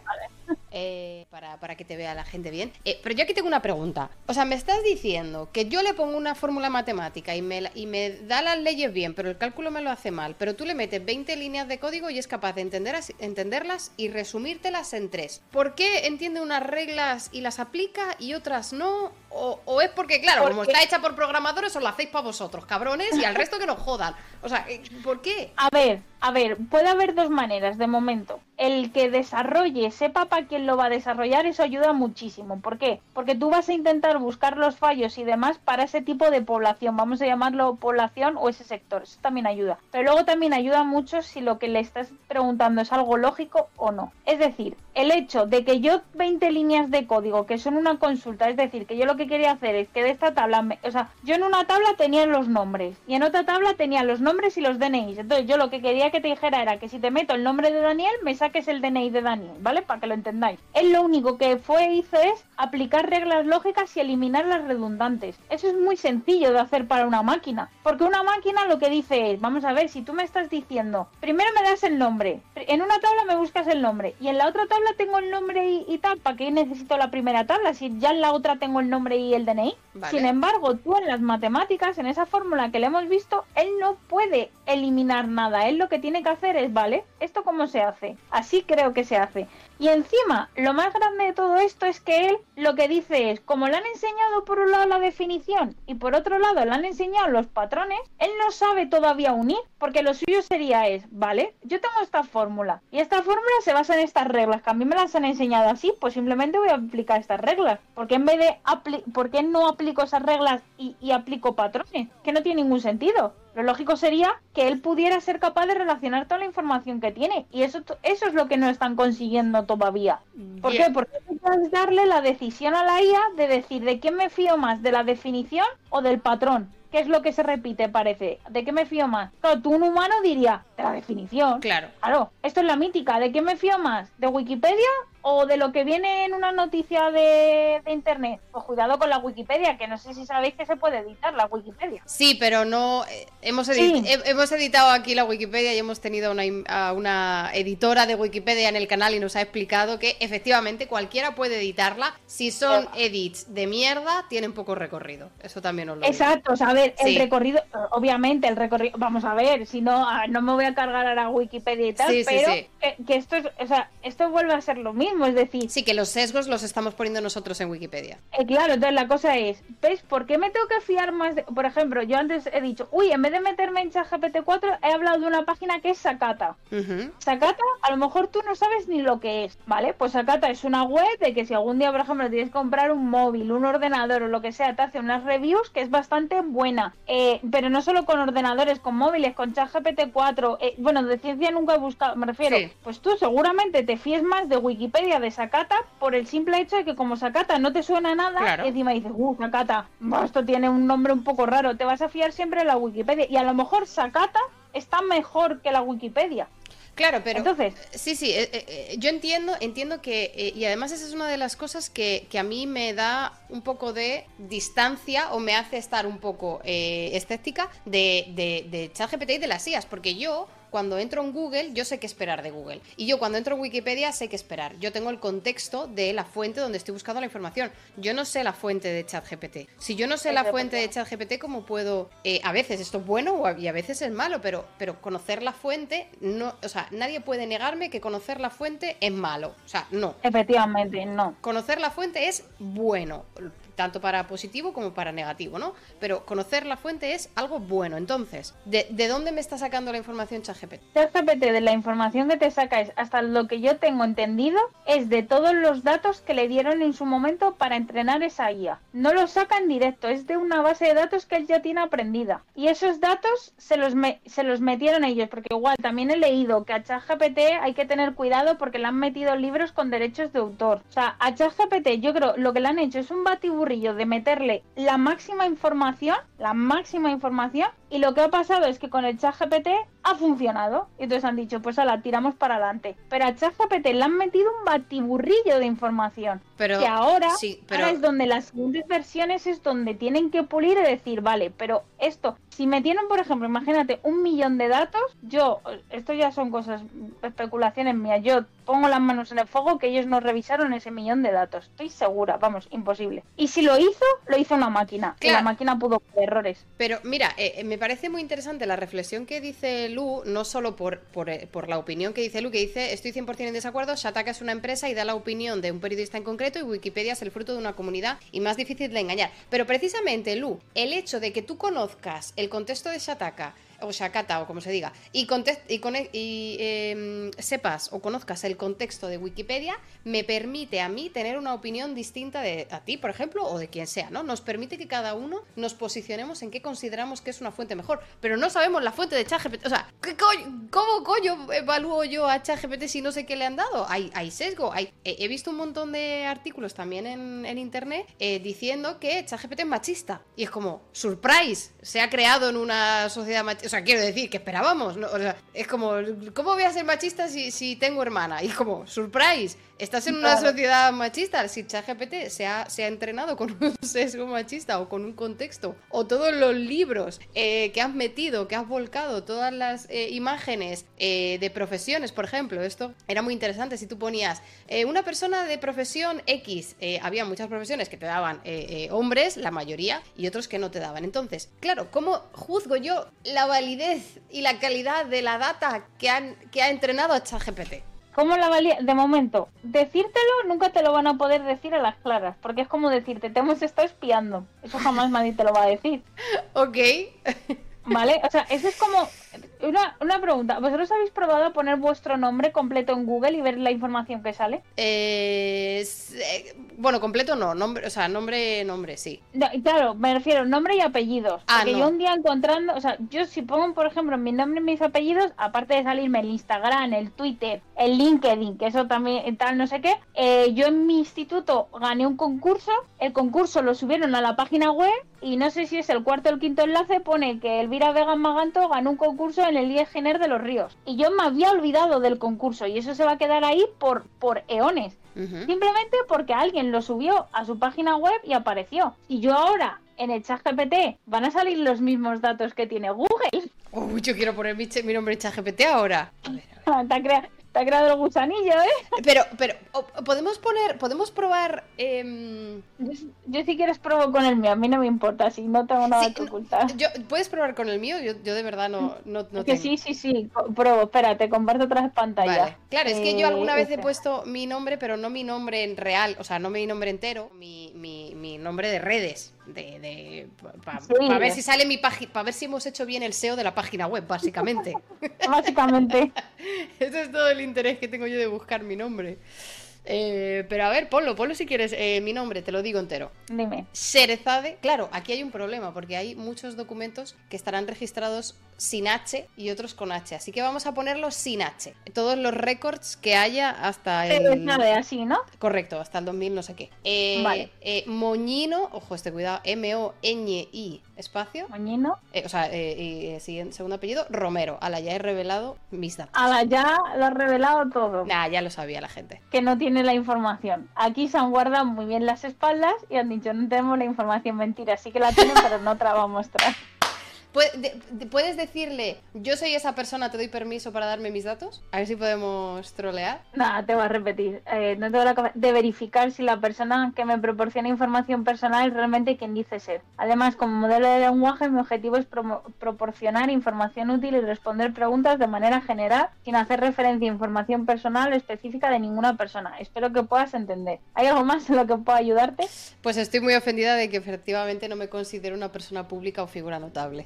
Speaker 1: Eh, para, para, que te vea la gente bien. Eh, pero yo aquí tengo una pregunta. O sea, me estás diciendo que yo le pongo una fórmula matemática y me, y me da las leyes bien, pero el cálculo me lo hace mal. Pero tú le metes 20 líneas de código y es capaz de entender, entenderlas y resumírtelas en tres. ¿Por qué entiende unas reglas y las aplica y otras no? O, es porque, claro, como está hecha por programadores, os la hacéis para vosotros, cabrones, y al resto que nos jodan. O sea, eh, ¿por qué?
Speaker 2: A ver, a ver, puede haber dos maneras de momento. El que desarrolle, sepa para quién lo va a desarrollar, eso ayuda muchísimo. ¿Por qué? Porque tú vas a intentar buscar los fallos y demás para ese tipo de población, vamos a llamarlo población o ese sector. Eso también ayuda. Pero luego también ayuda mucho si lo que le estás preguntando es algo lógico o no. Es decir, el hecho de que yo 20 líneas de código, que son una consulta, es decir, que yo lo que quería hacer es que de esta tabla, o sea, yo en una tabla tenía los nombres y en otra tabla tenía los nombres y los DNIs. Entonces yo lo que quería que te dijera era que si te meto el nombre de Daniel, me saques el DNI de Daniel, ¿vale? Para que lo entendáis. Él lo único que fue hizo es aplicar reglas lógicas y eliminar las redundantes. Eso es muy sencillo de hacer para una máquina, porque una máquina lo que dice es, vamos a ver, si tú me estás diciendo, primero me das el nombre, en una tabla me buscas el nombre y en la otra tabla tengo el nombre y, tal, ¿para qué necesito la primera tabla si ya en la otra tengo el nombre y el DNI? Sin embargo, tú en las matemáticas, en esa fórmula que le hemos visto, él no puede eliminar nada, él lo que tiene que hacer es, vale, ¿esto cómo se hace? Así creo que se hace. Y encima, lo más grande de todo esto es que él lo que dice es, como le han enseñado por un lado la definición y por otro lado le han enseñado los patrones, él no sabe todavía unir, porque lo suyo sería es, vale, yo tengo esta fórmula y esta fórmula se basa en estas reglas, que a mí me las han enseñado así, pues simplemente voy a aplicar estas reglas. Porque en vez de, ¿por qué no aplico esas reglas y, y aplico patrones? Que no tiene ningún sentido. Lo lógico sería que él pudiera ser capaz de relacionar toda la información que tiene. Y eso, eso es lo que no están consiguiendo todavía. ¿Por qué? Porque puedes darle la decisión a la IA de decir de quién me fío más, de la definición o del patrón. ¿Qué es lo que se repite, parece? ¿De qué me fío más? Claro, tú un humano diría, de la definición.
Speaker 1: Claro.
Speaker 2: Claro, esto es la mítica. ¿De qué me fío más? ¿De Wikipedia o de lo que viene en una noticia de, internet. Pues cuidado con la Wikipedia, que no sé si sabéis que se puede editar la Wikipedia.
Speaker 1: Sí, pero no. Eh, hemos, hemos editado aquí la Wikipedia y hemos tenido una, una editora de Wikipedia en el canal y nos ha explicado que efectivamente cualquiera puede editarla. Si son edits de mierda, tienen poco recorrido. Eso también os lo
Speaker 2: Exacto, a ver, el recorrido, obviamente, el recorrido. Vamos a ver, si no, ah, no me voy a cargar a la Wikipedia y tal, pero que, esto es, o sea, esto vuelve a ser lo mismo es decir...
Speaker 1: Sí, que los sesgos los estamos poniendo nosotros en Wikipedia.
Speaker 2: Eh, claro, entonces la cosa es, ¿ves por qué me tengo que fiar más de... Por ejemplo, yo antes he dicho, uy, en vez de meterme en ChatGPT 4, he hablado de una página que es Sakata. Sakata, a lo mejor tú no sabes ni lo que es, ¿vale? Pues Sakata es una web de que si algún día, por ejemplo, tienes que comprar un móvil, un ordenador o lo que sea, te hace unas reviews que es bastante buena. Eh, pero no solo con ordenadores, con móviles, con ChatGPT 4, eh, bueno, de ciencia nunca he buscado, me refiero, pues tú seguramente te fíes más de Wikipedia de Sakata por el simple hecho de que como Sakata no te suena nada, encima dices, uh, Sakata, esto tiene un nombre un poco raro, te vas a fiar siempre de la Wikipedia. Y a lo mejor Sakata está mejor que la Wikipedia.
Speaker 1: Claro, pero Entonces, sí, sí, eh, eh, eh, yo entiendo, entiendo que, y además esa es una de las cosas que, a mí me da un poco de distancia o me hace estar un poco escéptica de, de, de ChatGPT y de las IAS, porque yo cuando entro en Google, yo sé qué esperar de Google. Y yo cuando entro en Wikipedia sé qué esperar. Yo tengo el contexto de la fuente donde estoy buscando la información. Yo no sé la fuente de ChatGPT. Si yo no sé la fuente de ChatGPT, ¿cómo puedo...? Eh, a veces esto es bueno y a veces es malo, pero, pero conocer la fuente, no, o sea, nadie puede negarme que conocer la fuente es malo. O sea, no.
Speaker 2: Efectivamente, no.
Speaker 1: Conocer la fuente es bueno tanto para positivo como para negativo, ¿no? Pero conocer la fuente es algo bueno. Entonces, ¿de, dónde me está sacando la información ChatGPT?
Speaker 2: ChatGPT, de la información que te saca es, hasta lo que yo tengo entendido, es de todos los datos que le dieron en su momento para entrenar esa IA. No lo saca en directo, es de una base de datos que él ya tiene aprendida. Y esos datos se los, se los metieron ellos, porque igual también he leído que a ChatGPT hay que tener cuidado porque le han metido libros con derechos de autor. O sea, a ChatGPT yo creo lo que le han hecho es un de meterle la máxima información, la máxima información, y lo que ha pasado es que con el chat GPT ha funcionado. Y entonces han dicho, pues la tiramos para adelante. Pero a chat GPT le han metido un batiburrillo de información. Pero, que ahora, ahora es donde las siguientes versiones es donde tienen que pulir y decir, vale, pero esto, si metieron, por ejemplo, imagínate, un millón de datos, yo, esto ya son cosas, especulaciones mías, yo pongo las manos en el fuego que ellos no revisaron ese millón de datos. Estoy segura, vamos, imposible. Y si lo hizo, lo hizo una máquina. Que la máquina pudo errores.
Speaker 1: Pero mira, eh, me parece muy interesante la reflexión que dice Lu, no solo por, eh, por, la opinión que dice Lu, que dice, estoy 100% en desacuerdo, Shataka es una empresa y da la opinión de un periodista en concreto y Wikipedia es el fruto de una comunidad y más difícil de engañar. Pero precisamente, Lu, el hecho de que tú conozcas el contexto de Shataka, o Shakata, o como se diga, y, y, y em, sepas o conozcas el contexto de Wikipedia, me permite a mí tener una opinión distinta de a ti, por ejemplo, o de quien sea, ¿no? Nos permite que cada uno nos posicionemos en qué consideramos que es una fuente mejor, pero no sabemos la fuente de ChatGPT. O sea, ¿qué ¿cómo coño evalúo yo a ChatGPT si no sé qué le han dado? Hay, hay sesgo. He, visto un montón de artículos también en, internet eh, diciendo que ChatGPT es machista. Y es como, surprise, se ha creado en una sociedad machista o sea, quiero decir, que esperábamos? O sea, es como, ¿cómo voy a ser machista si, si tengo hermana? Y como, surprise, estás en una sociedad machista. Si ChatGPT se ha, se ha entrenado con un sesgo machista o con un contexto, o todos los libros eh, que has metido, que has volcado, todas las eh, imágenes eh, de profesiones, por ejemplo, esto era muy interesante. Si tú ponías una persona de profesión X, había muchas profesiones que te daban hombres, la mayoría, y otros que no te daban. Entonces, claro, ¿cómo juzgo yo la validez y la calidad de la data que, han, que ha entrenado a ChatGPT?
Speaker 2: ¿Cómo la valía? De momento, decírtelo nunca te lo van a poder decir a las claras, porque es como decirte, te hemos estado espiando. Eso jamás nadie te lo va a decir.
Speaker 1: ok.
Speaker 2: ¿Vale? O sea, eso es como, una, una, pregunta, ¿vosotros habéis probado a poner vuestro nombre completo en Google y ver la información que sale?
Speaker 1: Eh, bueno, completo no, nombre, o sea, nombre, nombre, sí.
Speaker 2: claro, me refiero nombre y apellidos. Ah, porque yo un día encontrando, o sea, yo si pongo, por ejemplo, mi nombre y mis apellidos, aparte de salirme el Instagram, el Twitter, el LinkedIn, que eso también tal, no sé qué, eh, yo en mi instituto gané un concurso, el concurso lo subieron a la página web y no sé si es el cuarto o el quinto enlace, pone que Elvira Vega Maganto ganó un concurso en el IEGENER Gener de los Ríos. Y yo me había olvidado del concurso y eso se va a quedar ahí por, por eones. Simplemente porque alguien lo subió a su página web y apareció. Y yo ahora en el chat GPT van a salir los mismos datos que tiene Google.
Speaker 1: Uy, yo quiero poner mi, nombre en chat GPT ahora. A ver, a
Speaker 2: ver. Te ha creado el gusanillo, ¿eh?
Speaker 1: Pero, pero, podemos poner, podemos probar.
Speaker 2: Em, yo, si quieres probo con el mío, a mí no me importa, si no tengo nada que ocultar.
Speaker 1: Yo, ¿Puedes probar con el mío? Yo, yo de verdad no, no, no
Speaker 2: Que sí, sí, sí, pruebo, espérate, comparto otras pantallas. Vale.
Speaker 1: Claro, es que yo alguna vez he este. puesto mi nombre, pero no mi nombre en real, o sea, no mi nombre entero, mi, mi, mi nombre de redes de, de para ver si sale mi página, para ver si hemos hecho bien el SEO de la página web, básicamente.
Speaker 2: básicamente.
Speaker 1: Ese es todo el interés que tengo yo de buscar mi nombre. Eh, pero a ver, ponlo, ponlo si quieres. Eh, mi nombre, te lo digo entero.
Speaker 2: Dime.
Speaker 1: Serezade. Claro, aquí hay un problema porque hay muchos documentos que estarán registrados sin H y otros con H. Así que vamos a ponerlos sin H. Todos los récords que haya hasta el.
Speaker 2: de así, ¿no?
Speaker 1: Correcto, hasta el 2000, no sé qué. Eh, vale. Moñino, ojo, este cuidado, M-O-Ñ-I, espacio.
Speaker 2: Moñino.
Speaker 1: Eh, o sea, y, segundo apellido, Romero. A la ya he revelado mis datos.
Speaker 2: A la ya lo ha revelado todo.
Speaker 1: Nah, ya lo sabía la gente.
Speaker 2: Que no tiene la información. Aquí se han guardado muy bien las espaldas y han dicho, no tenemos la información mentira. Sí que la tienen, pero no te la va a mostrar.
Speaker 1: ¿Puedes decirle, yo soy esa persona, te doy permiso para darme mis datos? A ver si podemos trolear.
Speaker 2: Nada, te voy a repetir. Eh, no tengo la de verificar si la persona que me proporciona información personal es realmente quien dice ser. Además, como modelo de lenguaje, mi objetivo es proporcionar información útil y responder preguntas de manera general, sin hacer referencia a información personal específica de ninguna persona. Espero que puedas entender. ¿Hay algo más en lo que pueda ayudarte?
Speaker 1: Pues estoy muy ofendida de que efectivamente no me considero una persona pública o figura notable.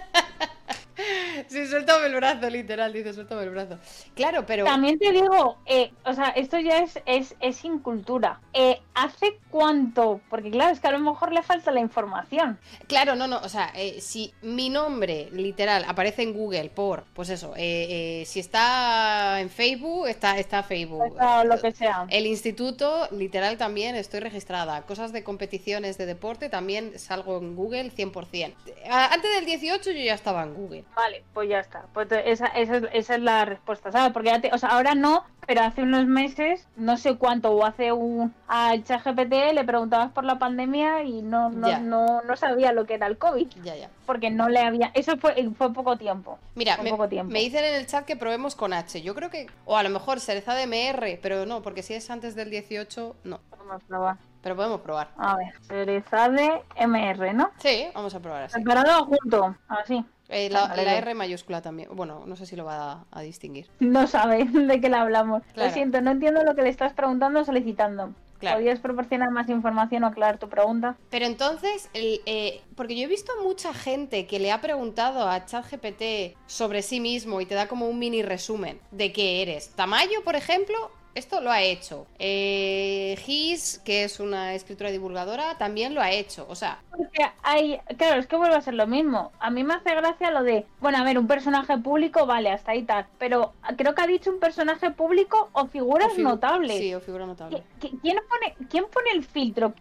Speaker 1: Sí, suéltame el brazo, literal, dice, suéltame el brazo. Claro, pero...
Speaker 2: También te digo, eh, o sea, esto ya es, es, es sin cultura. Eh, ¿Hace cuánto? Porque claro, es que a lo mejor le falta la información.
Speaker 1: Claro, no, no, o sea, eh, si mi nombre, literal, aparece en Google por, pues eso, si está en Facebook, está, está Facebook.
Speaker 2: lo que sea.
Speaker 1: El instituto, literal, también estoy registrada. Cosas de competiciones de deporte, también salgo en Google 100%. Antes del 18 yo ya estaba en Google.
Speaker 2: Vale, pues ya está. Pues esa, esa, es, esa es la respuesta, ¿sabes? Porque o sea, ahora no, pero hace unos meses, no sé cuánto, o hace un. Al ChatGPT le preguntabas por la pandemia y no, no, no, no, sabía lo que era el COVID.
Speaker 1: Ya, ya.
Speaker 2: Porque no le había. Eso fue, fue poco tiempo.
Speaker 1: Mira, me, poco tiempo. me dicen en el chat que probemos con H. Yo creo que. O a lo mejor Cereza de MR, pero no, porque si es antes del 18, no.
Speaker 2: Vamos a probar.
Speaker 1: Pero podemos probar.
Speaker 2: A ver, Cereza de MR, ¿no?
Speaker 1: Sí, vamos a probar así.
Speaker 2: Separado junto, así.
Speaker 1: Eh, la, R mayúscula también. Bueno, no sé si lo va a, distinguir.
Speaker 2: No sabe de qué le hablamos. Lo siento, no entiendo lo que le estás preguntando o solicitando. ¿Podrías proporcionar más información o aclarar tu pregunta?
Speaker 1: Pero entonces, eh, porque yo he visto mucha gente que le ha preguntado a ChatGPT sobre sí mismo y te da como un mini resumen de qué eres. Tamayo, por ejemplo, Esto lo ha hecho. Eh, Gis, que es una escritora divulgadora, también lo ha hecho. O sea.
Speaker 2: Porque hay. Claro, es que vuelve a ser lo mismo. A mí me hace gracia lo de. Bueno, a ver, un personaje público, vale, hasta ahí tal. Pero creo que ha dicho un personaje público o figuras notables.
Speaker 1: Sí, o figura notable.
Speaker 2: ¿Quién pone, quién pone el filtro?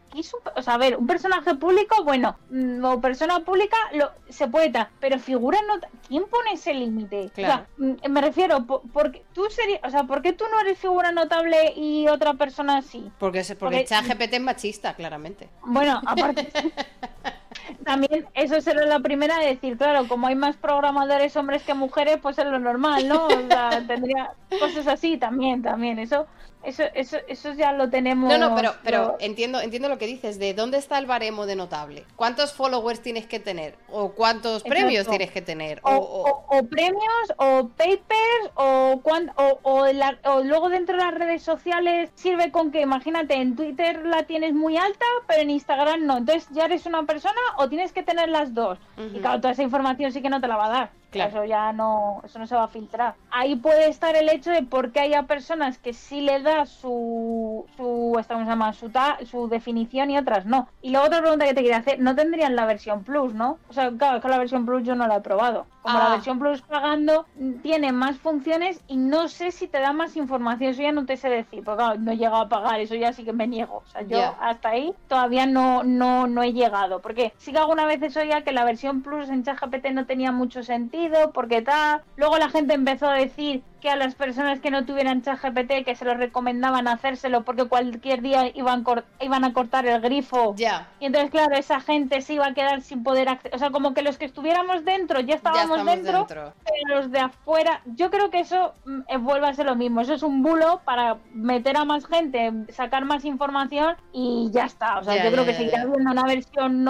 Speaker 2: o sea, a ver, un personaje público, bueno, mm, o persona pública lo, se puede estar, pero figura notable. ¿Quién pone ese límite? Claro. O sea, mm, me refiero, porque tú serías. O sea, ¿por qué tú no eres figura notable y otra persona sí?
Speaker 1: Porque, porque, porque ChatGPT es machista, claramente.
Speaker 2: Bueno, aparte. también eso será la primera de decir, claro, como hay más programadores hombres que mujeres, pues es lo normal, ¿no? O sea, tendría cosas así también, también. Eso eso, eso, eso ya lo tenemos.
Speaker 1: No, no, pero, pero entiendo, entiendo lo que dices. ¿De dónde está el baremo de notable? ¿Cuántos followers tienes que tener? ¿O cuántos premios tienes que tener?
Speaker 2: O, premios, o papers, o, o, luego dentro de las redes sociales sirve con que, imagínate, en Twitter la tienes muy alta, pero en Instagram no. Entonces ya eres una persona o tienes que tener las dos. Y claro, toda esa información sí que no te la va a dar. Claro. Eso ya no, eso no se va a filtrar. Ahí puede estar el hecho de por qué haya personas que sí le da su, su, estamos llama, su, su definición y otras no. Y luego otra pregunta que te quería hacer, ¿no tendrían la versión Plus, no? O sea, claro, es que la versión Plus yo no la he probado. Como la ah. versión Plus pagando tiene más funciones y no sé si te da más información, eso ya no te sé decir, porque claro, no he llegado a pagar, eso ya sí que me niego. O sea, yo hasta ahí todavía no, no, no he llegado. Porque sí que alguna vez eso ya que la versión Plus en ChatGPT no tenía mucho sentido porque tal. Luego la gente empezó a decir que a las personas que no tuvieran ChatGPT que se lo recomendaban hacérselo porque cualquier día iban, iban a cortar el grifo.
Speaker 1: Ya.
Speaker 2: Y entonces, claro, esa gente se iba a quedar sin poder acceder. O sea, como que los que estuviéramos dentro ya estábamos dentro, pero los de afuera. Yo creo que eso mm, eh, vuelve a ser lo mismo. Eso es un bulo para meter a más gente, sacar más información y ya está. O sea, yo creo que seguirá habiendo una versión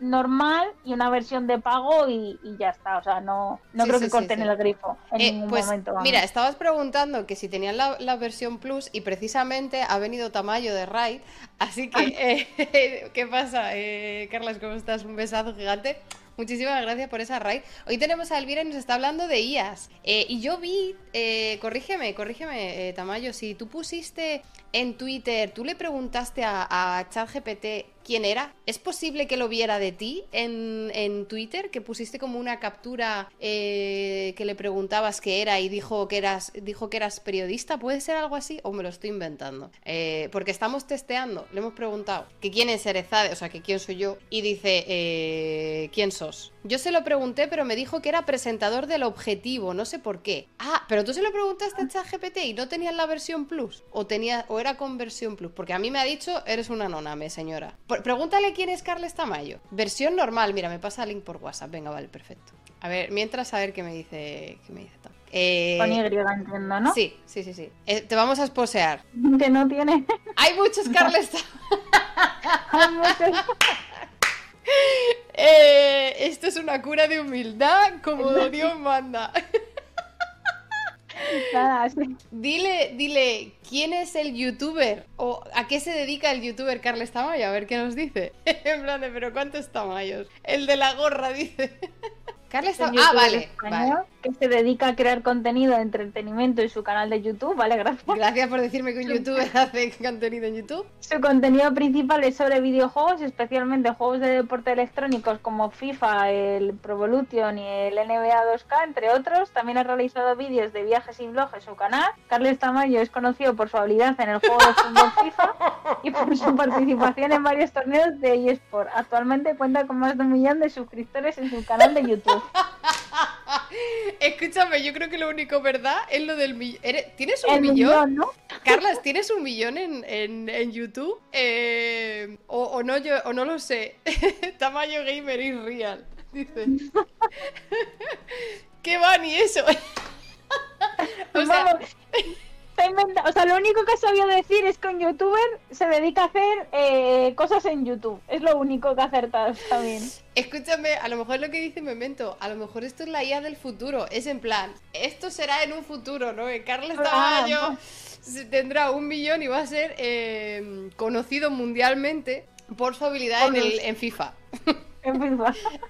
Speaker 2: normal y una versión de pago y, ya está. O sea, no, no creo que corten el grifo en eh, ningún pues, momento.
Speaker 1: Mira, estabas preguntando que si tenían la, versión Plus y precisamente ha venido Tamayo de Raid, así que, eh, ¿qué pasa? Eh, Carlas, ¿cómo estás? Un besazo gigante. Muchísimas gracias por esa raid. Hoy tenemos a Elvira y nos está hablando de IAS. Eh, y yo vi, corrígeme, corrígeme, Tamayo, si tú pusiste en Twitter, tú le preguntaste a, a ChatGPT quién era. ¿Es posible que lo viera de ti en, en Twitter? Que pusiste como una captura eh, que le preguntabas qué era y dijo que eras, dijo que eras periodista. ¿Puede ser algo así? ¿O me lo estoy inventando? Eh, porque estamos testeando, le hemos preguntado que quién es Erezade, o sea, que quién soy yo, y dice, eh, ¿quién sos? Yo se lo pregunté, pero me dijo que era presentador del objetivo, no sé por qué. Ah, pero tú se lo preguntaste a ChatGPT y no tenías la versión Plus, o tenía, o era con versión Plus, porque a mí me ha dicho, eres una noname, señora pregúntale quién es Carles Tamayo. Versión normal, mira, me pasa el link por WhatsApp. Venga, vale, perfecto. A ver, mientras a ver qué me dice, qué me dice Tom.
Speaker 2: Eh, Con Y, entiendo, ¿no?
Speaker 1: Sí, sí, sí, sí. Eh, te vamos a esposear.
Speaker 2: Que no tiene.
Speaker 1: Hay muchos Carles Hay muchos. Eh, esto es una cura de humildad como Dios manda. Dile, dile, ¿quién es el youtuber? ¿O a qué se dedica el youtuber Carles Tamayo? A ver qué nos dice. en plan de, pero ¿cuántos Tamayos? El de la gorra, dice. Carles Tamayo. Ah, vale, vale
Speaker 2: que se dedica a crear contenido de entretenimiento en su canal de YouTube, ¿vale? Gracias.
Speaker 1: Gracias por decirme que un youtuber hace contenido en YouTube.
Speaker 2: Su contenido principal es sobre videojuegos, especialmente juegos de deporte electrónicos como FIFA, el Pro Evolution y el NBA 2K, entre otros. También ha realizado vídeos de viajes y blogs en su canal. Carles Tamayo es conocido por su habilidad en el juego de fútbol FIFA y por su participación en varios torneos de eSport. Actualmente cuenta con más de un millón de suscriptores en su canal de YouTube.
Speaker 1: Escúchame, yo creo que lo único verdad es lo del millón. ¿Tienes un millón? ¿no? Carlas, ¿tienes un millón en, YouTube? Eh, o, no yo, o no lo sé. Tamaño gamer is real. Dice. ¿Qué va ni eso?
Speaker 2: o sea, o sea, lo único que sabía decir es que un youtuber se dedica a hacer eh, cosas en YouTube. Es lo único que acertas también.
Speaker 1: Escúchame, a lo mejor lo que dice Memento, a lo mejor esto es la IA del futuro. Es en plan, esto será en un futuro, ¿no? Que Carlos ah, Tamayo tendrá un millón y va a ser eh, conocido mundialmente por su habilidad en, el, en FIFA.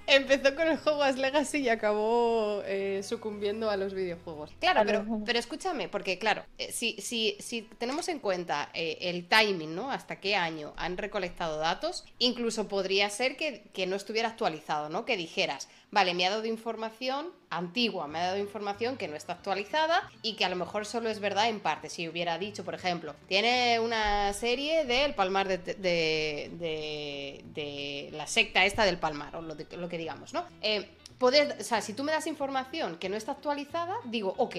Speaker 1: Empezó con el Hogwarts Legacy y acabó eh, sucumbiendo a los videojuegos. Claro, pero, pero escúchame, porque claro, eh, si, si, si tenemos en cuenta eh, el timing, ¿no? Hasta qué año han recolectado datos, incluso podría ser que, que no estuviera actualizado, ¿no? Que dijeras, vale, me ha dado información antigua, me ha dado información que no está actualizada y que a lo mejor solo es verdad en parte. Si hubiera dicho, por ejemplo, tiene una serie del Palmar de, de, la secta esta del Palmar, o lo, que digamos, ¿no? Eh, poder, o sea, si tú me das información que no está actualizada, digo, ok,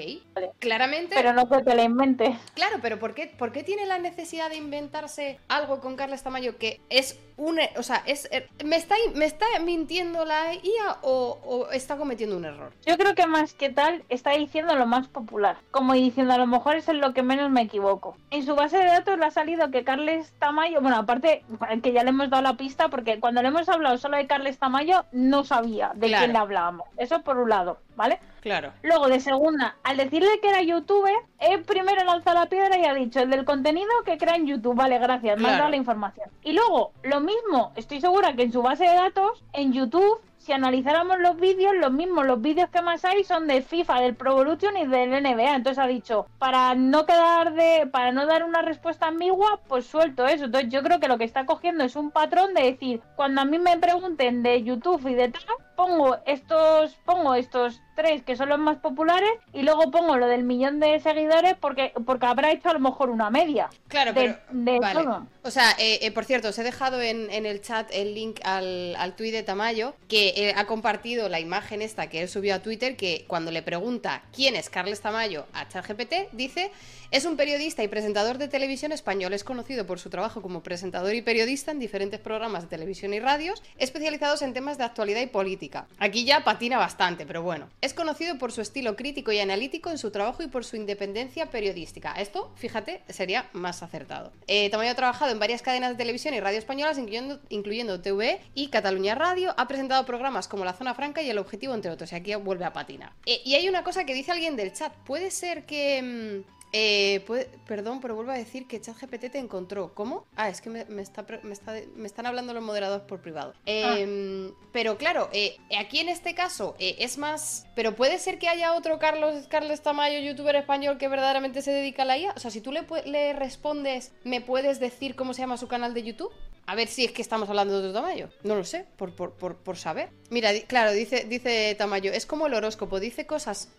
Speaker 1: claramente.
Speaker 2: Pero no que te la invente.
Speaker 1: Claro, pero ¿por qué, ¿por qué tiene la necesidad de inventarse algo con Carles Tamayo que es un. O sea, es, eh, ¿me, está, ¿me está mintiendo la IA o, está cometiendo un error?
Speaker 2: Yo creo que más que tal está diciendo lo más popular. Como diciendo, a lo mejor es en lo que menos me equivoco. En su base de datos le ha salido que Carles Tamayo, bueno, aparte que ya le hemos dado la pista, porque cuando le hemos hablado solo de Carles Tamayo, no sabía de quién le hablábamos. Eso por un lado, ¿vale?
Speaker 1: Claro.
Speaker 2: Luego, de segunda, al decirle que era youtuber, él primero lanza la piedra y ha dicho el del contenido que crea en YouTube. Vale, gracias, me la información. Y luego, lo mismo, estoy segura que en su base de datos, en YouTube, si analizáramos los vídeos, los mismos, los vídeos que más hay son de FIFA, del Pro Evolution y del NBA. Entonces ha dicho, para no quedar de, para no dar una respuesta ambigua, pues suelto eso. Entonces yo creo que lo que está cogiendo es un patrón de decir, cuando a mí me pregunten de YouTube y de tal, pongo estos, pongo estos tres que son los más populares y luego pongo lo del millón de seguidores porque, porque habrá hecho a lo mejor una media.
Speaker 1: Claro, de, pero, O sea, eh, eh, por cierto, os he dejado en, el chat el link al, al tuit de Tamayo que eh, ha compartido la imagen esta que él subió a Twitter que cuando le pregunta quién es Carles Tamayo a ChatGPT dice es un periodista y presentador de televisión español. Es conocido por su trabajo como presentador y periodista en diferentes programas de televisión y radios, especializados en temas de actualidad y política. Aquí ya patina bastante, pero bueno. Es conocido por su estilo crítico y analítico en su trabajo y por su independencia periodística. Esto, fíjate, sería más acertado. Eh, también ha trabajado en varias cadenas de televisión y radio españolas, incluyendo, TV y Cataluña Radio. Ha presentado programas como La Zona Franca y El Objetivo, entre otros. Y aquí vuelve a patinar. Eh, y hay una cosa que dice alguien del chat. Puede ser que... Mm, eh, perdón, pero vuelvo a decir que ChatGPT te encontró. ¿Cómo? Ah, es que me, están hablando los moderadores por privado. Em, pero claro, eh, aquí en este caso eh, es más. Pero puede ser que haya otro Carlos, Carlos Tamayo, youtuber español, que verdaderamente se dedica a la IA. O sea, si tú le, le respondes, ¿me puedes decir cómo se llama su canal de YouTube? A ver si es que estamos hablando de otro Tamayo. No lo sé, por, por, saber. Mira, claro, dice, dice Tamayo, es como el horóscopo, dice cosas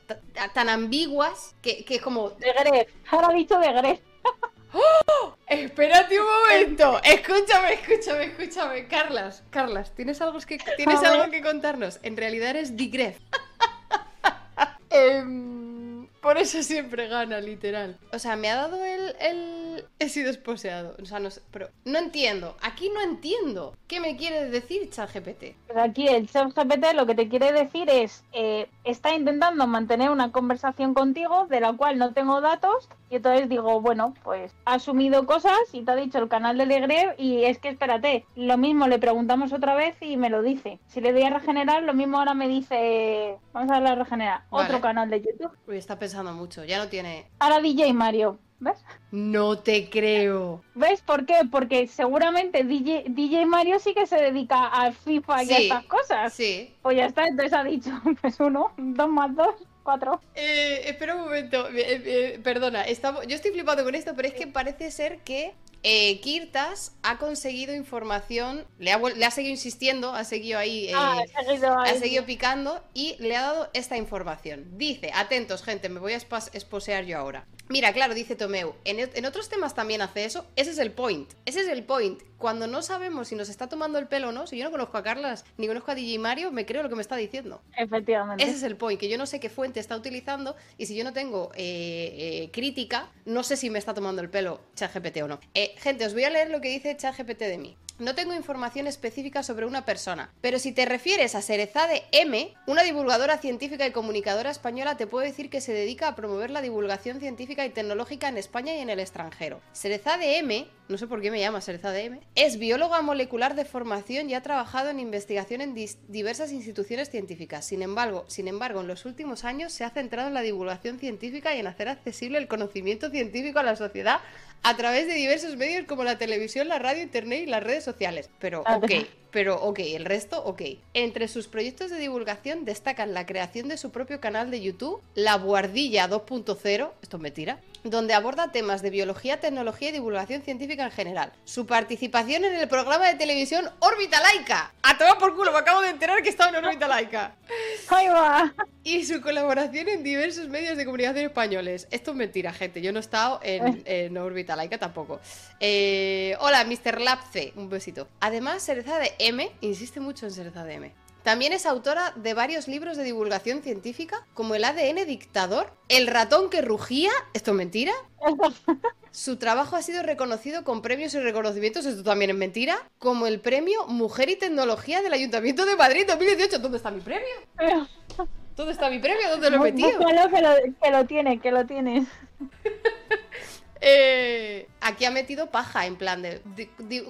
Speaker 1: tan ambiguas que, que como...
Speaker 2: De Gref, ahora dicho de Gref.
Speaker 1: ¡Oh! Espérate un momento. Escúchame, escúchame, escúchame. Carlas, Carlas, ¿tienes algo que, ¿tienes algo que contarnos? En realidad eres Digref. Em, por eso siempre gana, literal. O sea, me ha dado el, el... He sido esposeado. O sea, no sé, pero no entiendo. Aquí no entiendo. ¿Qué me quiere decir ChatGPT?
Speaker 2: Pues aquí el ChatGPT lo que te quiere decir es, eh, está intentando mantener una conversación contigo de la cual no tengo datos y entonces digo, bueno, pues ha asumido cosas y te ha dicho el canal de Legre y es que espérate, lo mismo le preguntamos otra vez y me lo dice. Si le doy a regenerar, lo mismo ahora me dice, vamos a darle a regenerar, otro canal de YouTube.
Speaker 1: Uy, está pensando mucho, ya no tiene...
Speaker 2: Ahora DJ Mario. ¿Ves?
Speaker 1: No te creo.
Speaker 2: ¿Ves por qué? Porque seguramente DJ, DJ Mario sí que se dedica al FIFA y a estas cosas.
Speaker 1: Sí.
Speaker 2: Pues ya está, entonces ha dicho, pues uno, dos más dos.
Speaker 1: Eh, espera un momento, eh, eh, perdona, estamos, yo estoy flipando con esto, pero es que parece ser que eh, Kirtas ha conseguido información, le ha, le ha seguido insistiendo, ha seguido ahí,
Speaker 2: ah,
Speaker 1: ha seguido picando y le ha dado esta información. Dice, atentos gente, me voy a esposear yo ahora. Mira, claro, dice Tomeu, en, otros temas también hace eso, ese es el point, ese es el point. Cuando no sabemos si nos está tomando el pelo o no, si yo no conozco a Carlas ni conozco a DJ Mario, me creo lo que me está diciendo.
Speaker 2: Efectivamente.
Speaker 1: Ese es el point, que yo no sé qué fuente está utilizando y si yo no tengo eh, eh, crítica, no sé si me está tomando el pelo ChatGPT o no. Eh, gente, os voy a leer lo que dice ChatGPT de mí. No tengo información específica sobre una persona, pero si te refieres a Serezade M, una divulgadora científica y comunicadora española, te puedo decir que se dedica a promover la divulgación científica y tecnológica en España y en el extranjero. Serezade M no sé por qué me llama Sereza M, es bióloga molecular de formación y ha trabajado en investigación en diversas instituciones científicas. Sin embargo, sin embargo, en los últimos años se ha centrado en la divulgación científica y en hacer accesible el conocimiento científico a la sociedad a través de diversos medios como la televisión, la radio, internet y las redes sociales. Pero, ah, ok, pero ok, el resto, ok. Entre sus proyectos de divulgación destacan la creación de su propio canal de YouTube, La Guardilla 2.0, esto es mentira, donde aborda temas de biología, tecnología y divulgación científica en general. Su participación en el programa de televisión Órbita Laica. A tomar por culo, me acabo de enterar que estaba en Órbita Laica.
Speaker 2: Ahí va.
Speaker 1: Y su colaboración en diversos medios de comunicación españoles. Esto es mentira, gente. Yo no he estado en, en Órbita Laica tampoco. Eh, hola, Mr. Lapce. Un besito. Además, Cereza de M insiste mucho en Cereza de M. También es autora de varios libros de divulgación científica, como El ADN dictador, El ratón que rugía, esto es mentira. Su trabajo ha sido reconocido con premios y reconocimientos, esto también es mentira, como el premio Mujer y Tecnología del Ayuntamiento de Madrid 2018. ¿Dónde está mi premio? ¿Dónde está mi premio? ¿Dónde lo he metido?
Speaker 2: Que lo, que lo tiene, que lo tienes.
Speaker 1: Eh, aquí ha metido paja, en plan de,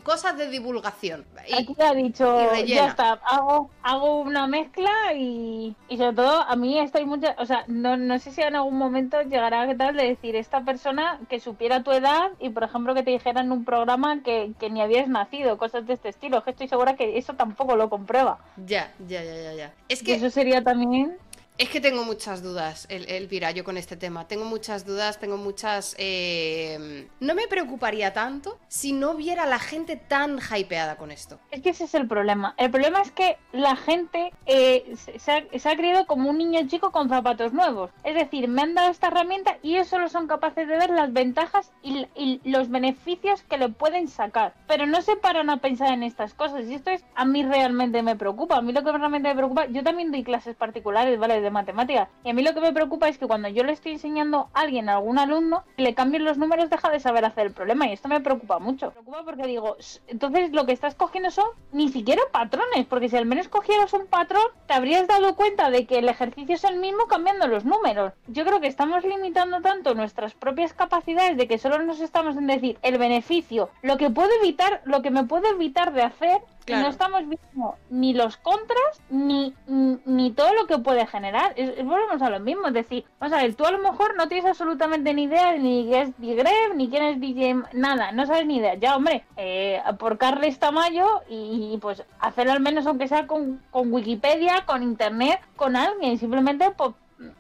Speaker 1: cosas de divulgación.
Speaker 2: aquí ha dicho, ya está, hago, hago una mezcla y, y, sobre todo a mí estoy mucho, o sea, no, no sé si en algún momento llegará a tal de decir esta persona que supiera tu edad y por ejemplo que te dijera en un programa que, que ni habías nacido, cosas de este estilo, que estoy segura que eso tampoco lo comprueba.
Speaker 1: Ya, ya, ya, ya, ya. Es que...
Speaker 2: eso sería también...
Speaker 1: Es que tengo muchas dudas, Elvira, yo con este tema. Tengo muchas dudas, tengo muchas... Eh, no me preocuparía tanto si no viera a la gente tan hypeada con esto.
Speaker 2: Es que ese es el problema. El problema es que la gente eh, se, ha, creído como un niño chico con zapatos nuevos. Es decir, me han dado esta herramienta y ellos solo son capaces de ver las ventajas y, y los beneficios que le pueden sacar. Pero no se paran a pensar en estas cosas. Y esto es, a mí realmente me preocupa. A mí lo que realmente me preocupa, yo también doy clases particulares, ¿vale? Matemáticas. Y a mí lo que me preocupa es que cuando yo le estoy enseñando a alguien, a algún alumno, le cambien los números, deja de saber hacer el problema. Y esto me preocupa mucho. Me preocupa porque digo, entonces lo que estás cogiendo son ni siquiera patrones, porque si al menos cogieras un patrón, te habrías dado cuenta de que el ejercicio es el mismo cambiando los números. Yo creo que estamos limitando tanto nuestras propias capacidades de que solo nos estamos en decir el beneficio, lo que puedo evitar, lo que me puedo evitar de hacer no estamos viendo ni los contras ni, ni, todo lo que puede generar. volvemos a lo mismo. Es decir, vamos a ver, tú a lo mejor no tienes absolutamente ni idea ni qué es Digreb, ni quién es DJ, nada, no sabes ni idea. Ya, hombre, eh, por Carles Tamayo y, pues hacerlo al menos aunque sea con, con Wikipedia, con Internet, con alguien, simplemente pues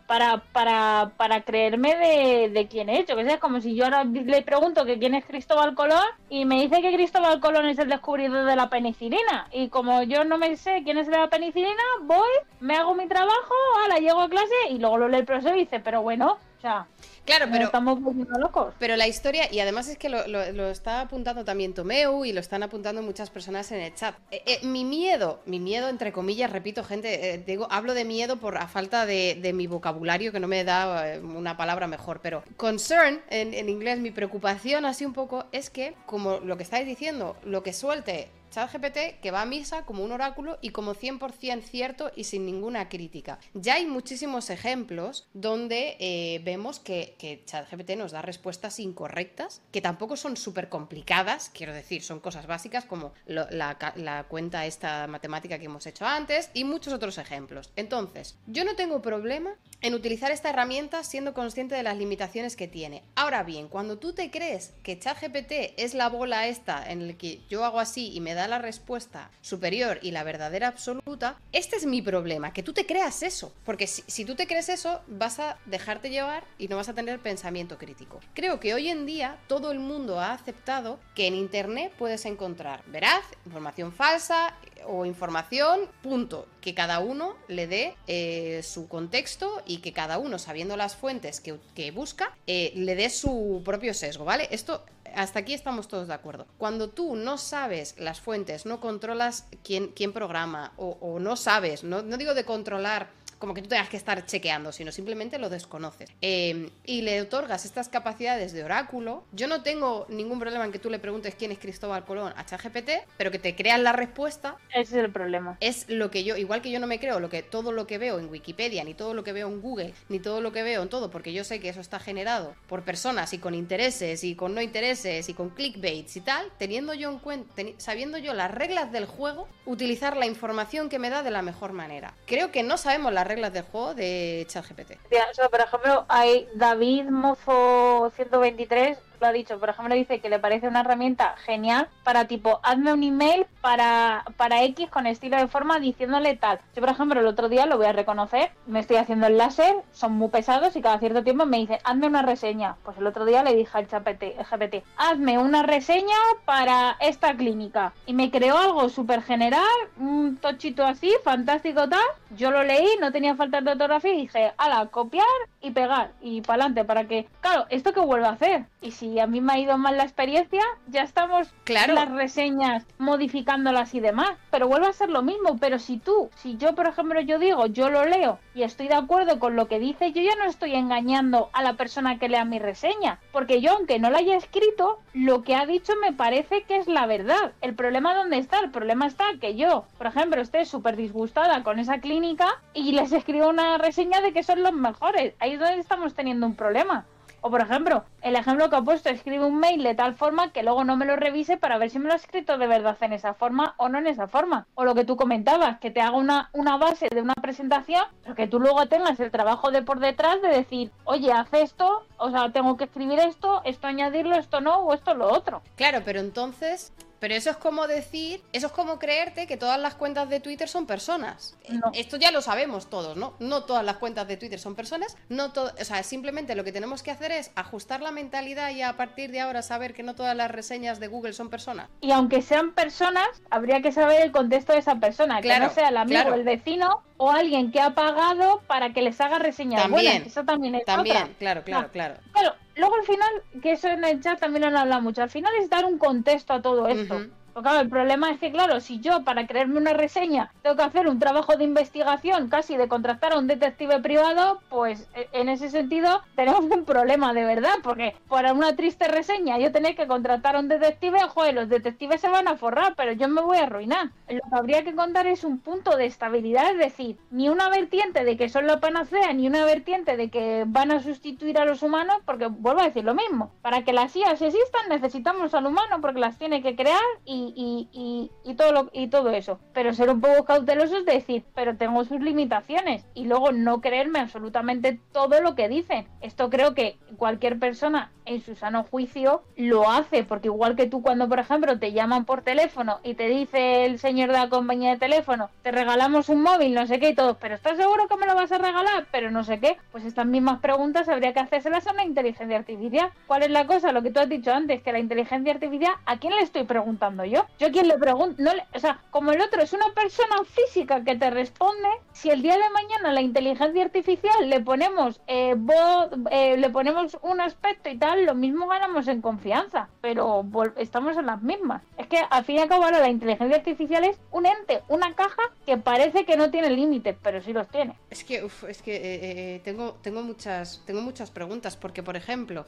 Speaker 2: para, para, para creerme de, de quién he hecho. Que sea como si yo ahora le pregunto que quién es Cristóbal Colón y me dice que Cristóbal Colón es el descubridor de la penicilina. Y como yo no me sé quién es la penicilina, voy, me hago mi trabajo, la llego a clase y luego lo lee el profesor y dice, pero bueno, o sea,
Speaker 1: Claro, pero.
Speaker 2: Estamos locos.
Speaker 1: Pero la historia, y además es que lo, está apuntando también Tomeu y lo están apuntando muchas personas en el chat. Eh, eh, mi miedo, mi miedo, entre comillas, repito, gente, eh, digo, hablo de miedo por a falta de, mi vocabulario, que no me da una palabra mejor, pero concern en, en inglés, mi preocupación así un poco es que, como lo que estáis diciendo, lo que suelte ChatGPT que va a misa como un oráculo y como 100% cierto y sin ninguna crítica. Ya hay muchísimos ejemplos donde eh, vemos que, que, ChatGPT nos da respuestas incorrectas, que tampoco son súper complicadas, quiero decir, son cosas básicas como la, cuenta esta matemática que hemos hecho antes y muchos otros ejemplos. Entonces, yo no tengo problema en utilizar esta herramienta siendo consciente de las limitaciones que tiene. Ahora bien, cuando tú te crees que ChatGPT es la bola esta en la que yo hago así y me da la respuesta superior y la verdadera absoluta, este es mi problema, que tú te creas eso. Porque si, tú te crees eso, vas a dejarte llevar y no vas a tener pensamiento crítico. Creo que hoy en día todo el mundo ha aceptado que en Internet puedes encontrar veraz, información falsa o información, punto, que cada uno le dé eh, su contexto y que cada uno, sabiendo las fuentes que, busca, eh, le dé su propio sesgo, ¿vale? Esto hasta aquí estamos todos de acuerdo. Cuando tú no sabes las fuentes, no controlas quién, quién programa o, no sabes, no, no digo de controlar como que tú tengas que estar chequeando, sino simplemente lo desconoces. Em, y le otorgas estas capacidades de oráculo. Yo no tengo ningún problema en que tú le preguntes quién es Cristóbal Colón a ChatGPT, pero que te creas la respuesta.
Speaker 2: Ese es el problema.
Speaker 1: Es lo que yo, igual que yo no me creo lo que, todo lo que veo en Wikipedia, ni todo lo que veo en Google, ni todo lo que veo en todo, porque yo sé que eso está generado por personas y con intereses y con no intereses y con clickbaits y tal, teniendo yo en cuenta, sabiendo yo las reglas del juego, utilizar la información que me da de la mejor manera. Creo que no sabemos las reglas del juego de ChatGPT.
Speaker 2: Por ejemplo, hay David Mozo 123 lo ha dicho, por ejemplo, dice que le parece una herramienta genial para tipo, hazme un email para, para X con estilo de forma diciéndole tal. Yo, por ejemplo, el otro día lo voy a reconocer, me estoy haciendo el láser, son muy pesados y cada cierto tiempo me dicen, hazme una reseña. Pues el otro día le dije al GPT, hazme una reseña para esta clínica. Y me creó algo súper general, un tochito así, fantástico tal. Yo lo leí, no tenía falta de ortografía y dije, ala, copiar y pegar y para adelante para que, claro, esto que vuelvo a hacer. Y si y a mí me ha ido mal la experiencia, ya estamos
Speaker 1: claro.
Speaker 2: las reseñas modificándolas y demás. Pero vuelve a ser lo mismo. Pero si tú, si yo, por ejemplo, yo digo, yo lo leo y estoy de acuerdo con lo que dice, yo ya no estoy engañando a la persona que lea mi reseña. Porque yo, aunque no la haya escrito, lo que ha dicho me parece que es la verdad. El problema dónde está? El problema está que yo, por ejemplo, esté súper disgustada con esa clínica y les escribo una reseña de que son los mejores. Ahí es donde estamos teniendo un problema. O por ejemplo, el ejemplo que ha puesto, escribe un mail de tal forma que luego no me lo revise para ver si me lo ha escrito de verdad en esa forma o no en esa forma. O lo que tú comentabas, que te haga una, una base de una presentación, pero que tú luego tengas el trabajo de por detrás de decir, oye, haz esto, o sea, tengo que escribir esto, esto añadirlo, esto no, o esto lo otro.
Speaker 1: Claro, pero entonces pero eso es como decir, eso es como creerte que todas las cuentas de Twitter son personas. Esto ya lo sabemos todos, ¿no? No todas las cuentas de Twitter son personas, no todo, o sea, simplemente lo que tenemos que hacer es ajustar la mentalidad y a partir de ahora saber que no todas las reseñas de Google son personas.
Speaker 2: Y aunque sean personas, habría que saber el contexto de esa persona, que no sea el amigo, el vecino o alguien que ha pagado para que les haga reseñas
Speaker 1: también,
Speaker 2: Eso también es
Speaker 1: También, claro, claro, claro.
Speaker 2: Claro, luego al final, que eso en el chat también lo han hablado mucho, al final es dar un contexto a todo esto. Porque claro, el problema es que, claro, si yo para creerme una reseña tengo que hacer un trabajo de investigación, casi de contratar a un detective privado, pues e, en ese sentido tenemos un problema de verdad, porque para una triste reseña yo tener que contratar a un detective, joder, los detectives se van a forrar, pero yo me voy a arruinar. Lo que habría que contar es un punto de estabilidad, es decir, ni una vertiente de que son la panacea, ni una vertiente de que van a sustituir a los humanos, porque vuelvo a decir lo mismo, para que las IAS existan necesitamos al humano porque las tiene que crear y y, todo lo, y todo eso. Pero ser un poco cautelosos de decir, pero tengo sus limitaciones y luego no creerme absolutamente todo lo que dicen. Esto creo que cualquier persona en su sano juicio lo hace, porque igual que tú cuando, por ejemplo, te llaman por teléfono y te dice el señor de la compañía de teléfono, te regalamos un móvil, no sé qué y todo, pero ¿estás seguro que me lo vas a regalar? Pero no sé qué. Pues estas mismas preguntas habría que hacérselas a una inteligencia artificial. ¿Cuál es la cosa? Lo que tú has dicho antes, que la inteligencia artificial, ¿a quién le estoy preguntando yo? Yo quien le pregunto, no o sea, como el otro es una persona física que te responde, si el día de mañana la inteligencia artificial le ponemos eh, voz, eh, le ponemos un aspecto y tal, lo mismo ganamos en confianza, pero estamos en las mismas. Es que al fin y al cabo ahora la inteligencia artificial es un ente, una caja que parece que no tiene límites, pero sí los tiene.
Speaker 1: Es que, es que eh, tengo, tengo muchas, tengo muchas preguntas, porque por ejemplo,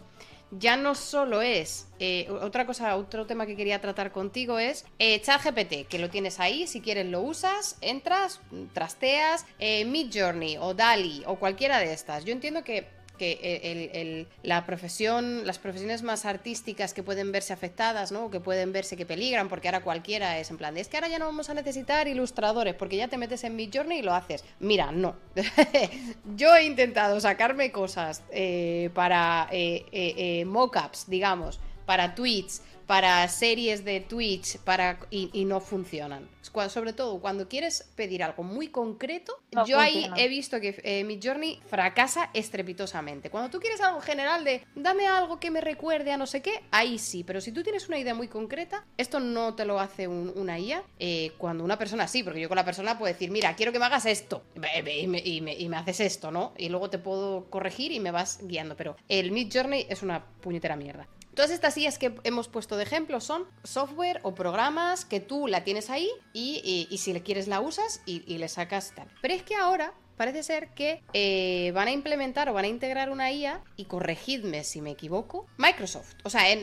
Speaker 1: ya no solo es, eh, otra cosa, otro tema que quería tratar contigo es eh, ChatGPT, que lo tienes ahí, si quieres lo usas, entras, trasteas, eh, Mid Journey o DALI o cualquiera de estas. Yo entiendo que que la profesión, las profesiones más artísticas que pueden verse afectadas, ¿no? Que pueden verse que peligran, porque ahora cualquiera es en plan de, es que ahora ya no vamos a necesitar ilustradores, porque ya te metes en Midjourney y lo haces. Mira, no. Yo he intentado sacarme cosas eh, para eh, eh, mockups, digamos, para tweets, para series de Twitch para, y, no funcionan. sobre todo cuando quieres pedir algo muy concreto, yo ahí he visto que eh, mi journey fracasa estrepitosamente. Cuando tú quieres algo general de dame algo que me recuerde a no sé qué, ahí sí, pero si tú tienes una idea muy concreta, esto no te lo hace una IA. Eh, cuando una persona sí, porque yo con la persona puedo decir, mira, quiero que me hagas esto y me, y me, haces esto, ¿no? Y luego te puedo corregir y me vas guiando, pero el Mid Journey es una puñetera mierda. Todas estas IAs que hemos puesto de ejemplo son software o programas que tú la tienes ahí y, si le quieres la usas y, le sacas tal. Pero es que ahora parece ser que eh, van a implementar o van a integrar una IA, y corregidme si me equivoco, Microsoft. O sea, en,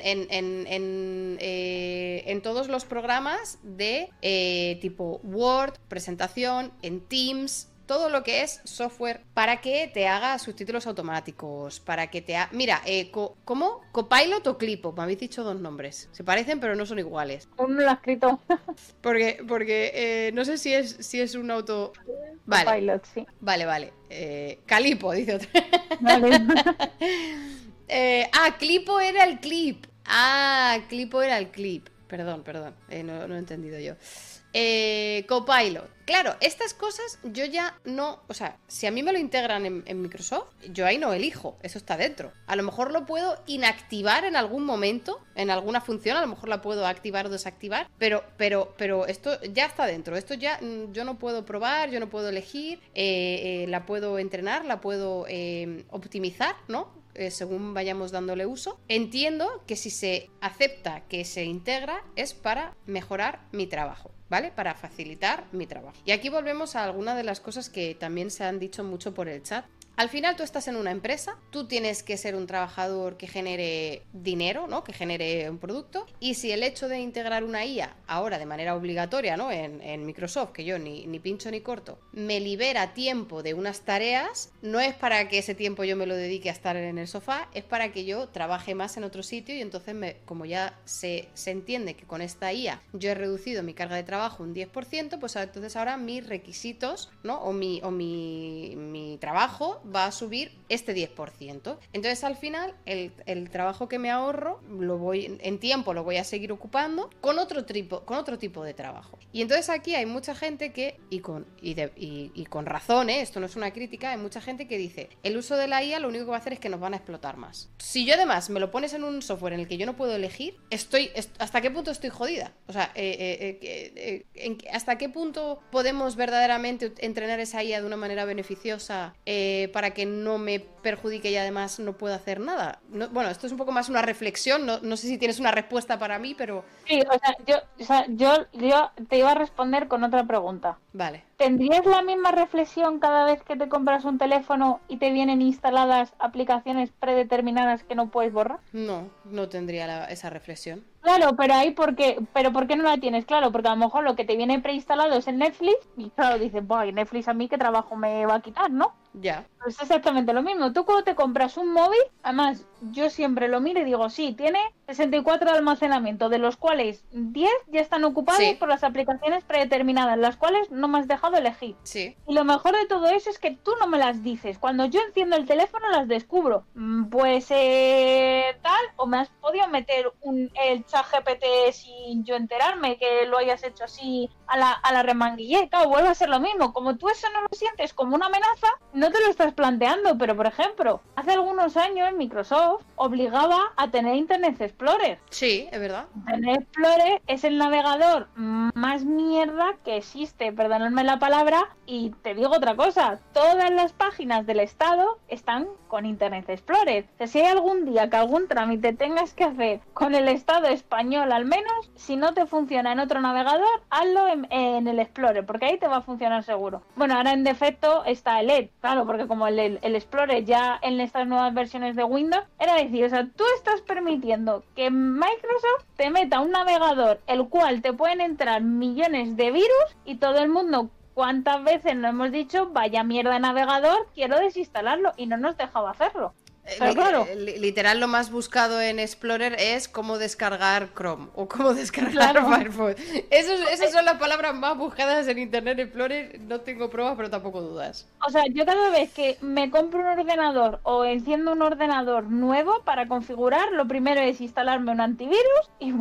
Speaker 1: eh, todos los programas de eh, tipo Word, presentación, en Teams, todo lo que es software para que te haga subtítulos automáticos, para que te haga... Mira, eh, ¿cómo? ¿Copilot o Clipo? Me habéis dicho dos nombres. Se parecen, pero no son iguales.
Speaker 2: Uno lo ha escrito.
Speaker 1: porque porque eh, no sé si es, si es un auto... Vale.
Speaker 2: Copilot, sí.
Speaker 1: Vale, vale. Eh, Calipo, dice otro. Vale. Eh, ah, Clipo era el clip. Ah, Clipo era el clip. Perdón, perdón. no, no he entendido yo. Eh, Copilot. Claro, estas cosas yo ya no, o sea, si a mí me lo integran en, Microsoft, yo ahí no elijo, eso está dentro. A lo mejor lo puedo inactivar en algún momento, en alguna función, a lo mejor la puedo activar o desactivar, pero, pero, pero esto ya está dentro, esto ya mm, yo no puedo probar, yo no puedo elegir, eh, eh, la puedo entrenar, la puedo optimizar, ¿no? Eh, según vayamos dándole uso. Entiendo que si se acepta que se integra es para mejorar mi trabajo. ¿Vale? Para facilitar mi trabajo. Y aquí volvemos a alguna de las cosas que también se han dicho mucho por el chat, al final tú estás en una empresa, tú tienes que ser un trabajador que genere dinero, ¿no? Que genere un producto. Y si el hecho de integrar una IA ahora de manera obligatoria, ¿no? En, Microsoft, que yo ni, ni, pincho ni corto, me libera tiempo de unas tareas, no es para que ese tiempo yo me lo dedique a estar en el sofá, es para que yo trabaje más en otro sitio y entonces me, como ya se, se entiende que con esta IA yo he reducido mi carga de trabajo un 10%, pues entonces ahora mis requisitos, ¿no? O mi, o mi, mi trabajo va a subir este 10%. Entonces al final el, trabajo que me ahorro lo voy en tiempo lo voy a seguir ocupando con otro tipo, con otro tipo de trabajo. Y entonces aquí hay mucha gente que, y con, y, con razón, ¿eh? esto no es una crítica, hay mucha gente que dice, el uso de la IA lo único que va a hacer es que nos van a explotar más. Si yo además me lo pones en un software en el que yo no puedo elegir, estoy, ¿hasta qué punto estoy jodida? O sea, eh, eh, ¿hasta qué punto podemos verdaderamente entrenar esa IA de una manera beneficiosa que no me perjudique y además no pueda hacer nada. bueno, esto es un poco más una reflexión, no, sé si tienes una respuesta para mí, pero...
Speaker 2: Sí, o sea, yo, o sea, yo, yo te iba a responder con otra pregunta.
Speaker 1: Vale.
Speaker 2: ¿Tendrías la misma reflexión cada vez que te compras un teléfono y te vienen instaladas aplicaciones predeterminadas que no puedes borrar?
Speaker 1: No, no tendría esa reflexión.
Speaker 2: Claro, pero ahí porque, pero ¿por qué no la tienes? Claro, porque a lo mejor lo que te viene preinstalado es en Netflix y claro, dices, voy, Netflix a mí qué trabajo me va a quitar, ¿no?
Speaker 1: Ya.
Speaker 2: Pues es exactamente lo mismo. Tú cuando te compras un móvil, además, yo siempre lo miro y digo, sí, tiene 64 de almacenamiento, de los cuales 10 ya están ocupados por las aplicaciones predeterminadas, las cuales no me has dejado elegir.
Speaker 1: Sí.
Speaker 2: Y lo mejor de todo eso es que tú no me las dices. Cuando yo enciendo el teléfono las descubro. Mm, pues eh, tal, o me has podido meter un, el chat GPT sin yo enterarme que lo hayas hecho así a la, a la remanguillé. Claro, vuelve a ser lo mismo. Como tú eso no lo sientes como una amenaza, no te lo estás planteando. Pero, por ejemplo, hace algunos años Microsoft obligaba a tener Internet Explorer.
Speaker 1: Sí, es verdad.
Speaker 2: Internet Explorer es el navegador más mierda que existe, perdonadme la palabra, y te digo otra cosa, todas las páginas del Estado están con Internet Explorer. si hay algún día que algún trámite tengas que hacer con el Estado español al menos, si no te funciona en otro navegador, hazlo en, el Explorer, porque ahí te va a funcionar seguro. Bueno, ahora en defecto está el Edge, claro, porque como el, el Explorer ya en estas nuevas versiones de Windows, era decir, o sea, tú estás permitiendo que Microsoft te meta un navegador el cual te pueden entrar millones de virus y todo el mundo ¿Cuántas veces nos hemos dicho, vaya mierda navegador, quiero desinstalarlo y no nos dejaba hacerlo?
Speaker 1: Eh, literal, lo más buscado en Explorer es cómo descargar Chrome o cómo descargar Firefox. esas son las palabras más buscadas en Internet Explorer. No tengo pruebas, pero tampoco dudas.
Speaker 2: O sea, yo cada vez que me compro un ordenador o enciendo un ordenador nuevo para configurar, lo primero es instalarme un antivirus y,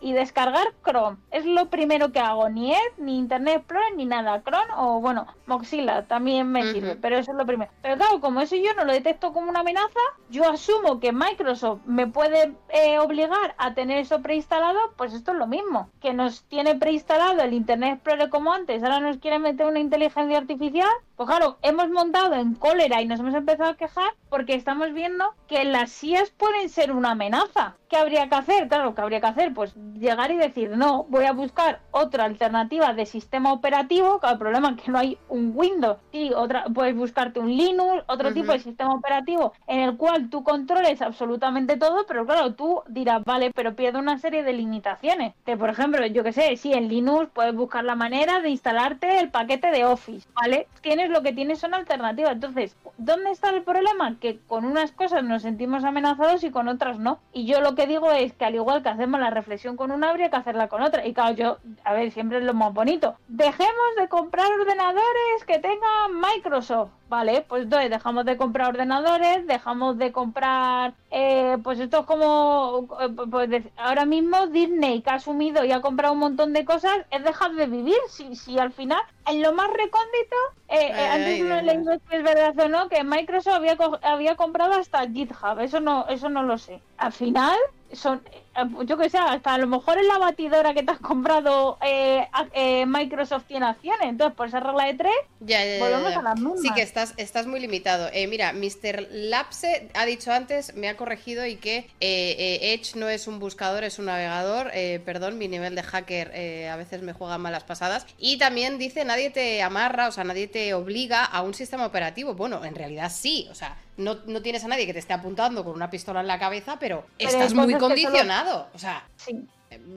Speaker 2: y, descargar Chrome. Es lo primero que hago. Ni Edge, ni Internet Explorer, ni nada. Chrome o, bueno, Mozilla también me sirve, pero eso es lo primero. Pero claro, como eso yo no lo detecto como una amenaza, yo asumo que Microsoft me puede eh, obligar a tener eso preinstalado, pues esto es lo mismo, que nos tiene preinstalado el Internet Explorer como antes, ahora nos quiere meter una inteligencia artificial, Pues claro, hemos montado en cólera y nos hemos empezado a quejar porque estamos viendo que las SIAs pueden ser una amenaza. ¿Qué habría que hacer? Claro, ¿qué habría que hacer? Pues llegar y decir, no, voy a buscar otra alternativa de sistema operativo. El problema es que no hay un Windows. Sí, otra, puedes buscarte un Linux, otro tipo de sistema operativo en el cual tú controles absolutamente todo, pero claro, tú dirás, vale, pero pierde una serie de limitaciones. Que, por ejemplo, yo que sé, si en Linux puedes buscar la manera de instalarte el paquete de Office, ¿vale? Tienes lo que tienes son alternativas. Entonces, ¿dónde está el problema? Que con unas cosas nos sentimos amenazados y con otras no. Y yo lo que digo es que al igual que hacemos la reflexión con una, habría que hacerla con otra. Y claro, yo, a ver, siempre es lo más bonito. Dejemos de comprar ordenadores que tengan Microsoft. Vale, pues entonces dejamos de comprar ordenadores, dejamos de comprar, eh, pues esto es como, eh, pues ahora mismo Disney que ha asumido y ha comprado un montón de cosas, es dejar de vivir, si, si al final, en lo más recóndito, eh, antes no leído si es verdad o no, que Microsoft había, había comprado hasta GitHub, eso no, eso no lo sé. Al final, son, eh, yo que sé, hasta a lo mejor en la batidora que te has comprado eh, eh, Microsoft tiene acciones, entonces por esa regla de tres,
Speaker 1: ya, volvemos a las mismas. Sí que estás, estás muy limitado. mira, Mr. Lapse ha dicho antes, me ha corregido y que Edge no es un buscador, es un navegador. perdón, mi nivel de hacker a veces me juega malas pasadas. Y también dice, nadie te amarra, o sea, nadie te obliga a un sistema operativo. Bueno, en realidad sí, o sea, no, no, tienes a nadie que te esté apuntando con una pistola en la cabeza, pero, estás muy condicionado. O sea,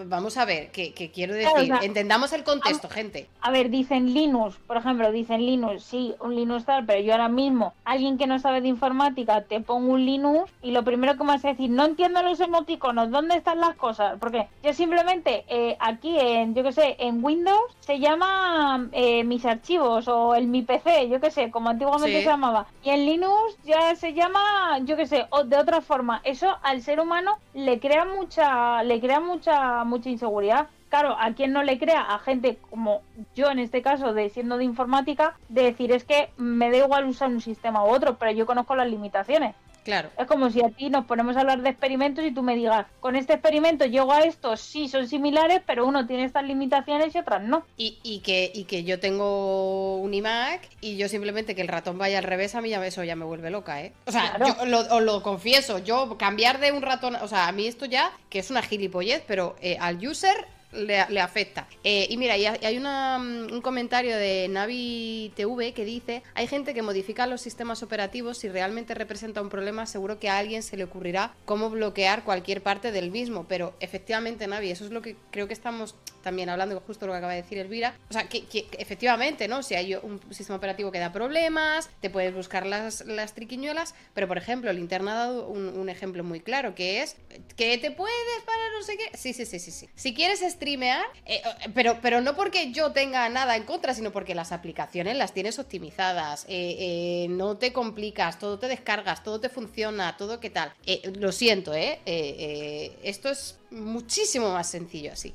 Speaker 1: Vamos a ver, ¿qué, quiero decir? Entendamos el contexto, gente.
Speaker 2: A ver, dicen Linux, por ejemplo, dicen Linux, sí, un Linux tal, pero yo ahora mismo, alguien que no sabe de informática, te pongo un Linux y lo primero que me vas a decir, no entiendo los emoticonos, ¿dónde están las cosas? Porque yo simplemente eh, aquí en, yo qué sé, en Windows se llama eh, mis archivos o el mi PC, yo qué sé, como antiguamente se llamaba. Y en Linux ya se llama, yo qué sé, o de otra forma. Eso al ser humano le crea mucha, le crea mucha mucha, inseguridad. Claro, a quien no le crea, a gente como yo en este caso, de siendo de informática, de decir es que me da igual usar un sistema u otro, pero yo conozco las limitaciones.
Speaker 1: Claro.
Speaker 2: Es como si a ti nos ponemos a hablar de experimentos y tú me digas, con este experimento llego a estos, sí son similares, pero uno tiene estas limitaciones y otras no.
Speaker 1: Y, que, y que yo tengo un iMac y yo simplemente que el ratón vaya al revés, a mí ya eso ya me vuelve loca, ¿eh? O sea, yo lo, os lo confieso, yo cambiar de un ratón, o sea, a mí esto ya, que es una gilipollez, pero eh, al user le, afecta. Eh, y mira, y hay una, mm, un comentario de Navi TV que dice, hay gente que modifica los sistemas operativos, si realmente representa un problema, seguro que a alguien se le ocurrirá cómo bloquear cualquier parte del mismo, pero efectivamente, Navi, eso es lo que creo que estamos también hablando justo lo que acaba de decir Elvira. O sea, que, efectivamente, ¿no? Si hay un sistema operativo que da problemas, te puedes buscar las, las triquiñuelas, pero por ejemplo, el interno ha dado un, ejemplo muy claro, que es que te puedes para no sé qué. Sí, sí, sí, sí, sí. Si quieres streamear, eh, pero, pero no porque yo tenga nada en contra, sino porque las aplicaciones las tienes optimizadas, eh, eh, no te complicas, todo te descargas, todo te funciona, todo qué tal. lo siento, ¿eh? Esto es muchísimo más sencillo así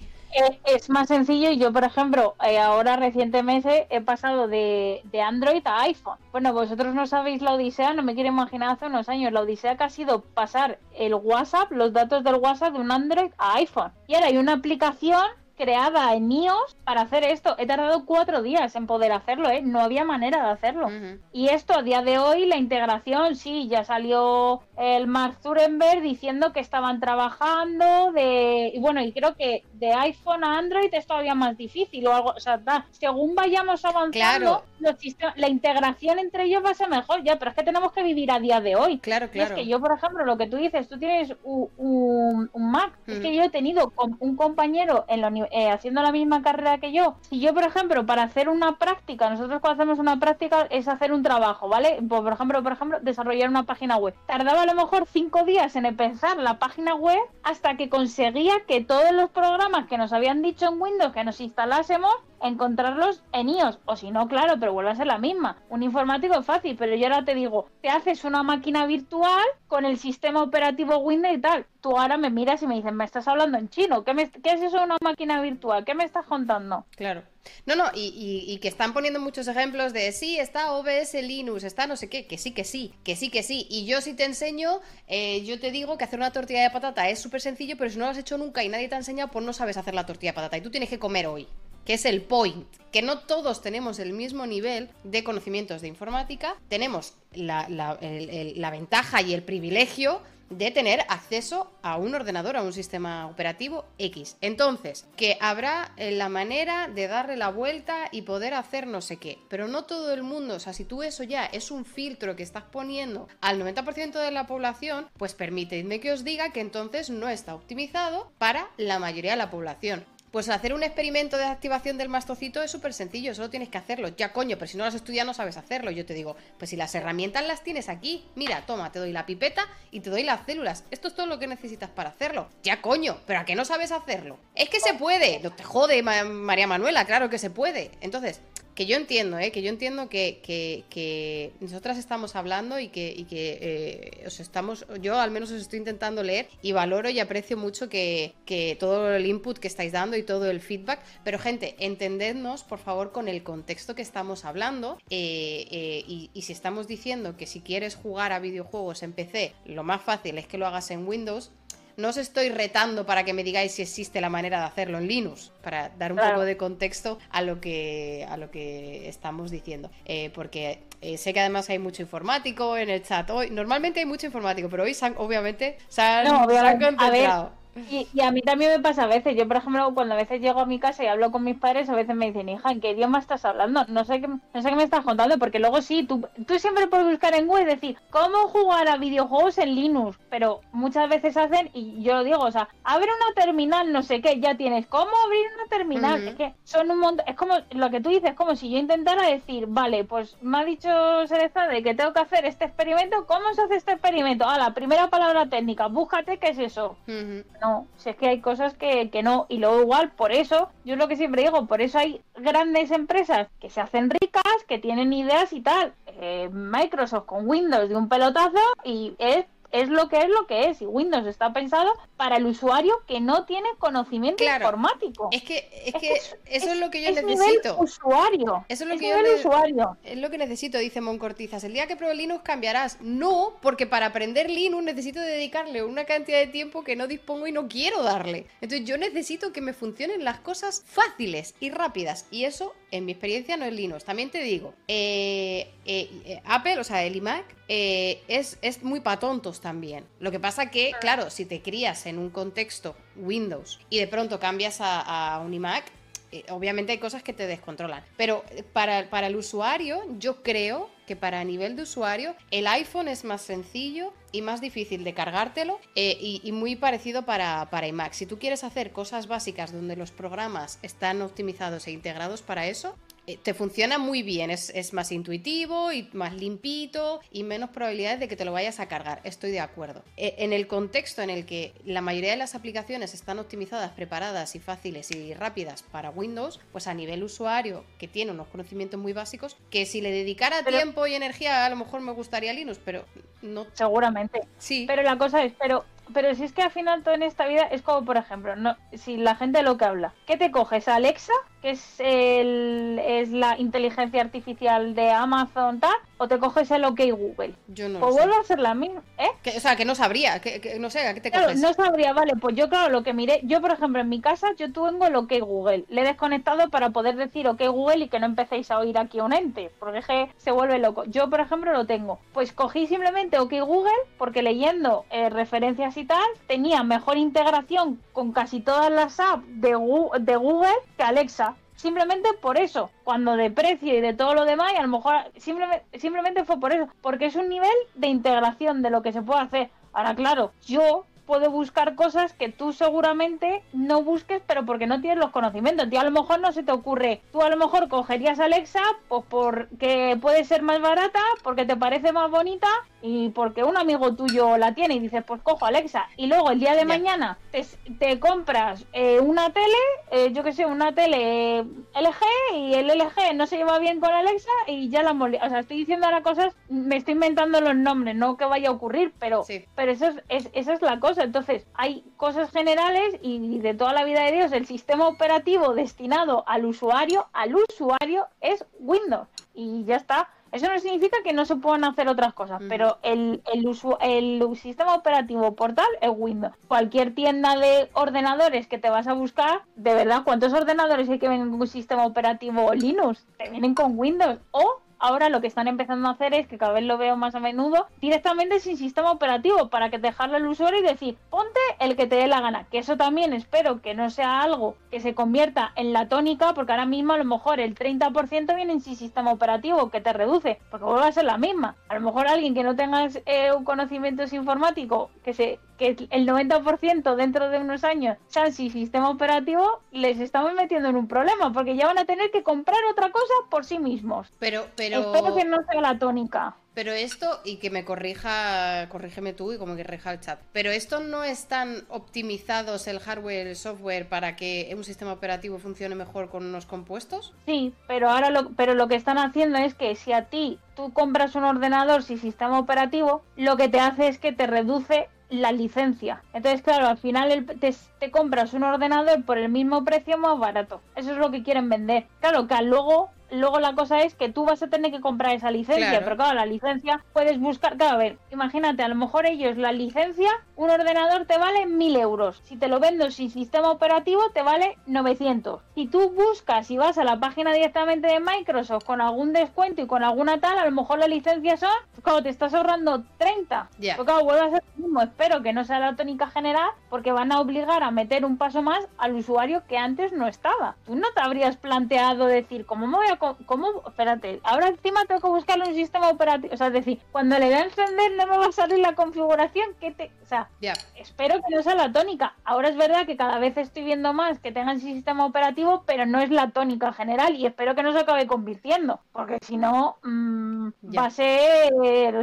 Speaker 2: es más sencillo y yo, por ejemplo, eh, ahora recientemente he pasado de, de, Android a iPhone. Bueno, vosotros no sabéis la odisea, no me quiero imaginar hace unos años, la odisea que ha sido pasar el WhatsApp, los datos del WhatsApp de un Android a iPhone. Y ahora hay una aplicación creada en iOS para hacer esto. He tardado cuatro días en poder hacerlo, ¿eh? No había manera de hacerlo. Y esto a día de hoy, la integración, sí, ya salió el Mark Zuckerberg diciendo que estaban trabajando de... Y bueno, y creo que de iPhone a Android es todavía más difícil o algo. O sea, según vayamos avanzando, la integración entre ellos va a ser mejor. Ya, pero es que tenemos que vivir a día de hoy.
Speaker 1: Claro, claro.
Speaker 2: es que yo, por ejemplo, lo que tú dices, tú tienes un, Mac. Es que yo he tenido un compañero en la universidad eh, haciendo la misma carrera que yo, si yo, por ejemplo, para hacer una práctica, nosotros cuando hacemos una práctica es hacer un trabajo, ¿vale? Pues, por ejemplo, por ejemplo, desarrollar una página web. Tardaba a lo mejor cinco días en empezar la página web hasta que conseguía que todos los programas que nos habían dicho en Windows que nos instalásemos encontrarlos en iOS. O si no, claro, pero vuelve a ser la misma. Un informático es fácil, pero yo ahora te digo, te haces una máquina virtual con el sistema operativo Windows y tal. Tú ahora me miras y me dices, me estás hablando en chino. ¿Qué, ¿Qué es eso de una máquina virtual? ¿Qué me estás contando?
Speaker 1: Claro. No, no, y, que están poniendo muchos ejemplos de sí, está OBS Linux, está no sé qué, que sí, que sí, que sí, que sí. Y yo si te enseño, eh, yo te digo que hacer una tortilla de patata es súper sencillo, pero si no lo has hecho nunca y nadie te ha enseñado, pues no sabes hacer la tortilla de patata y tú tienes que comer hoy. que es el point que no todos tenemos el mismo nivel de conocimientos de informática, tenemos la ventaja y el privilegio de tener acceso a un ordenador, a un sistema operativo X. Entonces, que habrá eh, la manera de darle la vuelta y poder hacer no sé qué. Pero no todo el mundo, o sea, si tú eso ya es un filtro que estás poniendo al 90% de la población, pues permitidme que os diga que entonces no está optimizado para la mayoría de la población. Pues hacer un experimento de activación del mastocito es súper sencillo, solo tienes que hacerlo. Ya coño, pero si no lo has estudiado no sabes hacerlo. Yo te digo, pues si las herramientas las tienes aquí, mira, toma, te doy la pipeta y te doy las células. Esto es todo lo que necesitas para hacerlo. Ya coño, pero ¿a qué no sabes hacerlo? Es que se puede. No te jode, María Manuela, claro que se puede. Entonces, que yo entiendo, ¿eh? que yo entiendo que, que, nosotras estamos hablando y que, y que eh, os estamos, yo al menos os estoy intentando leer y valoro y aprecio mucho que, todo el input que estáis dando y todo el feedback, pero gente, entendednos por favor con el contexto que estamos hablando eh, eh, y, y si estamos diciendo que si quieres jugar a videojuegos en PC, lo más fácil es que lo hagas en Windows, no os estoy retando para que me digáis si existe la manera de hacerlo en Linux, para dar un poco de contexto a lo que, a lo que estamos diciendo. Eh, porque eh, sé que además hay mucho informático en el chat. Hoy, normalmente hay mucho informático, pero hoy obviamente se han, concentrado.
Speaker 2: Y, a mí también me pasa a veces. Yo, por ejemplo, cuando a veces llego a mi casa y hablo con mis padres, a veces me dicen, hija, ¿en qué idioma estás hablando? No sé qué, no sé qué me estás contando, porque luego sí, tú, tú siempre puedes buscar en Google y decir, ¿cómo jugar a videojuegos en Linux? Pero muchas veces hacen, y yo lo digo, o sea, abre una terminal, no sé qué, ya tienes. ¿Cómo abrir una terminal? Es que son un montón. Es como lo que tú dices, como si yo intentara decir, vale, pues me ha dicho Cereza de que tengo que hacer este experimento. ¿Cómo se hace este experimento? Ah, la primera palabra técnica, búscate qué es eso no, si es que hay cosas que, que no, y luego igual, por eso, yo es lo que siempre digo, por eso hay grandes empresas que se hacen ricas, que tienen ideas y tal. Eh, Microsoft con Windows de un pelotazo y es es lo que es lo que es y Windows está pensado para el usuario que no tiene conocimiento informático.
Speaker 1: Es que, es, que, eso es, lo que yo necesito.
Speaker 2: usuario.
Speaker 1: Eso es lo que yo usuario. Es lo que necesito, dice Moncortizas. El día que pruebe Linux cambiarás. No, porque para aprender Linux necesito dedicarle una cantidad de tiempo que no dispongo y no quiero darle. Entonces yo necesito que me funcionen las cosas fáciles y rápidas. Y eso, en mi experiencia, no es Linux. También te digo, eh, eh, eh, Apple, o sea, el iMac, es, es muy para tontos también. Lo que pasa que, claro, si te crías en un contexto Windows y de pronto cambias a, un iMac, eh, obviamente hay cosas que te descontrolan. Pero eh, para, para, el usuario, yo creo que para nivel de usuario, el iPhone es más sencillo y más difícil de cargártelo eh, y, muy parecido para, para iMac. Si tú quieres hacer cosas básicas donde los programas están optimizados e integrados para eso, te funciona muy bien, es, más intuitivo y más limpito y menos probabilidades de que te lo vayas a cargar, estoy de acuerdo. Eh, en el contexto en el que la mayoría de las aplicaciones están optimizadas, preparadas y fáciles y rápidas para Windows, pues a nivel usuario que tiene unos conocimientos muy básicos, que si le dedicara tiempo y energía a lo mejor me gustaría Linux, pero no...
Speaker 2: Seguramente. Sí. Pero la cosa es, pero pero si es que al final todo en esta vida es como, por ejemplo, no, si la gente lo que habla, ¿qué te coges? ¿Alexa? que es, el, es la inteligencia artificial de Amazon, tal, o te coges el OK Google.
Speaker 1: Yo no.
Speaker 2: O vuelve a ser la misma, ¿eh?
Speaker 1: o sea, que no sabría, que, no sé, ¿a qué te claro,
Speaker 2: No sabría, vale, pues yo claro, lo que miré, yo por ejemplo en mi casa, yo tengo el OK Google, le he desconectado para poder decir OK Google y que no empecéis a oír aquí un ente, porque es que se vuelve loco. Yo por ejemplo lo tengo, pues cogí simplemente OK Google, porque leyendo eh, referencias y tal, tenía mejor integración con casi todas las apps de, de Google que Alexa simplemente por eso. Cuando de precio y de todo lo demás, y a lo mejor simplemente, simplemente fue por eso, porque es un nivel de integración de lo que se puede hacer. Ahora, claro, yo puedo buscar cosas que tú seguramente no busques, pero porque no tienes los conocimientos. Tío, a lo mejor no se te ocurre. Tú a lo mejor cogerías Alexa, pues porque puede ser más barata, porque te parece más bonita y porque un amigo tuyo la tiene y dices, pues cojo Alexa. Y luego el día de mañana te, compras eh, una tele, eh, yo que sé, una tele LG y el LG no se lleva bien con Alexa y ya la molesta. O sea, estoy diciendo ahora cosas, me estoy inventando los nombres, no que vaya a ocurrir, pero, pero eso es, esa es la cosa. Entonces, hay cosas generales y de toda la vida de Dios, el sistema operativo destinado al usuario, al usuario es Windows. Y ya está Eso no significa que no se puedan hacer otras cosas, pero el, el, el sistema operativo portal es Windows. Cualquier tienda de ordenadores que te vas a buscar, de verdad, ¿cuántos ordenadores hay que vienen con un sistema operativo Linux? Te vienen con Windows. O ahora lo que están empezando a hacer es, que cada vez lo veo más a menudo, directamente sin sistema operativo, para que dejarle al usuario y decir, ponte el que te dé la gana. Que eso también espero que no sea algo que se convierta en la tónica, porque ahora mismo a lo mejor el 30% viene sin sistema operativo, que te reduce, porque vuelve a ser la misma. A lo mejor alguien que no tenga eh, un conocimiento informático, que se que el 90% dentro de unos años sean sin sistema operativo, les estamos metiendo en un problema, porque ya van a tener que comprar otra cosa por sí mismos.
Speaker 1: Pero, pero...
Speaker 2: Espero que no sea la tónica.
Speaker 1: Pero esto, y que me corrija, corrígeme tú y como que corrija el chat, pero esto no están optimizados el hardware y el software para que un sistema operativo funcione mejor con unos compuestos?
Speaker 2: Sí, pero ahora lo, pero lo que están haciendo es que si a ti tú compras un ordenador sin sistema operativo, lo que te hace es que te reduce la licencia. Entonces, claro, al final te, te, compras un ordenador por el mismo precio más barato. Eso es lo que quieren vender. Claro, que luego luego la cosa es que tú vas a tener que comprar esa licencia, pero claro, la licencia puedes buscar, claro, a ver, imagínate, a lo mejor ellos la licencia, un ordenador te vale 1000 euros, si te lo vendo sin sistema operativo te vale 900. Si tú buscas y vas a la página directamente de Microsoft con algún descuento y con alguna tal, a lo mejor la licencia son, claro, te estás ahorrando 30. Yeah. claro, vuelve a ser lo mismo, espero que no sea la tónica general, porque van a obligar a meter un paso más al usuario que antes no estaba. Tú no te habrías planteado decir, ¿cómo me voy a ¿cómo? Espérate, ahora encima tengo que buscarle un sistema operativo. O sea, es decir, cuando le da a encender no me va a salir la configuración que te. O sea, espero que no sea la tónica. Ahora es verdad que cada vez estoy viendo más que tengan sistema operativo, pero no es la tónica general y espero que no se acabe convirtiendo. Porque si no, mm, va a ser,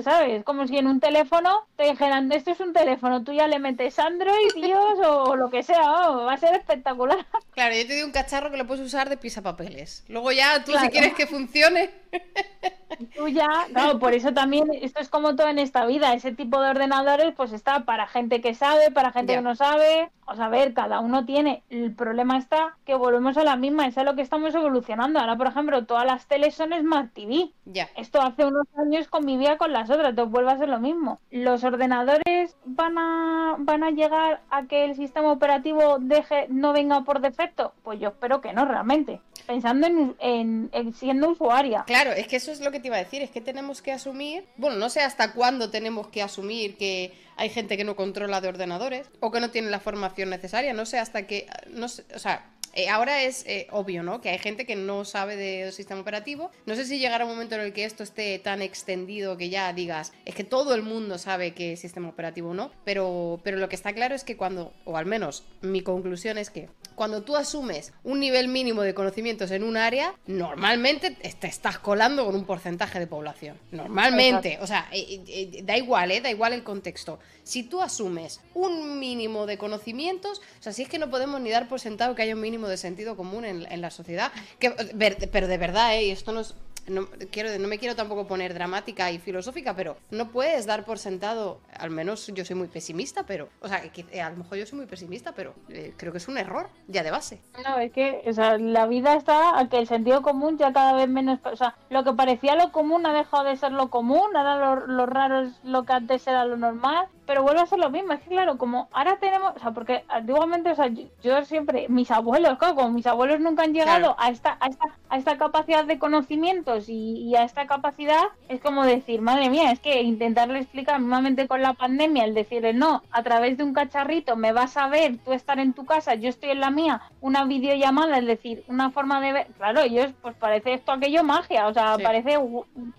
Speaker 2: ¿sabes? Como si en un teléfono te dijeran, esto es un teléfono, tú ya le metes Android, Dios o lo que sea, va a ser espectacular.
Speaker 1: Claro, yo te doy un cacharro que lo puedes usar de pisapapeles. Luego ya tú quieres que funcione.
Speaker 2: Tú ya, claro, por eso también esto es como todo en esta vida, ese tipo de ordenadores pues está para gente que sabe, para gente que no sabe, o sea, a ver, cada uno tiene, el problema está que volvemos a la misma, es a lo que estamos evolucionando, ahora por ejemplo todas las teles son Smart TV,
Speaker 1: ya.
Speaker 2: esto hace unos años convivía con las otras, entonces vuelve a ser lo mismo, los ordenadores van a, van a llegar a que el sistema operativo deje, no venga por defecto, pues yo espero que no realmente, pensando en siendo usuaria.
Speaker 1: Claro, es que eso es lo que te iba a decir, es que tenemos que asumir, bueno, no sé hasta cuándo tenemos que asumir que hay gente que no controla de ordenadores o que no tiene la formación necesaria, no sé hasta que, no sé, o sea, eh, ahora es eh, obvio, ¿no? Que hay gente que no sabe del sistema operativo. No sé si llegará un momento en el que esto esté tan extendido que ya digas, es que todo el mundo sabe qué es sistema operativo o no. Pero, pero lo que está claro es que cuando, o al menos mi conclusión es que cuando tú asumes un nivel mínimo de conocimientos en un área, normalmente te estás colando con un porcentaje de población. Normalmente. O sea, eh, da igual, ¿eh? Da igual el contexto. Si tú asumes un mínimo de conocimientos, o sea, si es que no podemos ni dar por sentado que haya un mínimo de sentido común en, la sociedad, que, pero de verdad, ¿eh? Esto no es no, quiero, no me quiero tampoco poner dramática y filosófica, pero no puedes dar por sentado, al menos yo soy muy pesimista, pero, o sea, que, eh, a lo mejor yo soy muy pesimista, pero eh, creo que es un error ya de base.
Speaker 2: No, es que, o sea, la vida está a que el sentido común ya cada vez menos, o sea, lo que parecía lo común ha dejado de ser lo común, ahora lo, lo raro es lo que antes era lo normal, pero vuelve a ser lo mismo. Es que, claro, como ahora tenemos, o sea, porque antiguamente, o sea, yo, siempre, mis abuelos, claro, como mis abuelos nunca han llegado a, esta, a, esta, a esta capacidad de conocimientos y, a esta capacidad, es como decir, madre mía, es que intentarle explicar, mismamente con la pandemia, el decirle, no, a través de un cacharrito me vas a ver, tú estar en tu casa, yo estoy en la mía, una videollamada, es decir, una forma de ver, claro, ellos, pues parece esto aquello magia, o sea, parece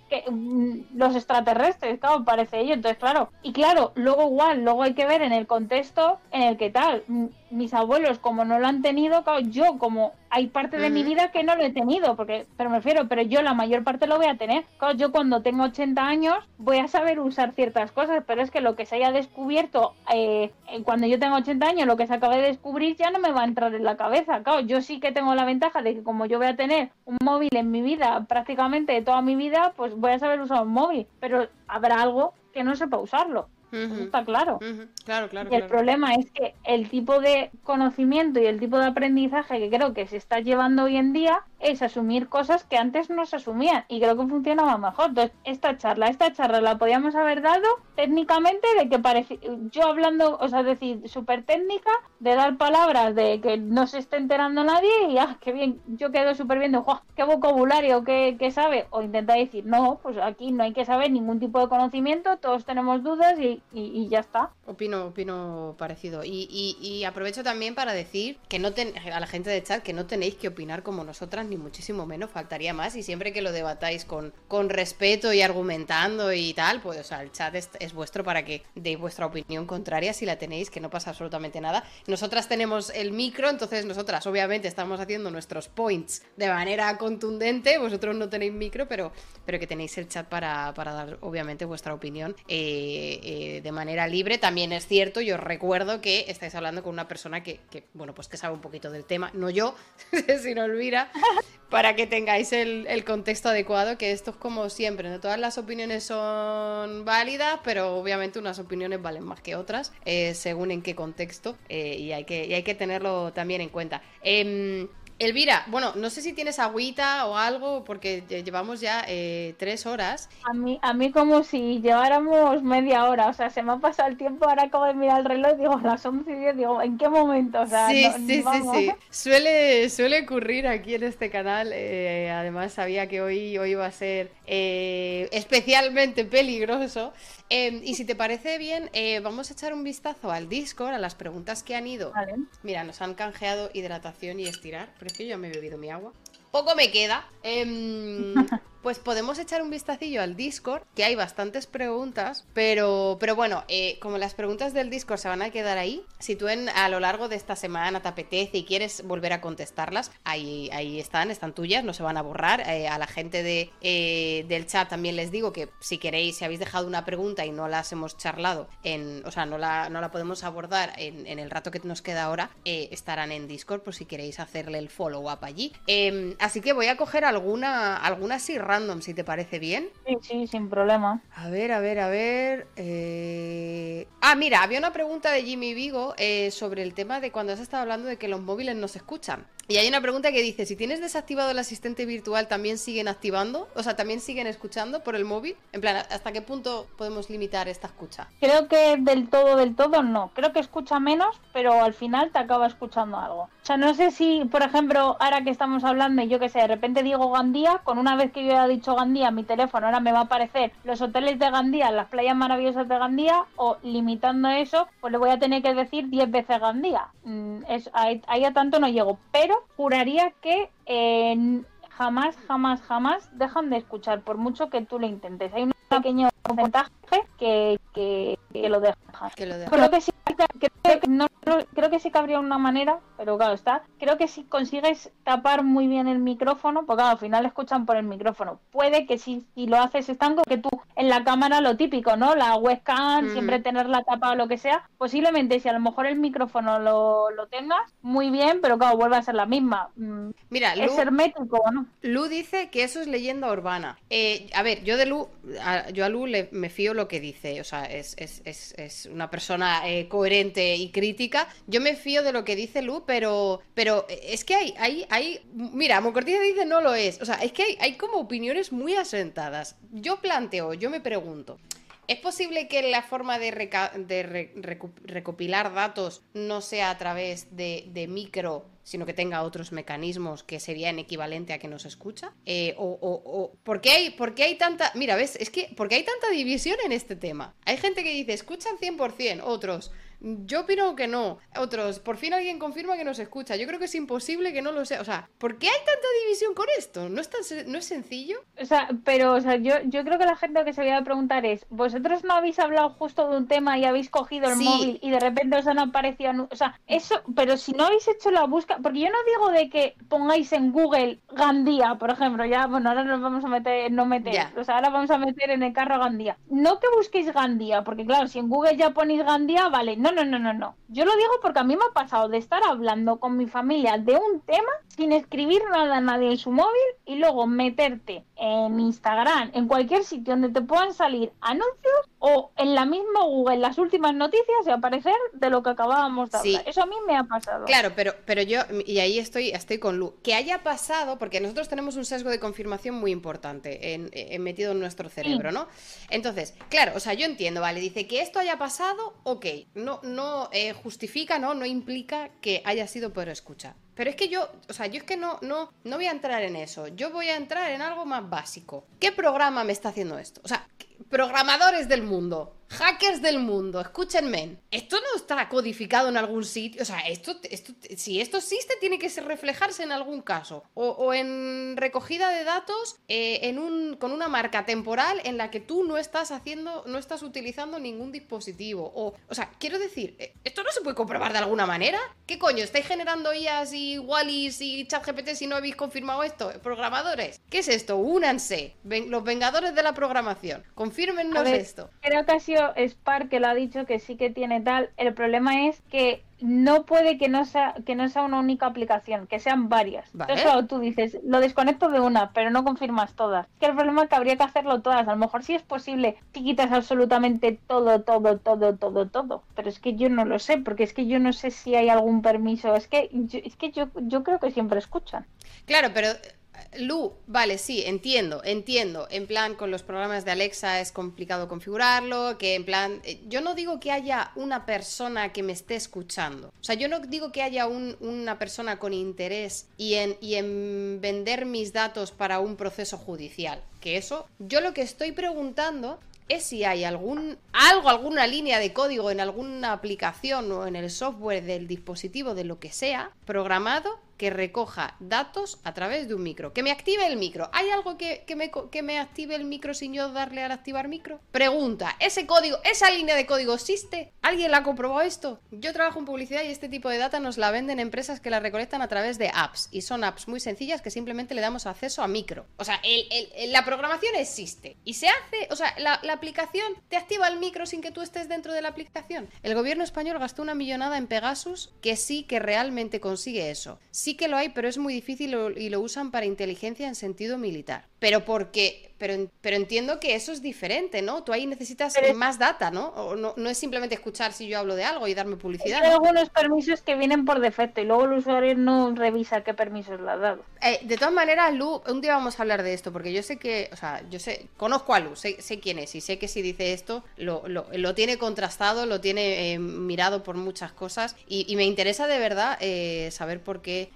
Speaker 2: que, mm, los extraterrestres, claro, parece ello, entonces, claro, y claro, luego igual, luego hay que ver en el contexto en el que tal, mis abuelos como no lo han tenido, yo como hay parte de mi vida que no lo he tenido, porque, pero me refiero, pero yo la mayor parte lo voy a tener. yo cuando tengo 80 años voy a saber usar ciertas cosas, pero es que lo que se haya descubierto eh, cuando yo tengo 80 años, lo que se acabe de descubrir ya no me va a entrar en la cabeza. Claro, yo sí que tengo la ventaja de que como yo voy a tener un móvil en mi vida, prácticamente toda mi vida, pues voy a saber usar un móvil, pero habrá algo que no sepa usarlo está claro.
Speaker 1: Claro, claro.
Speaker 2: Y el problema es que el tipo de conocimiento y el tipo de aprendizaje que creo que se está llevando hoy en día es asumir cosas que antes no se asumían y creo que funcionaba mejor. Entonces, esta charla, esta charla la podíamos haber dado técnicamente de que parecía, yo hablando, o sea, decir, súper técnica, de dar palabras de que no se esté enterando nadie y, ah, qué bien, yo quedo súper bien de, qué vocabulario, qué, qué sabe, o intentar decir, no, pues aquí no hay que saber ningún tipo de conocimiento, todos tenemos dudas y, y, ya está.
Speaker 1: Opino, opino parecido. Y, aprovecho también para decir que no ten, a la gente de chat que no tenéis que opinar como nosotras, ni muchísimo menos, faltaría más. Y siempre que lo debatáis con, con respeto y argumentando y tal, pues el chat es, es vuestro para que deis vuestra opinión contraria si la tenéis, que no pasa absolutamente nada. Nosotras tenemos el micro, entonces nosotras obviamente estamos haciendo nuestros points de manera contundente. Vosotros no tenéis micro, pero, pero que tenéis el chat para, para dar obviamente vuestra opinión eh, eh, de manera libre. También es cierto, yo recuerdo que estáis hablando con una persona que, bueno, pues que sabe un poquito del tema, no yo, sino Elvira, para que tengáis el, contexto adecuado, que esto es como siempre, ¿no? todas las opiniones son válidas, pero obviamente unas opiniones valen más que otras, eh, según en qué contexto, y, hay que, hay que tenerlo también en cuenta. Em, Elvira, bueno, no sé si tienes agüita o algo, porque llevamos ya eh, tres horas.
Speaker 2: A mí, a mí como si lleváramos media hora, o sea, se me ha pasado el tiempo, ahora acabo de mirar el reloj, digo, las 11 y 10, digo, ¿en qué momento? O sea,
Speaker 1: sí, sí, sí, sí, Suele, suele ocurrir aquí en este canal, eh, además sabía que hoy, hoy iba a ser eh, especialmente peligroso, Em, y si te parece bien, eh, vamos a echar un vistazo al Discord, a las preguntas que han ido. Mira, nos han canjeado hidratación y estirar, pero es que yo me he bebido mi agua. Poco me queda. Em, pues podemos echar un vistacillo al Discord, que hay bastantes preguntas, pero, pero bueno, eh, como las preguntas del Discord se van a quedar ahí, si tú en, a lo largo de esta semana te apetece y quieres volver a contestarlas, ahí, ahí están, están tuyas, no se van a borrar. Eh, a la gente de, eh, del chat también les digo que si queréis, si habéis dejado una pregunta y no las hemos charlado, en, o sea, no la, no la podemos abordar en, en el rato que nos queda ahora, estarán en Discord por si queréis hacerle el follow-up allí. Em, así que voy a coger alguna, alguna random, si te parece bien.
Speaker 2: Sí, sí, sin problema.
Speaker 1: A ver, a ver, a ver. Eh, ah, mira, había una pregunta de Jimmy Vigo eh, sobre el tema de cuando has estado hablando de que los móviles no se escuchan. Y hay una pregunta que dice, si tienes desactivado el asistente virtual, ¿también siguen activando? O sea, ¿también siguen escuchando por el móvil? En plan, ¿hasta qué punto podemos limitar esta escucha?
Speaker 2: Creo que del todo, del todo no. Creo que escucha menos, pero al final te acaba escuchando algo. O sea, no sé si, por ejemplo, ahora que estamos hablando, yo que sé, de repente digo Gandía, con una vez que yo haya dicho Gandía, mi teléfono ahora me va a aparecer los hoteles de Gandía, las playas maravillosas de Gandía, o limitando eso, pues le voy a tener que decir 10 veces Gandía. Mm, es, ahí, ahí a tanto no llego, pero juraría que eh, jamás, jamás, jamás dejan de escuchar, por mucho que tú lo intentes. Hay un pequeño porcentaje que, que, lo deja. Creo que sí, creo que, no, creo que sí que habría una manera, pero claro está. Creo que si consigues tapar muy bien el micrófono, porque al final escuchan por el micrófono. Puede que si, si lo haces estando que tú en la cámara lo típico, ¿no? La webcam, mm. siempre tenerla tapada o lo que sea. Posiblemente si a lo mejor el micrófono lo, lo tengas, muy bien, pero claro, vuelve a ser la misma. Mm,
Speaker 1: Mira,
Speaker 2: es hermético, ¿no?
Speaker 1: Lu dice que eso es leyenda urbana. Eh, a ver, yo de Lu, yo a Lu le, me fío lo que dice, o sea, es, es, es, es una persona eh, coherente y crítica. Yo me fío de lo que dice Lu, pero, pero es que hay, hay, hay, mira, Mocortiza dice no lo es, o sea, es que hay, hay como opiniones muy asentadas. Yo planteo, yo me pregunto, ¿Es posible que la forma de, recopilar datos no sea a través de, micro, sino que tenga otros mecanismos que serían equivalente a que nos escucha? Eh, o, ¿por, qué hay, ¿por, hay, tanta... Mira, ¿ves? Es que, ¿por qué hay tanta división en este tema? Hay gente que dice, escuchan 100%, otros, yo opino que no. Otros, por fin alguien confirma que nos escucha. Yo creo que es imposible que no lo sea. O sea, ¿por qué hay tanta división con esto? ¿No es, no es sencillo?
Speaker 2: O sea, pero o sea, yo, yo creo que la gente lo que se había de preguntar es, ¿vosotros no habéis hablado justo de un tema y habéis cogido el móvil y de repente os han aparecido... O sea, eso, pero si no habéis hecho la búsqueda... Porque yo no digo de que pongáis en Google Gandía, por ejemplo, ya, bueno, ahora nos vamos a meter, no meter, o sea, ahora vamos a meter en el carro Gandía. No que busquéis Gandía, porque claro, si en Google ya ponéis Gandía, vale, no No, no, no, no, no. Yo lo digo porque a mí me ha pasado de estar hablando con mi familia de un tema sin escribir nada a nadie en su móvil y luego meterte en Instagram, en cualquier sitio donde te puedan salir anuncios o en la misma Google, las últimas noticias y aparecer de lo que acabábamos de hablar. Eso a mí me ha pasado.
Speaker 1: Claro, pero, pero yo, y ahí estoy, estoy con Lu, que haya pasado, porque nosotros tenemos un sesgo de confirmación muy importante en, metido en nuestro cerebro, ¿no? Entonces, claro, o sea, yo entiendo, vale, dice que esto haya pasado, ok, no, no eh, justifica, ¿no? No implica que haya sido por escuchar. Pero es que yo, o sea, yo es que no, no, no voy a entrar en eso. Yo voy a entrar en algo más básico. ¿Qué programa me está haciendo esto? O sea, programadores del mundo, hackers del mundo, escúchenme, esto no está codificado en algún sitio, o sea, esto, esto si esto existe tiene que reflejarse en algún caso, o, en recogida de datos eh, en un, con una marca temporal en la que tú no estás haciendo, no estás utilizando ningún dispositivo, o, o sea, quiero decir, eh, ¿esto no se puede comprobar de alguna manera? ¿Qué coño? ¿Estáis generando IAs y Wallis y ChatGPT si no habéis confirmado esto? ¿Programadores? ¿Qué es esto? Únanse, los vengadores de la programación, confírmennos esto.
Speaker 2: Creo que ha sido Spark que lo ha dicho que sí que tiene tal. El problema es que no puede que no sea que no sea una única aplicación, que sean varias. Entonces, tú dices, lo desconecto de una, pero no confirmas todas. Que el problema es que habría que hacerlo todas. A lo mejor sí es posible si quitas absolutamente todo, todo, todo, todo, todo. Pero es que yo no lo sé, porque es que yo no sé si hay algún permiso. Es que es que yo, yo creo que siempre escuchan.
Speaker 1: Claro, pero Lu, vale, sí, entiendo, entiendo. En plan, con los programas de Alexa es complicado configurarlo, que en plan, eh, yo no digo que haya una persona que me esté escuchando. O sea, yo no digo que haya una persona con interés y en, y en vender mis datos para un proceso judicial. Que eso, yo lo que estoy preguntando es si hay algún algo, alguna línea de código en alguna aplicación o en el software del dispositivo de lo que sea programado que recoja datos a través de un micro. Que me active el micro. ¿Hay algo que, me, que me active el micro sin yo darle al activar micro? Pregunta, ¿ese código, esa línea de código existe? ¿Alguien la ha comprobado esto? Yo trabajo en publicidad y este tipo de data nos la venden empresas que la recolectan a través de apps. Y son apps muy sencillas que simplemente le damos acceso a micro. O sea, la programación existe. Y se hace, o sea, la, aplicación te activa el micro sin que tú estés dentro de la aplicación. El gobierno español gastó una millonada en Pegasus que sí que realmente consigue eso. Que lo hay, pero es muy difícil y lo usan para inteligencia en sentido militar. Pero porque pero, pero entiendo que eso es diferente, ¿no? Tú ahí necesitas más data, ¿no? O no, no es simplemente escuchar si yo hablo de algo y darme publicidad.
Speaker 2: Hay algunos permisos que vienen por defecto y luego el usuario no revisa qué permisos le ha dado.
Speaker 1: Eh, de todas maneras, Lu, un día vamos a hablar de esto, porque yo sé que, o sea, yo sé, conozco a Lu, sé, quién es y sé que si dice esto, lo, lo, tiene contrastado, lo tiene eh, mirado por muchas cosas y, me interesa de verdad eh, saber por qué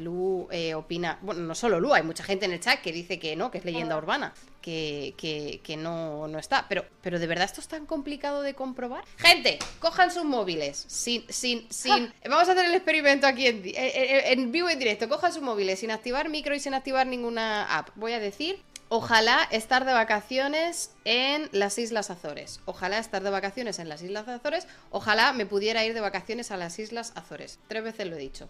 Speaker 1: Lu opina, bueno, no solo Lu, hay mucha gente en el chat que dice que no, que es leyenda urbana que, que, no, no, está. Pero, pero ¿de verdad esto es tan complicado de comprobar? Gente, cojan sus móviles. Sin, sin, sin. Vamos a hacer el experimento aquí en, en, vivo y en directo. Cojan sus móviles sin activar micro y sin activar ninguna app. Voy a decir. Ojalá estar de vacaciones en las Islas Azores. Ojalá estar de vacaciones en las Islas Azores. Ojalá me pudiera ir de vacaciones a las Islas Azores. Tres veces lo he dicho.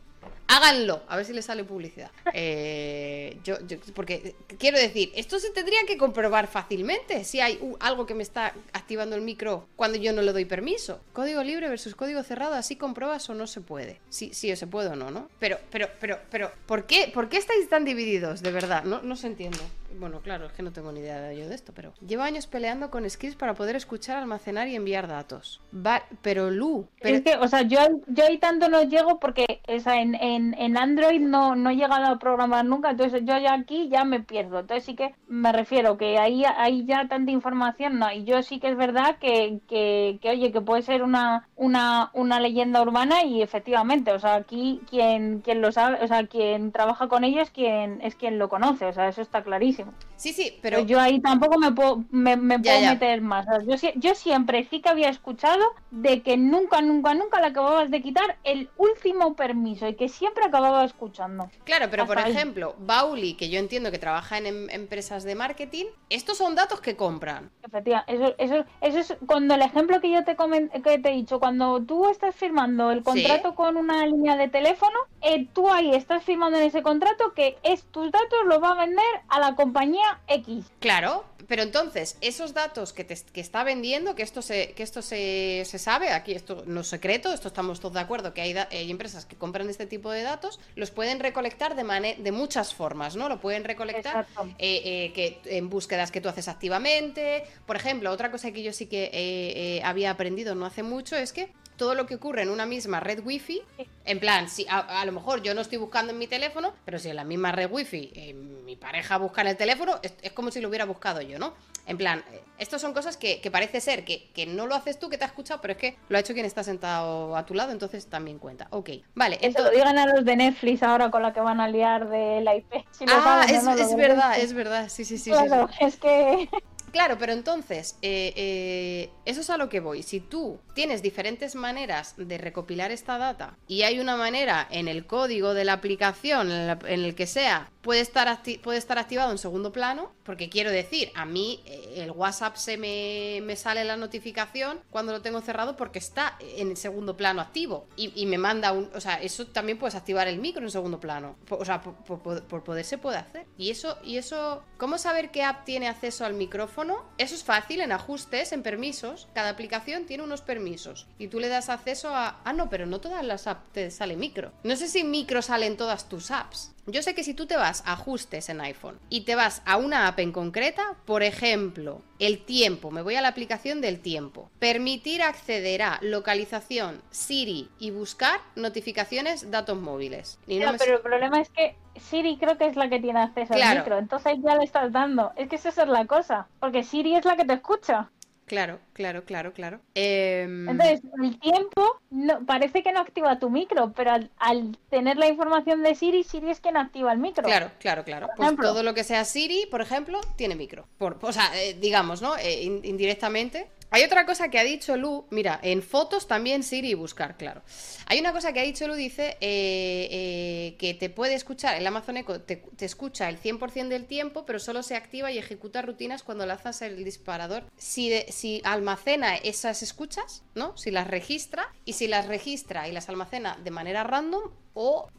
Speaker 1: Háganlo, a ver si les sale publicidad. Eh, yo, porque quiero decir, esto se tendría que comprobar fácilmente si hay algo que me está activando el micro cuando yo no le doy permiso. Código libre versus código cerrado, así comprobas o no se puede. Sí, sí o se puede o no, ¿no? Pero, pero, pero, pero, ¿por qué, ¿por qué estáis tan divididos? De verdad, no, no se entiende. Bueno, claro, es que no tengo ni idea de yo de esto, pero llevo años peleando con skills para poder escuchar, almacenar y enviar datos. Va, pero Lu, pero...
Speaker 2: Es que, o sea, yo, yo ahí tanto no llego porque esa en en, Android no, no he llegado a programar nunca, entonces yo ya aquí ya me pierdo. Entonces sí que me refiero que ahí hay ya tanta información, no. Y yo sí que es verdad que, que, oye, que puede ser una, una, una leyenda urbana y efectivamente, o sea, aquí quien, quien lo sabe, o sea, quien trabaja con ellos quien, es quien lo conoce, o sea, eso está clarísimo.
Speaker 1: Sí, sí, pero...
Speaker 2: yo ahí tampoco me puedo, me, puedo meter más. yo, yo siempre sí que había escuchado de que nunca, nunca, nunca le acababas de quitar el último permiso y que siempre acababa escuchando.
Speaker 1: Claro, pero por ejemplo, Bauli, que yo entiendo que trabaja en em, empresas de marketing, estos son datos que compran.
Speaker 2: Efectivamente, eso, eso, eso es cuando el ejemplo que yo te, que te he dicho, cuando tú estás firmando el contrato con una línea de teléfono, eh, tú ahí estás firmando en ese contrato que es tus datos los va a vender a la compañía X.
Speaker 1: Claro, pero entonces, esos datos que, te, que está vendiendo, que esto, se, que esto se, se, sabe, aquí esto no es secreto, esto estamos todos de acuerdo, que hay, hay empresas que compran este tipo de datos, los pueden recolectar de, de muchas formas, ¿no? Lo pueden recolectar eh, eh, que, en búsquedas que tú haces activamente. Por ejemplo, otra cosa que yo sí que eh, había aprendido no hace mucho es que todo lo que ocurre en una misma red wifi, en plan, si a, lo mejor yo no estoy buscando en mi teléfono, pero si en la misma red wifi eh, mi pareja busca en el teléfono, es, como si lo hubiera buscado yo, ¿no? En plan, eh, estas son cosas que, parece ser que, no lo haces tú, que te has escuchado, pero es que lo ha hecho quien está sentado a tu lado, entonces también cuenta. Ok, vale.
Speaker 2: Entonces... lo digan a los de Netflix ahora con la que van a liar de la IP.
Speaker 1: ah, es, es verdad, es verdad, sí, sí, sí.
Speaker 2: Claro, es que...
Speaker 1: Claro, pero entonces, eh, eh, eso es a lo que voy. Si tú tienes diferentes maneras de recopilar esta data y hay una manera en el código de la aplicación, en, el que sea, puede estar, puede estar activado en segundo plano, porque quiero decir, a mí eh, el WhatsApp se me, me, sale la notificación cuando lo tengo cerrado porque está en segundo plano activo y, me manda un... O sea, eso también puedes activar el micro en segundo plano. O sea, por, poder se puede hacer. Y eso, y eso, ¿cómo saber qué app tiene acceso al micrófono? Eso es fácil en ajustes, en permisos. Cada aplicación tiene unos permisos y tú le das acceso a... Ah, no, pero no todas las apps te sale micro. No sé si micro sale en todas tus apps. Yo sé que si tú te vas a ajustes en iPhone y te vas a una app en concreta, por ejemplo, el tiempo, me voy a la aplicación del tiempo, permitir acceder a localización, Siri y buscar notificaciones datos móviles.
Speaker 2: Pero el problema es que Siri creo que es la que tiene acceso al micro, entonces ya le estás dando. Es que esa es la cosa, porque Siri es la que te escucha.
Speaker 1: Claro, claro, claro, claro. Em,
Speaker 2: Entonces, el tiempo no, parece que no activa tu micro, pero al, tener la información de Siri, Siri es quien activa el micro.
Speaker 1: Claro, claro, claro. Pues todo lo que sea Siri, por ejemplo, tiene micro. Por, o sea, eh, digamos, ¿no? Eh, indirectamente hay otra cosa que ha dicho Lu, mira, en fotos también Siri y buscar, claro. Hay una cosa que ha dicho Lu, dice eh, eh, que te puede escuchar, el Amazon Echo te, escucha el 100% del tiempo, pero solo se activa y ejecuta rutinas cuando lanzas el disparador. Si, si almacena esas escuchas, ¿no? Si las registra, y si las registra y las almacena de manera random, o,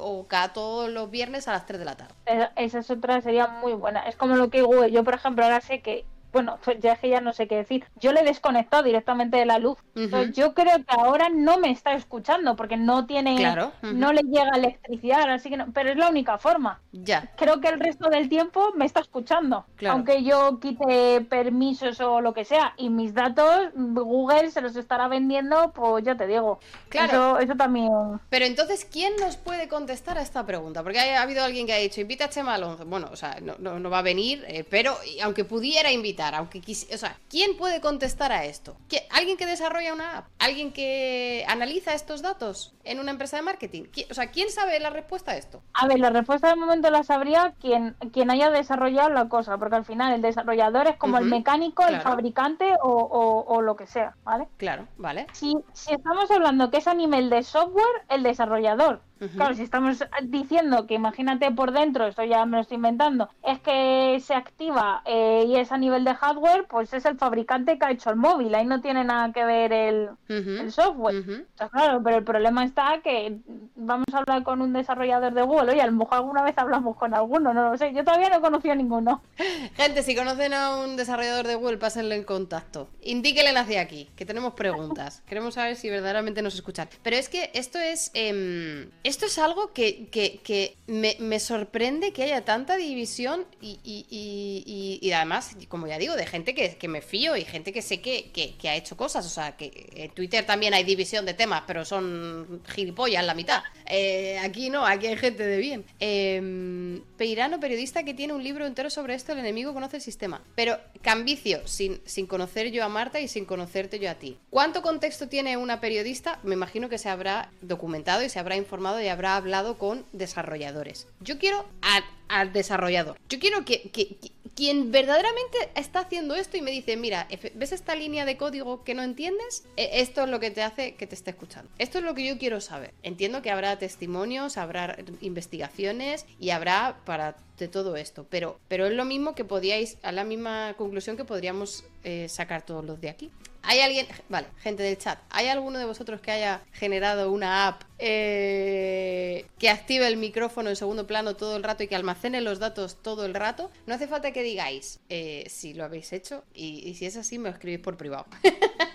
Speaker 1: o cada todos los viernes a las 3 de la tarde.
Speaker 2: Esa es otra, sería muy buena. Es como lo que Google, yo por ejemplo ahora sé que bueno, pues ya es que ya no sé qué decir. Yo le he desconectado directamente de la luz. yo creo que ahora no me está escuchando porque no tiene, no le llega electricidad, así que no, pero es la única forma.
Speaker 1: Ya.
Speaker 2: Creo que el resto del tiempo me está escuchando. Aunque yo quite permisos o lo que sea. Y mis datos, Google se los estará vendiendo, pues ya te digo. Claro. Eso, también.
Speaker 1: Pero entonces, ¿quién nos puede contestar a esta pregunta? Porque ha, habido alguien que ha dicho, invita a Chema Alonso. Bueno, o sea, no, va a venir, eh, pero aunque pudiera invitar aunque quisiera... O sea, ¿quién puede contestar a esto? ¿Alguien que desarrolla una app? ¿Alguien que analiza estos datos en una empresa de marketing? O sea, ¿quién sabe la respuesta a esto?
Speaker 2: A ver, la respuesta de momento la sabría quien, quien haya desarrollado la cosa, porque al final el desarrollador es como el mecánico, el fabricante o, lo que sea, ¿vale?
Speaker 1: Claro, vale.
Speaker 2: Si, si estamos hablando que es a nivel de software, el desarrollador. Claro, si estamos diciendo que imagínate por dentro, esto ya me lo estoy inventando, es que se activa eh, y es a nivel de hardware, pues es el fabricante que ha hecho el móvil, ahí no tiene nada que ver el, software. claro, pero el problema está que vamos a hablar con un desarrollador de Google, oye, a lo mejor alguna vez hablamos con alguno, no lo sé, yo todavía no he conocido a ninguno.
Speaker 1: Gente, si conocen a un desarrollador de Google, pásenle en contacto. Indíquenle hacia aquí, que tenemos preguntas. Queremos saber si verdaderamente nos escuchan. Pero es que esto es... Em, esto es algo que, me, sorprende que haya tanta división y, además, como ya digo, de gente que, me fío y gente que sé que, ha hecho cosas. O sea, que en Twitter también hay división de temas, pero son gilipollas la mitad. Eh, aquí no, aquí hay gente de bien. Eh, Peirano, periodista que tiene un libro entero sobre esto, el enemigo conoce el sistema. Pero Cambicio, sin conocer yo a Marta y sin conocerte yo a ti. ¿Cuánto contexto tiene una periodista? Me imagino que se habrá documentado y se habrá informado y habrá hablado con desarrolladores. Yo quiero al desarrollador. Yo quiero que, quien verdaderamente está haciendo esto y me dice, mira, ¿ves esta línea de código que no entiendes? E, esto es lo que te hace que te esté escuchando. Esto es lo que yo quiero saber. Entiendo que habrá testimonios, habrá investigaciones y habrá para de todo esto, pero, pero es lo mismo que podíais, a la misma conclusión que podríamos eh, sacar todos los de aquí. ¿Hay alguien, vale, gente del chat, ¿hay alguno de vosotros que haya generado una app eh, que active el micrófono en segundo plano todo el rato y que almacene los datos todo el rato? No hace falta que digáis eh, si lo habéis hecho y, si es así me escribís por privado.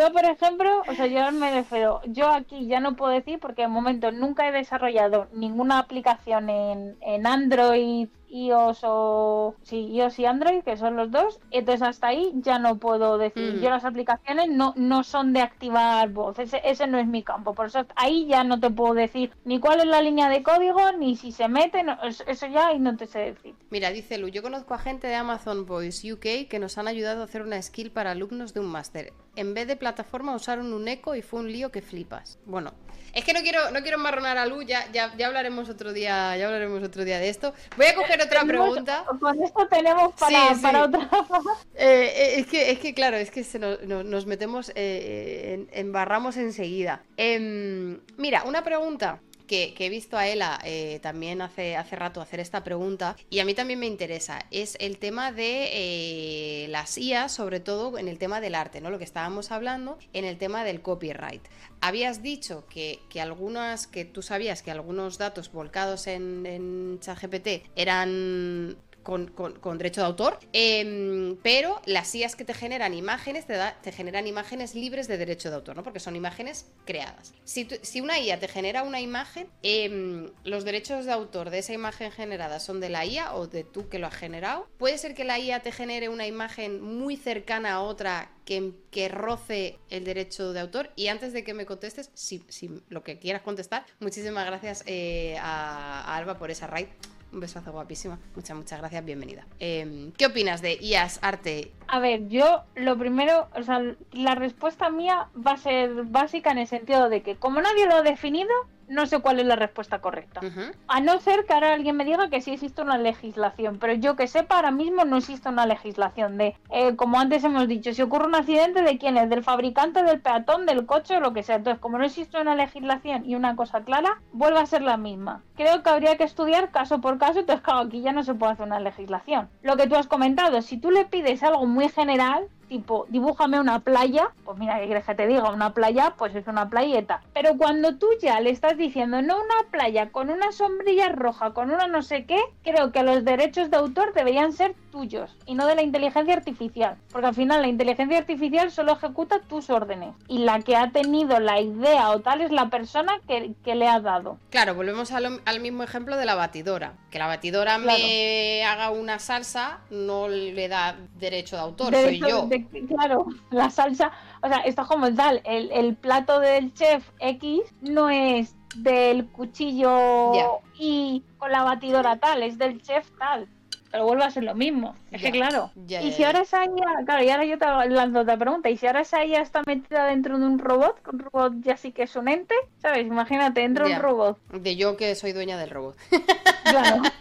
Speaker 2: Yo, por ejemplo, o sea, yo me refiero, yo aquí ya no puedo decir porque de momento nunca he desarrollado ninguna aplicación en, en Android iOS o sí, iOS y Android, que son los dos. Entonces hasta ahí ya no puedo decir. Mm. Yo las aplicaciones no, no son de activar voz, ese, ese no es mi campo. Por eso ahí ya no te puedo decir ni cuál es la línea de código, ni si se mete, eso ya ahí no te sé decir.
Speaker 1: Mira, dice Lu, yo conozco a gente de Amazon Voice UK que nos han ayudado a hacer una skill para alumnos de un máster. En vez de plataforma usaron un eco y fue un lío que flipas. Bueno, es que no quiero, no quiero marronar a Lu, ya, ya, hablaremos otro día, ya hablaremos otro día de esto. Voy a coger otra pregunta.
Speaker 2: Con esto tenemos para, otra.
Speaker 1: Eh, eh, es, que, es que, claro, es que nos, metemos, eh, embarramos enseguida. Em, mira, una pregunta que, he visto a Ela eh, también hace, hace rato hacer esta pregunta y a mí también me interesa. Es el tema de eh, las IA, sobre todo en el tema del arte, ¿no? Lo que estábamos hablando en el tema del copyright. Habías dicho que, algunas, que tú sabías que algunos datos volcados en ChatGPT eran con, derecho de autor, em, pero las IAs que te generan imágenes te, te, generan imágenes libres de derecho de autor, ¿no? Porque son imágenes creadas. Si, si una IA te genera una imagen, em, los derechos de autor de esa imagen generada son de la IA o de tú que lo has generado. Puede ser que la IA te genere una imagen muy cercana a otra que, que, roce el derecho de autor. Y antes de que me contestes, si, lo que quieras contestar, muchísimas gracias eh, a, Alba por esa raid. Un besazo guapísima. Muchas, muchas gracias, bienvenida. Em, ¿Qué opinas de IAS Arte?
Speaker 2: A ver, yo lo primero, o sea, la respuesta mía va a ser básica en el sentido de que como nadie lo ha definido, no sé cuál es la respuesta correcta. A no ser que ahora alguien me diga que sí existe una legislación, pero yo que sepa, ahora mismo no existe una legislación de, eh, como antes hemos dicho, si ocurre un accidente, ¿de quién es? ¿Del fabricante, del peatón, del coche o lo que sea? Entonces, como no existe una legislación y una cosa clara, vuelve a ser la misma. Creo que habría que estudiar caso por caso, entonces, claro, aquí ya no se puede hacer una legislación. Lo que tú has comentado, si tú le pides algo muy general, tipo, dibújame una playa, pues mira, ¿qué quieres que te diga? Una playa, pues es una playeta. Pero cuando tú ya le estás diciendo, no una playa con una sombrilla roja, con una no sé qué, creo que los derechos de autor deberían ser tuyos y no de la inteligencia artificial. Porque al final la inteligencia artificial solo ejecuta tus órdenes y la que ha tenido la idea o tal es la persona que, le ha dado.
Speaker 1: Claro, volvemos al, mismo ejemplo de la batidora. Que la batidora me haga una salsa no le da derecho de autor, soy yo
Speaker 2: claro, la salsa, o sea, esto como tal, el, el plato del chef X no es del cuchillo y con la batidora tal, es del chef tal. Pero vuelve a ser lo mismo. Es que claro. y si ahora esa IA, claro, y ahora yo te lanzo otra pregunta, y si ahora esa IA está metida dentro de un robot, un robot ya sí que es un ente, ¿sabes? Imagínate, dentro de un robot.
Speaker 1: De yo que soy dueña del robot. Claro.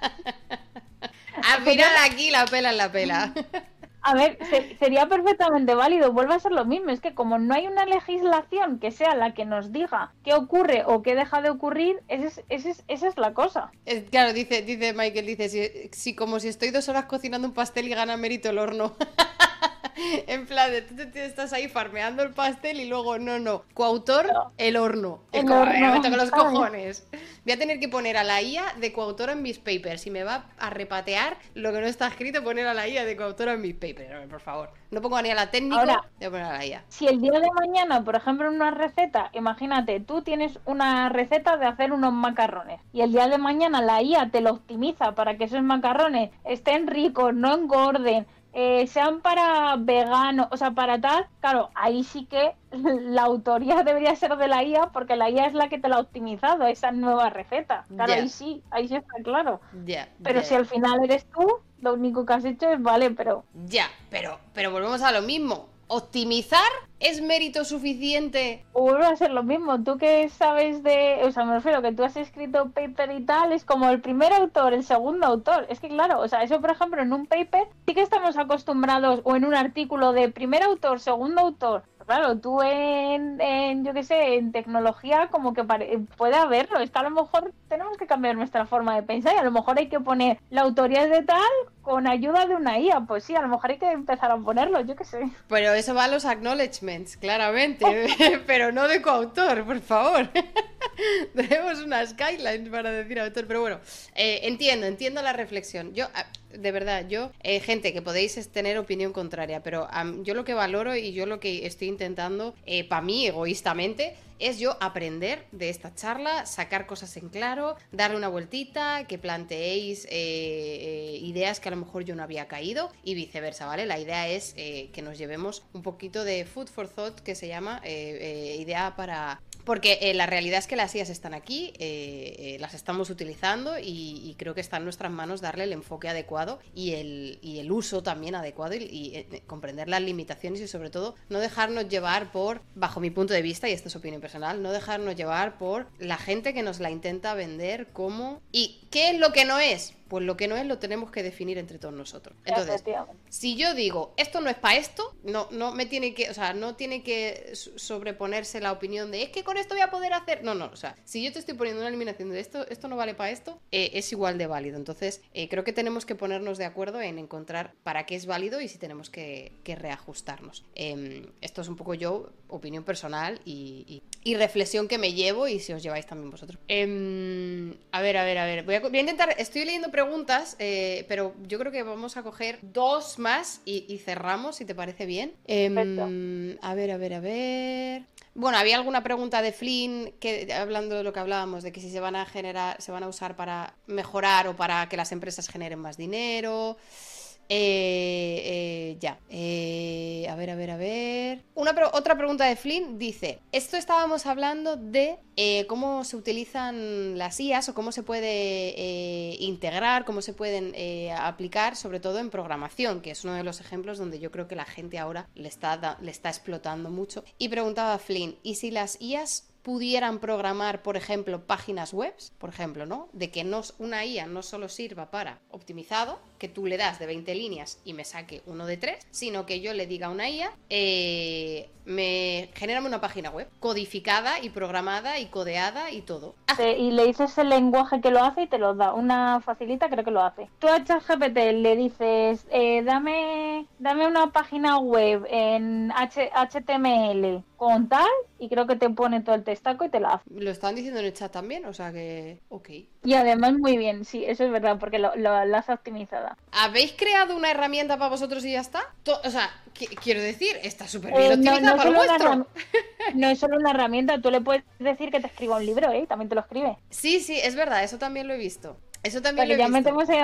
Speaker 1: Al final aquí la pela en la pela.
Speaker 2: A ver, sería perfectamente válido, vuelve a ser lo mismo, es que como no hay una legislación que sea la que nos diga qué ocurre o qué deja de ocurrir, esa es, la cosa.
Speaker 1: claro, dice, dice Michael, dice, si, como si estoy dos horas cocinando un pastel y gana mérito el horno. en plan, tú te, estás ahí farmeando el pastel y luego, no, no, coautor, el horno. El horno. con los cojones. Voy a tener que poner a la IA de coautor en mis papers. Si me va a repatear lo que no está escrito, poner a la IA de coautor en mis papers, por favor. No pongo ni a la técnica, voy a poner a la IA.
Speaker 2: Si el día de mañana, por ejemplo, en una receta, imagínate, tú tienes una receta de hacer unos macarrones y el día de mañana la IA te lo optimiza para que esos macarrones estén ricos, no engorden, eh, sean para vegano, o sea, para tal, claro, ahí sí que la autoría debería ser de la IA porque la IA es la que te la ha optimizado, esa nueva receta. Claro, ahí sí, ahí sí está claro. pero si al final eres tú, lo único que has hecho es vale, pero...
Speaker 1: Ya, pero, pero volvemos a lo mismo optimizar es mérito suficiente.
Speaker 2: O vuelve a ser lo mismo. Tú que sabes de. O sea, me refiero que tú has escrito paper y tal, es como el primer autor, el segundo autor. Es que, claro, o sea, eso, por ejemplo, en un paper sí que estamos acostumbrados, o en un artículo de primer autor, segundo autor claro, tú en, en yo qué sé, en tecnología como que puede haberlo. Es que a lo mejor tenemos que cambiar nuestra forma de pensar y a lo mejor hay que poner la autoría de tal con ayuda de una IA. Pues sí, a lo mejor hay que empezar a ponerlo, yo qué sé.
Speaker 1: Pero eso va a los acknowledgements, claramente. pero no de coautor, por favor. Tenemos unas guidelines para decir autor. Pero bueno, eh, entiendo, entiendo la reflexión. Yo, de verdad, yo, eh, gente, que podéis tener opinión contraria, pero yo lo que valoro y yo lo que estoy intentando, eh, para mí, egoístamente, es yo aprender de esta charla, sacar cosas en claro, darle una vueltita, que planteéis eh, eh, ideas que a lo mejor yo no había caído y viceversa, ¿vale? La idea es que nos llevemos un poquito de food for thought, que se llama idea para, porque la realidad es que las IAS están aquí, las estamos utilizando y, creo que está en nuestras manos darle el enfoque adecuado y el, y el uso también adecuado y, y, comprender las limitaciones y sobre todo no dejarnos llevar por, bajo mi punto de vista, y esto es opinión personal, no dejarnos llevar por la gente que nos la intenta vender como... ¿Y qué es lo que no es? Pues lo que no es lo tenemos que definir entre todos nosotros. Entonces, si yo digo, esto no es para esto, no, no me tiene que, o sea, no tiene que sobreponerse la opinión de, es que con esto voy a poder hacer. No, no, o sea, si yo te estoy poniendo una eliminación de esto, esto no vale para esto, eh, es igual de válido. Entonces, eh, creo que tenemos que ponernos de acuerdo en encontrar para qué es válido y si tenemos que, reajustarnos. Em, esto es un poco yo, opinión personal y, reflexión que me llevo y si os lleváis también vosotros. Em, a ver, a ver, a ver. Voy a, voy a intentar, estoy leyendo preguntas, eh, pero yo creo que vamos a coger dos más y, cerramos, si te parece bien. Em, a ver, a ver, a ver. Bueno, había alguna pregunta de Flynn que hablando de lo que hablábamos, de que si se van a generar, se van a usar para mejorar o para que las empresas generen más dinero. Eh, eh, ya. Eh, a ver, a ver, a ver. Otra pregunta de Flynn dice: Esto estábamos hablando de cómo se utilizan las IAS o cómo se puede integrar, cómo se pueden aplicar, sobre todo en programación, que es uno de los ejemplos donde yo creo que la gente ahora le está, le está explotando mucho. Y preguntaba a Flynn: ¿y si las IAS pudieran programar, por ejemplo, páginas web, por ejemplo, ¿no? De que no, una IA no solo sirva para optimizado, que tú le das de 20 líneas y me saque uno de 3, sino que yo le diga a una IA, eh, me genera una página web codificada y programada y codeada y todo.
Speaker 2: y le dices el lenguaje que lo hace y te lo da. Una facilita creo que lo hace. Tú a ChatGPT le dices, eh, dame, dame una página web en HTML con tal y creo que te pone todo el textaco y te la hace.
Speaker 1: Lo están diciendo en el chat también, o sea que, ok.
Speaker 2: Y además muy bien, sí, eso es verdad, porque lo, lo, has optimizada.
Speaker 1: ¿Habéis creado una herramienta para vosotros y ya está? o sea, quiero decir, está súper bien eh, optimizada para vuestro.
Speaker 2: No es solo una herramienta, tú le puedes decir que te escriba un libro, ¿eh? También te lo escribe.
Speaker 1: Sí, sí, es verdad, eso también lo he visto. Eso también
Speaker 2: lo he ya metemos ahí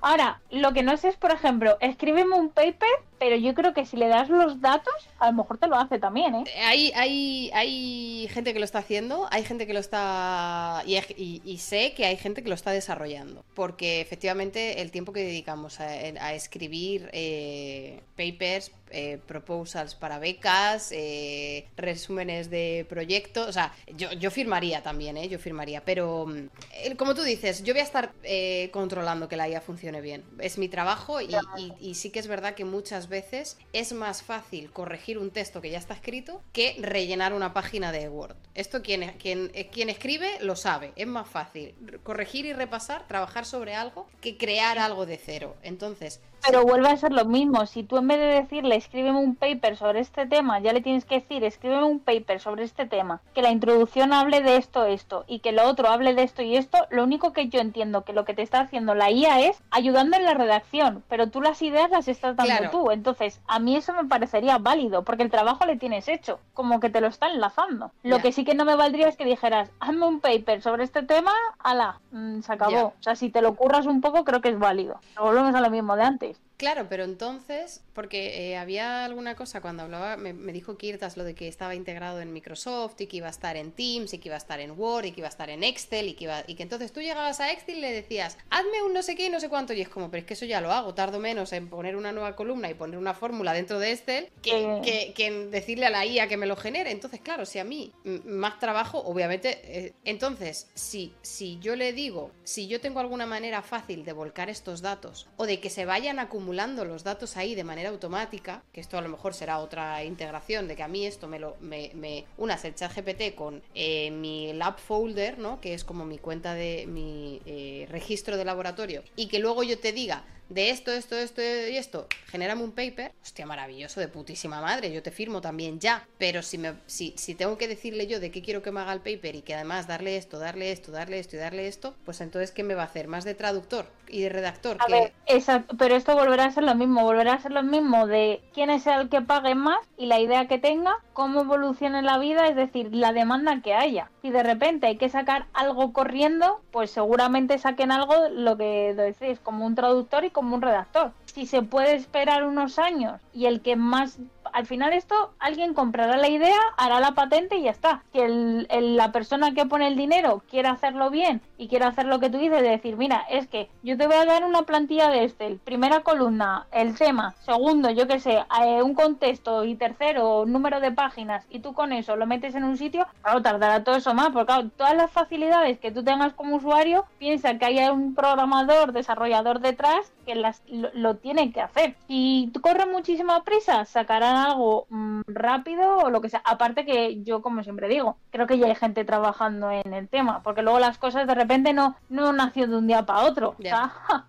Speaker 2: Ahora, lo que no sé es, por ejemplo, escríbeme un paper, pero yo creo que si le das los datos, a lo mejor te lo hace también, ¿eh?
Speaker 1: Hay, hay, hay gente que lo está haciendo, hay gente que lo está... Y, sé que hay gente que lo está desarrollando, porque efectivamente el tiempo que dedicamos a, escribir eh, papers, eh, proposals para becas, eh, resúmenes de proyectos, o sea, yo, yo firmaría también, ¿eh? Yo firmaría, pero mm, como tú dices, yo voy a estar eh, controlando que la IA funcione bien. Es mi trabajo y, sí que es verdad que muchas veces es más fácil corregir un texto que ya está escrito que rellenar una página de Word. Esto quien, quien, quien escribe lo sabe, es más fácil corregir y repasar, trabajar sobre algo que crear algo de cero. Entonces,
Speaker 2: pero vuelve a ser lo mismo. Si tú en vez de decirle escríbeme un paper sobre este tema, ya le tienes que decir escríbeme un paper sobre este tema, que la introducción hable de esto, esto, y que lo otro hable de esto y esto, lo único que yo entiendo que lo que te está haciendo la IA es ayudando en la redacción, pero tú las ideas las estás dando tú. Entonces, a mí eso me parecería válido, porque el trabajo le tienes hecho, como que te lo está enlazando. Lo que sí que no me valdría es que dijeras, hazme un paper sobre este tema, ala, mm, se acabó. O sea, si te lo curras un poco, creo que es válido. Volvemos a lo mismo de antes.
Speaker 1: Claro, pero entonces, porque eh, había alguna cosa cuando hablaba, me, dijo Kirtas lo de que estaba integrado en Microsoft y que iba a estar en Teams y que iba a estar en Word y que iba a estar en Excel y que iba y que entonces tú llegabas a Excel y le decías, hazme un no sé qué y no sé cuánto y es como, pero es que eso ya lo hago, tardo menos en poner una nueva columna y poner una fórmula dentro de Excel que, en decirle a la IA que me lo genere. Entonces, claro, si a mí más trabajo, obviamente, eh, entonces, si, si yo le digo, si yo tengo alguna manera fácil de volcar estos datos o de que se vayan acumulando los datos ahí de manera automática, que esto a lo mejor será otra integración de que a mí esto me lo me, unas el chat GPT con eh, mi lab folder, ¿no? Que es como mi cuenta de mi eh, registro de laboratorio, y que luego yo te diga de esto, esto, esto y esto, genérame un paper, hostia, maravilloso, de putísima madre, yo te firmo también ya. Pero si, me, si, si tengo que decirle yo de qué quiero que me haga el paper y que además darle esto, darle esto, darle esto y darle esto, pues entonces, ¿qué me va a hacer? ¿Más de traductor y de redactor?
Speaker 2: A ver, exacto, pero esto volverá a ser lo mismo, volverá a ser lo mismo de quién es el que pague más y la idea que tenga, cómo evolucione la vida, es decir, la demanda que haya. Si de repente hay que sacar algo corriendo, pues seguramente saquen algo, lo que decís, como un traductor y como un redactor. Si se puede esperar unos años y el que más al final esto alguien comprará la idea, hará la patente y ya está. Que el, la persona que pone el dinero quiera hacerlo bien y quiera hacer lo que tú dices, de decir, mira, es que yo te voy a dar una plantilla de Excel, primera columna, el tema, segundo, yo que sé, eh, un contexto y tercero, número de páginas, y tú con eso lo metes en un sitio, claro, tardará todo eso más, porque todas las facilidades que tú tengas como usuario, piensa que hay un programador, desarrollador detrás que las, lo, tiene que hacer. Si tú corres muchísima prisa, sacarán algo mm, rápido o lo que sea. Aparte que yo, como siempre digo, creo que ya hay gente trabajando en el tema, porque luego las cosas de repente no, no nació de un día para otro. O sea,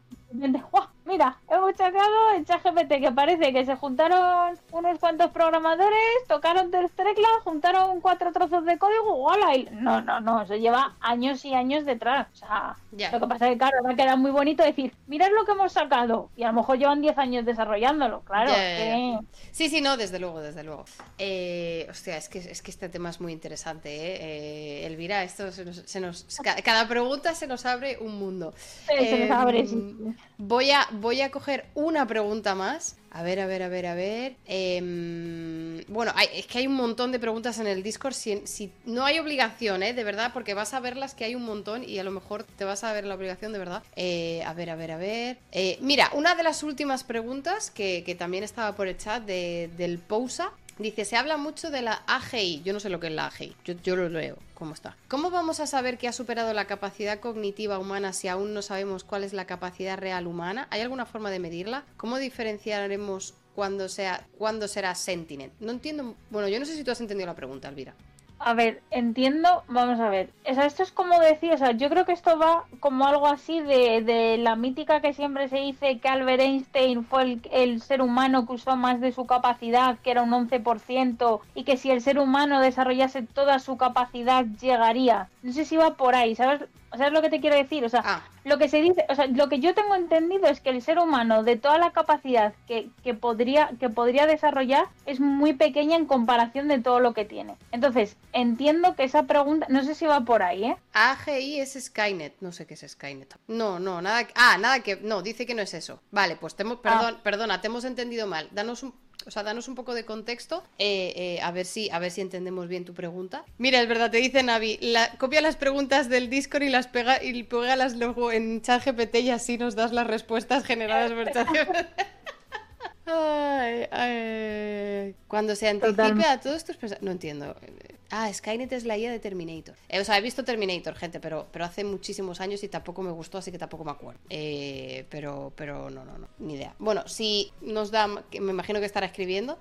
Speaker 2: Mira, hemos sacado el ChatGPT que parece que se juntaron unos cuantos programadores, tocaron tres teclas, juntaron cuatro trozos de código, ¡hola! Y... No, no, no, eso lleva años y años detrás. O sea, lo que pasa es que, claro, va a quedar muy bonito decir, mirad lo que hemos sacado. Y a lo mejor llevan 10 años desarrollándolo, claro.
Speaker 1: Sí, sí, no, desde luego, desde luego. Eh, hostia, es que, es que este tema es muy interesante, ¿eh? eh Elvira, esto se nos, cada pregunta se nos abre un mundo.
Speaker 2: se nos abre, sí.
Speaker 1: Voy a, voy a coger una pregunta más. A ver, a ver, a ver, a ver. Em, bueno, es que hay un montón de preguntas en el Discord. Si, no hay obligación, ¿eh? De verdad, porque vas a verlas que hay un montón y a lo mejor te vas a ver la obligación de verdad. Eh, a ver, a ver, a ver. Eh, mira, una de las últimas preguntas que, también estaba por el chat del Pousa Dice, se habla mucho de la AGI. Yo no sé lo que es la AGI. Yo, lo leo. ¿Cómo está? ¿Cómo vamos a saber que ha superado la capacidad cognitiva humana si aún no sabemos cuál es la capacidad real humana? ¿Hay alguna forma de medirla? ¿Cómo diferenciaremos cuándo, sea, cuándo será Sentinel? No entiendo. Bueno, yo no sé si tú has entendido la pregunta, Elvira.
Speaker 2: A ver, entiendo, vamos a ver. O sea, esto es como decir, o sea, yo creo que esto va como algo así de, de la mítica que siempre se dice que Albert Einstein fue el, el, ser humano que usó más de su capacidad, que era un 11%, y que si el ser humano desarrollase toda su capacidad llegaría. No sé si va por ahí, ¿sabes? O sea, es lo que te quiero decir. O sea, ah. lo que se dice, o sea, lo que yo tengo entendido es que el ser humano, de toda la capacidad que, que, podría, que podría desarrollar, es muy pequeña en comparación de todo lo que tiene. Entonces, entiendo que esa pregunta, no sé si va por ahí, ¿eh?
Speaker 1: AGI es Skynet, no sé qué es Skynet. No, no, nada. Ah, nada que. No, dice que no es eso. Vale, pues te hemos, perdón, ah. perdona, te hemos entendido mal. Danos un, o sea, danos un poco de contexto, eh, eh, a, ver si, a ver si entendemos bien tu pregunta. Mira, es verdad, te dice Navi, copia las preguntas del Discord y las pega y pégalas luego en ChatGPT y así nos das las respuestas generadas por ChatGPT. Ay, ay. Cuando se anticipe a todos tus No entiendo. Ah, Skynet es la IA de Terminator. Eh, o sea, he visto Terminator, gente, pero, pero hace muchísimos años y tampoco me gustó, así que tampoco me acuerdo. Eh, pero, pero no, no, no, ni idea. Bueno, si nos da, me imagino que estará escribiendo.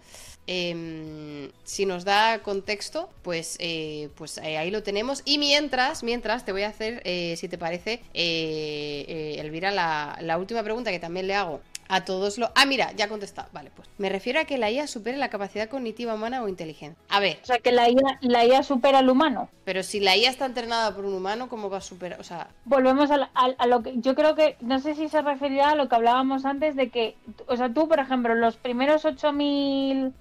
Speaker 1: Em, si nos da contexto, pues, eh, pues ahí lo tenemos. Y mientras, mientras, te voy a hacer, si te parece, Elvira, la, la última pregunta que también le hago a todos los... Ah, mira, ya contestado. Vale, pues me refiero a que la IA supere la capacidad cognitiva humana o inteligencia. A ver.
Speaker 2: O sea, que la IA, la IA supera al humano.
Speaker 1: Pero si la IA está entrenada por un humano, ¿cómo va a superar? O sea...
Speaker 2: Volvemos a, lo que... Yo creo que... No sé si se referirá a lo que hablábamos antes de que... O sea, tú, por ejemplo, los primeros 8000...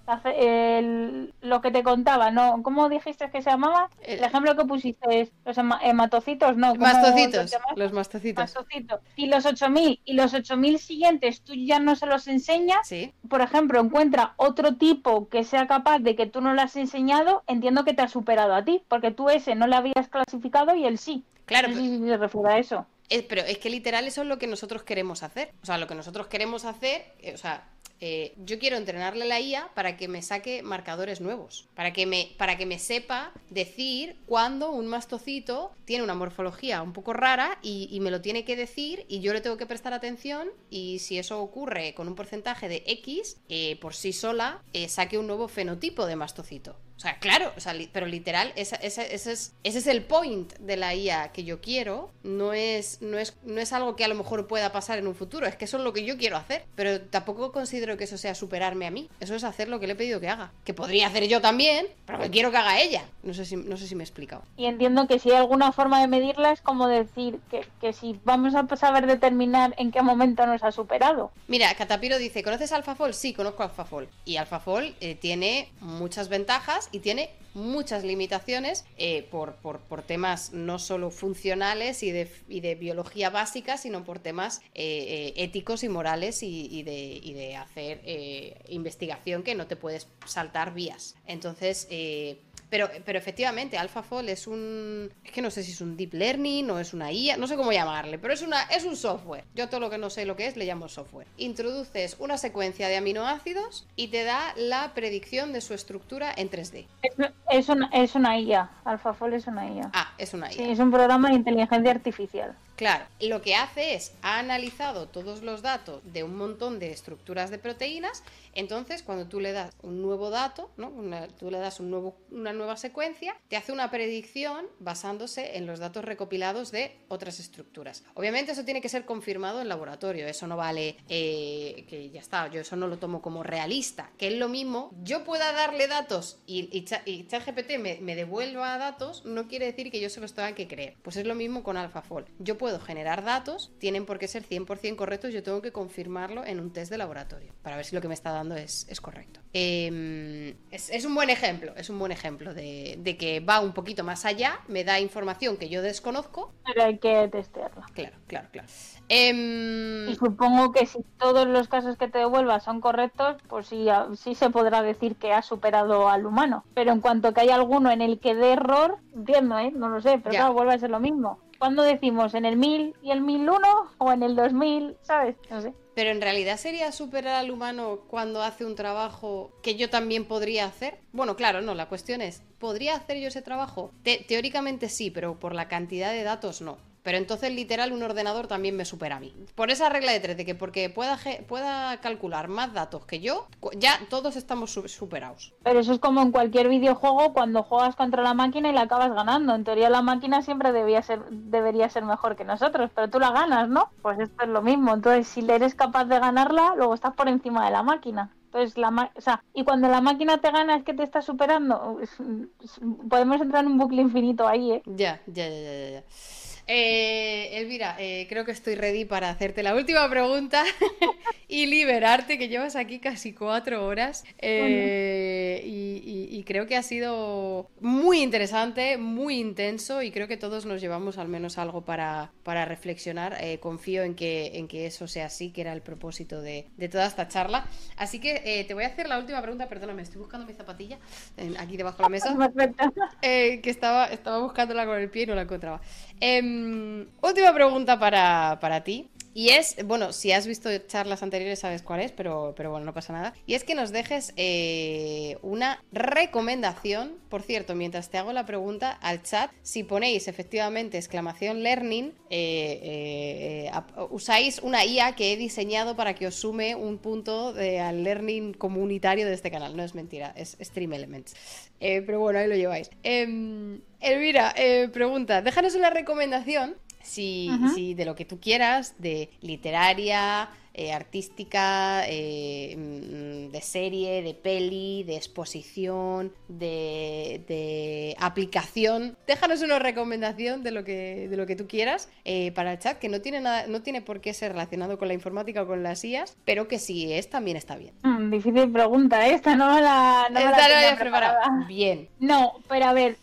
Speaker 2: Lo que te contaba, ¿no? ¿Cómo dijiste que se llamaba? El, ejemplo que pusiste los hematocitos, ¿no?
Speaker 1: Mastocitos. Los mastocitos.
Speaker 2: mastocitos. Y los 8000 y los 8000 siguientes tú ya no se los enseñas, por ejemplo, encuentra otro tipo que sea capaz de que tú no le has enseñado, entiendo que te ha superado a ti, porque tú ese no le habías clasificado y él sí.
Speaker 1: Claro.
Speaker 2: No sé si se refiere a eso.
Speaker 1: pero es que literal eso es lo que nosotros queremos hacer. O sea, lo que nosotros queremos hacer, eh, o sea, eh, yo quiero entrenarle la IA para que me saque marcadores nuevos, para que me, para que me sepa decir cuándo un mastocito tiene una morfología un poco rara y, me lo tiene que decir y yo le tengo que prestar atención y si eso ocurre con un porcentaje de X, eh, por sí sola, eh, saque un nuevo fenotipo de mastocito. Sea, claro, pero literal, ese, ese, es, ese, es, el point de la IA que yo quiero. No es, no, es, no es algo que a lo mejor pueda pasar en un futuro, es que eso es lo que yo quiero hacer. Pero tampoco considero que eso sea superarme a mí. Eso es hacer lo que le he pedido que haga. Que podría hacer yo también, pero que quiero que haga ella. No sé si, no sé si me he explicado.
Speaker 2: Y entiendo que si hay alguna forma de medirla es como decir que, que si vamos a saber determinar en qué momento nos ha superado.
Speaker 1: Mira, Catapiro dice, ¿conoces AlphaFold? Sí, conozco AlphaFold. Y AlphaFold eh, tiene muchas ventajas y tiene muchas limitaciones eh, por, por, temas no solo funcionales y de, y de biología básica, sino por temas eh, éticos y morales y, de, y de, hacer investigación que no te puedes saltar vías. Entonces, pero, pero efectivamente, AlphaFold es un. Es que no sé si es un deep learning o es una IA, no sé cómo llamarle, pero es, una, es un software. Yo todo lo que no sé lo que es le llamo software. Introduces una secuencia de aminoácidos y te da la predicción de su estructura en 3D.
Speaker 2: Es, una, es una IA. AlphaFold es una IA.
Speaker 1: Ah, es una IA.
Speaker 2: Sí, es un programa de inteligencia artificial.
Speaker 1: Claro, lo que hace es, ha analizado todos los datos de un montón de estructuras de proteínas, entonces cuando tú le das un nuevo dato, ¿no? tú le das una nueva secuencia, te hace una predicción basándose en los datos recopilados de otras estructuras. Obviamente eso tiene que ser confirmado en laboratorio, eso no vale eh, que ya está, yo eso no lo tomo como realista, que es lo mismo, yo pueda darle datos y, y, ChatGPT me, me, devuelva datos, no quiere decir que yo se los tenga que creer. Pues es lo mismo con AlphaFold. Yo puedo generar datos, tienen por qué ser 100% correctos, yo tengo que confirmarlo en un test de laboratorio para ver si lo que me está dando es, correcto. Em, es, un buen ejemplo, es un buen ejemplo de, que va un poquito más allá, me da información que yo desconozco.
Speaker 2: Pero hay que testearla.
Speaker 1: Claro, claro, claro. Em,
Speaker 2: y supongo que si todos los casos que te devuelva son correctos, pues sí, sí se podrá decir que ha superado al humano. Pero en cuanto que hay alguno en el que dé error, entiendo, ¿eh? No lo sé, pero claro, vuelve a ser lo mismo. ¿Cuándo decimos? ¿En el 1000 y el 1001 o en el 2000? ¿Sabes? No sé.
Speaker 1: Pero en realidad sería superar al humano cuando hace un trabajo que yo también podría hacer. Bueno, claro, no, la cuestión es, ¿podría hacer yo ese trabajo? teóricamente sí, pero por la cantidad de datos no. Pero entonces, literal, un ordenador también me supera a mí. Por esa regla de tres, de que porque pueda, pueda calcular más datos que yo, ya todos estamos superados.
Speaker 2: Pero eso es como en cualquier videojuego cuando juegas contra la máquina y la acabas ganando. En teoría la máquina siempre debía ser, debería ser mejor que nosotros, pero tú la ganas, ¿no? Pues esto es lo mismo. Entonces, si le eres capaz de ganarla, luego estás por encima de la máquina. Entonces, la o sea, y cuando la máquina te gana es que te está superando. Podemos entrar en un bucle infinito ahí, ¿eh?
Speaker 1: Ya, ya, ya, ya, ya. Eh, Elvira, eh, creo que estoy ready para hacerte la última pregunta y liberarte, que llevas aquí casi cuatro horas. Eh, y, creo que ha sido muy interesante, muy intenso y creo que todos nos llevamos al menos algo para, para reflexionar. Eh, confío en que, en que eso sea así, que era el propósito de, toda esta charla. Así que te voy a hacer la última pregunta. Perdóname, estoy buscando mi zapatilla aquí debajo de la mesa. que estaba, estaba buscándola con el pie y no la encontraba. Em, última pregunta para, para ti. Y es, bueno, si has visto charlas anteriores sabes cuál es, pero, pero bueno, no pasa nada. Y es que nos dejes eh, una recomendación, por cierto, mientras te hago la pregunta al chat, si ponéis efectivamente exclamación learning, eh, eh, usáis una IA que he diseñado para que os sume un punto de, al learning comunitario de este canal. No es mentira, es Stream Elements. pero bueno, ahí lo lleváis. Em, Elvira, pregunta, déjanos una recomendación si, de lo que tú quieras, de literaria, eh, artística, eh, mm, de serie, de peli, de exposición, de, aplicación. Déjanos una recomendación de lo que, de lo que tú quieras eh, para el chat, que no tiene, nada, no tiene por qué ser relacionado con la informática o con las IAS, pero que si es, también está bien.
Speaker 2: Mm, difícil pregunta, esta no la, no
Speaker 1: esta la, preparada. Bien.
Speaker 2: No, pero a ver,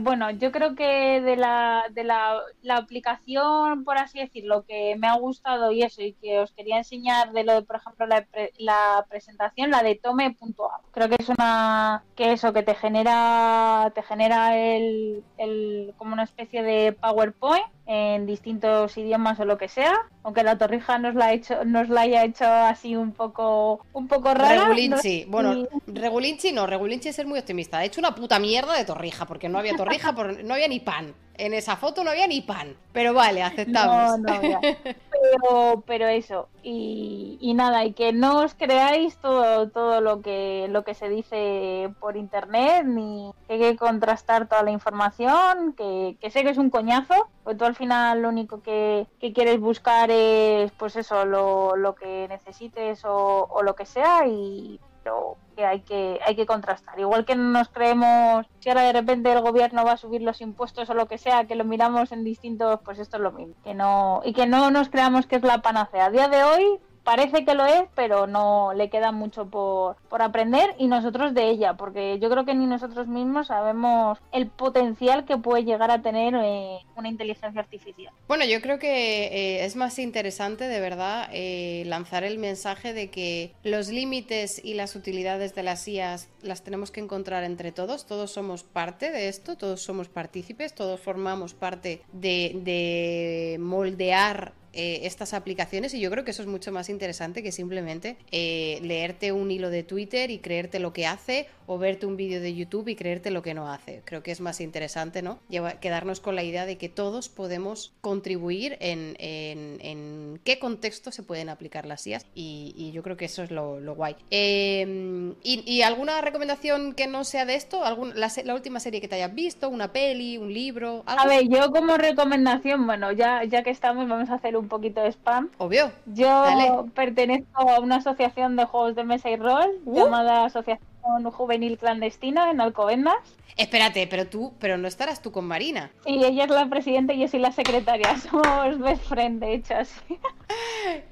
Speaker 2: bueno, yo creo que de la, de la, la aplicación, por así decirlo, que me ha gustado y eso, y que os quería enseñar de lo de, por ejemplo, la, la presentación, la de tome.app. Creo que es una, que eso, que te genera, te genera el, el, como una especie de PowerPoint en distintos idiomas o lo que sea, aunque la torrija nos la, ha hecho, nos la haya hecho así un poco, un poco rara.
Speaker 1: Regulinchi, bueno, Regulinchi no, Regulinchi es ser muy optimista. Ha hecho una puta mierda de torrija, porque no había torrija, no había ni pan. En esa foto no había ni pan. Pero vale, aceptamos.
Speaker 2: No, no, pero, pero eso. Y, nada, y que no os creáis todo, todo lo que lo que se dice por internet, ni que hay que contrastar toda la información, que, sé que es un coñazo, porque tú al final lo único que, quieres buscar es pues eso, lo, lo que necesites o, o lo que sea, y pero que hay que hay que contrastar. Igual que no nos creemos si ahora de repente el gobierno va a subir los impuestos o lo que sea, que lo miramos en distintos, pues esto es lo mismo. Que no y que no nos creamos que es la panacea. A día de hoy parece que lo es, pero no le queda mucho por, aprender y nosotros de ella, porque yo creo que ni nosotros mismos sabemos el potencial que puede llegar a tener eh, una inteligencia artificial.
Speaker 1: Bueno, yo creo que eh, es más interesante de verdad eh, lanzar el mensaje de que los límites y las utilidades de las IAS las tenemos que encontrar entre todos, todos somos parte de esto, todos somos partícipes, todos formamos parte de moldear eh, estas aplicaciones y yo creo que eso es mucho más interesante que simplemente eh, leerte un hilo de Twitter y creerte lo que hace o verte un vídeo de YouTube y creerte lo que no hace. Creo que es más interesante, ¿no? quedarnos con la idea de que todos podemos contribuir en, en, qué contexto se pueden aplicar las IAS y, yo creo que eso es lo, guay. Em, y, alguna recomendación que no sea de esto? ¿Algún, la, última serie que te hayas visto? ¿Una peli? ¿Un libro?
Speaker 2: A ver, yo como recomendación, bueno, ya, ya que estamos, vamos a hacer un un poquito de spam.
Speaker 1: Obvio.
Speaker 2: Yo pertenezco a una asociación de juegos de mesa y rol uh. llamada Asociación Juvenil Clandestina en Alcobendas.
Speaker 1: Espérate, pero tú, pero no estarás tú con Marina.
Speaker 2: Sí, ella es la presidenta y yo soy la secretaria. Somos best friend, de hecho, así.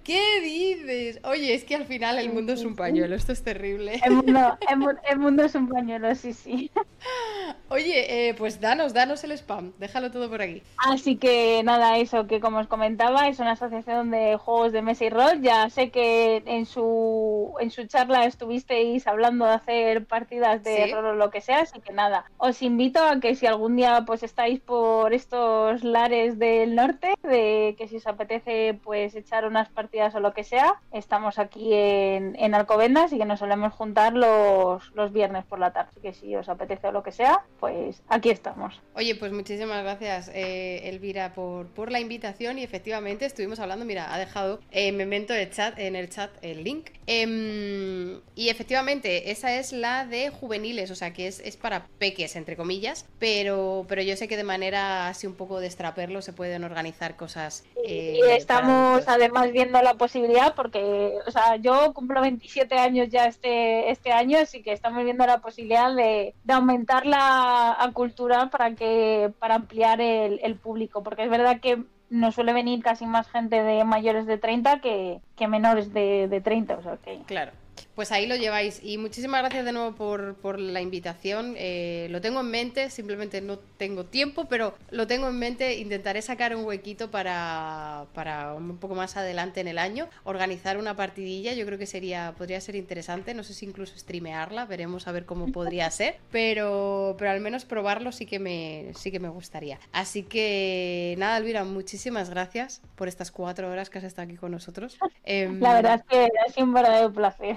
Speaker 1: ¿Qué dices? Oye, es que al final el mundo es un pañuelo, esto es terrible.
Speaker 2: El mundo, el mundo es un pañuelo, sí, sí.
Speaker 1: Oye, eh, pues danos, danos el spam, déjalo todo por aquí.
Speaker 2: Así que nada, eso que como os comentaba, es una asociación de juegos de mesa y rol. Ya sé que en su, en su charla estuvisteis hablando de hacer partidas de rol o lo que sea, así que nada, os invito a que si algún día pues estáis por estos lares del norte, de que si os apetece pues echar unas partidas o lo que sea, estamos aquí en, en Alcobendas y que nos solemos juntar los, los viernes por la tarde. Así que si os apetece o lo que sea, pues aquí estamos.
Speaker 1: Oye, pues muchísimas gracias, eh, Elvira, por, por la invitación y efectivamente estuvimos hablando, mira, ha dejado eh, Memento el chat, en el chat el link. Em, y efectivamente, esa es la de juveniles, o sea que es, es, para peques, entre comillas, pero, pero yo sé que de manera así un poco de extraperlo se pueden organizar cosas.
Speaker 2: Eh, y estamos además viendo la posibilidad, porque, o sea, yo cumplo 27 años ya este, este año, así que estamos viendo la posibilidad de, de aumentar la a, cultural para que para ampliar el, público, porque es verdad que nos suele venir casi más gente de mayores de 30 que, que menores de, de 30, o sea que...
Speaker 1: Claro. Pues ahí lo lleváis. Y muchísimas gracias de nuevo por, la invitación. Eh, lo tengo en mente, simplemente no tengo tiempo, pero lo tengo en mente. Intentaré sacar un huequito para, para un poco más adelante en el año. Organizar una partidilla, yo creo que sería, podría ser interesante. No sé si incluso streamearla, veremos a ver cómo podría ser. Pero, pero al menos probarlo sí que me, sí que me gustaría. Así que nada, Elvira, muchísimas gracias por estas cuatro horas que has estado aquí con nosotros.
Speaker 2: La verdad es que ha sido un verdadero placer.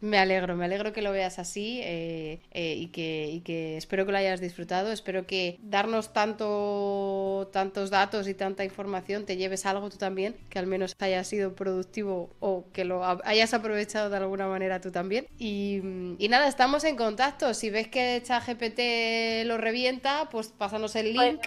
Speaker 1: Me alegro, me alegro que lo veas así eh, eh, y, que, que, espero que lo hayas disfrutado. Espero que darnos tanto, tantos datos y tanta información te lleves algo tú también, que al menos haya sido productivo o que lo hayas aprovechado de alguna manera tú también. Y, nada, estamos en contacto. Si ves que ChatGPT lo revienta, pues pásanos el pues link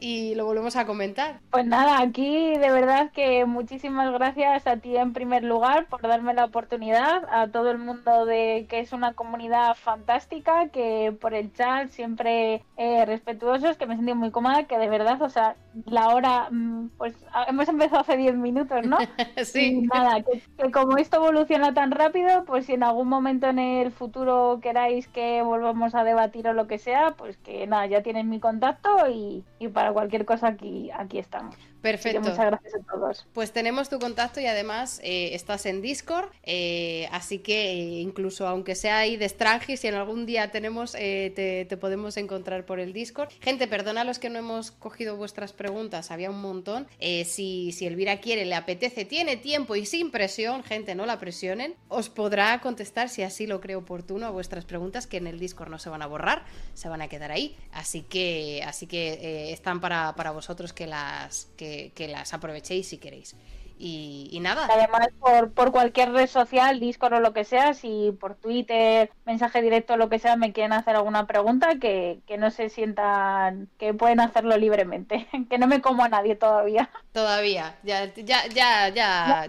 Speaker 1: y lo volvemos a comentar.
Speaker 2: Pues nada, aquí de verdad que muchísimas gracias a ti en primer lugar por darme la oportunidad, a todo el mundo mundo de que es una comunidad fantástica, que por el chat siempre eh, respetuosos, que me he sentido muy cómoda, que de verdad, o sea, la hora, mm, pues hemos empezado hace 10 minutos, ¿no?
Speaker 1: sí.
Speaker 2: Y nada, que, como esto evoluciona tan rápido, pues si en algún momento en el futuro queráis que volvamos a debatir o lo que sea, pues que nada, ya tienen mi contacto y, y para cualquier cosa aquí, aquí estamos.
Speaker 1: Perfecto.
Speaker 2: muchas gracias a todos.
Speaker 1: Pues tenemos tu contacto y además eh, estás en Discord, eh, así que eh, incluso aunque sea ahí de Strangis, si en algún día tenemos, te, te, podemos encontrar por el Discord. Gente, perdona a los que no hemos cogido vuestras preguntas había un montón. Eh, si, si Elvira quiere, le apetece, tiene tiempo y sin presión, gente, no la presionen, os podrá contestar, si así lo creo oportuno, a vuestras preguntas, que en el Discord no se van a borrar, se van a quedar ahí. Así que, así que eh, están para, vosotros que las, que, que las aprovechéis si queréis. Y, nada.
Speaker 2: Además, por, por, cualquier red social, Discord o lo que sea, si por Twitter, mensaje directo o lo que sea, me quieren hacer alguna pregunta, que, que no se sientan que pueden hacerlo libremente. que no me como a nadie todavía.
Speaker 1: Todavía, ya, ya, ya, ya.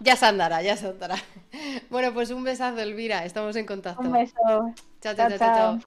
Speaker 1: Ya, se andará, ya se andará. Bueno, pues un besazo, Elvira. Estamos en contacto.
Speaker 2: Un beso.
Speaker 1: chao, chao. chao. chao.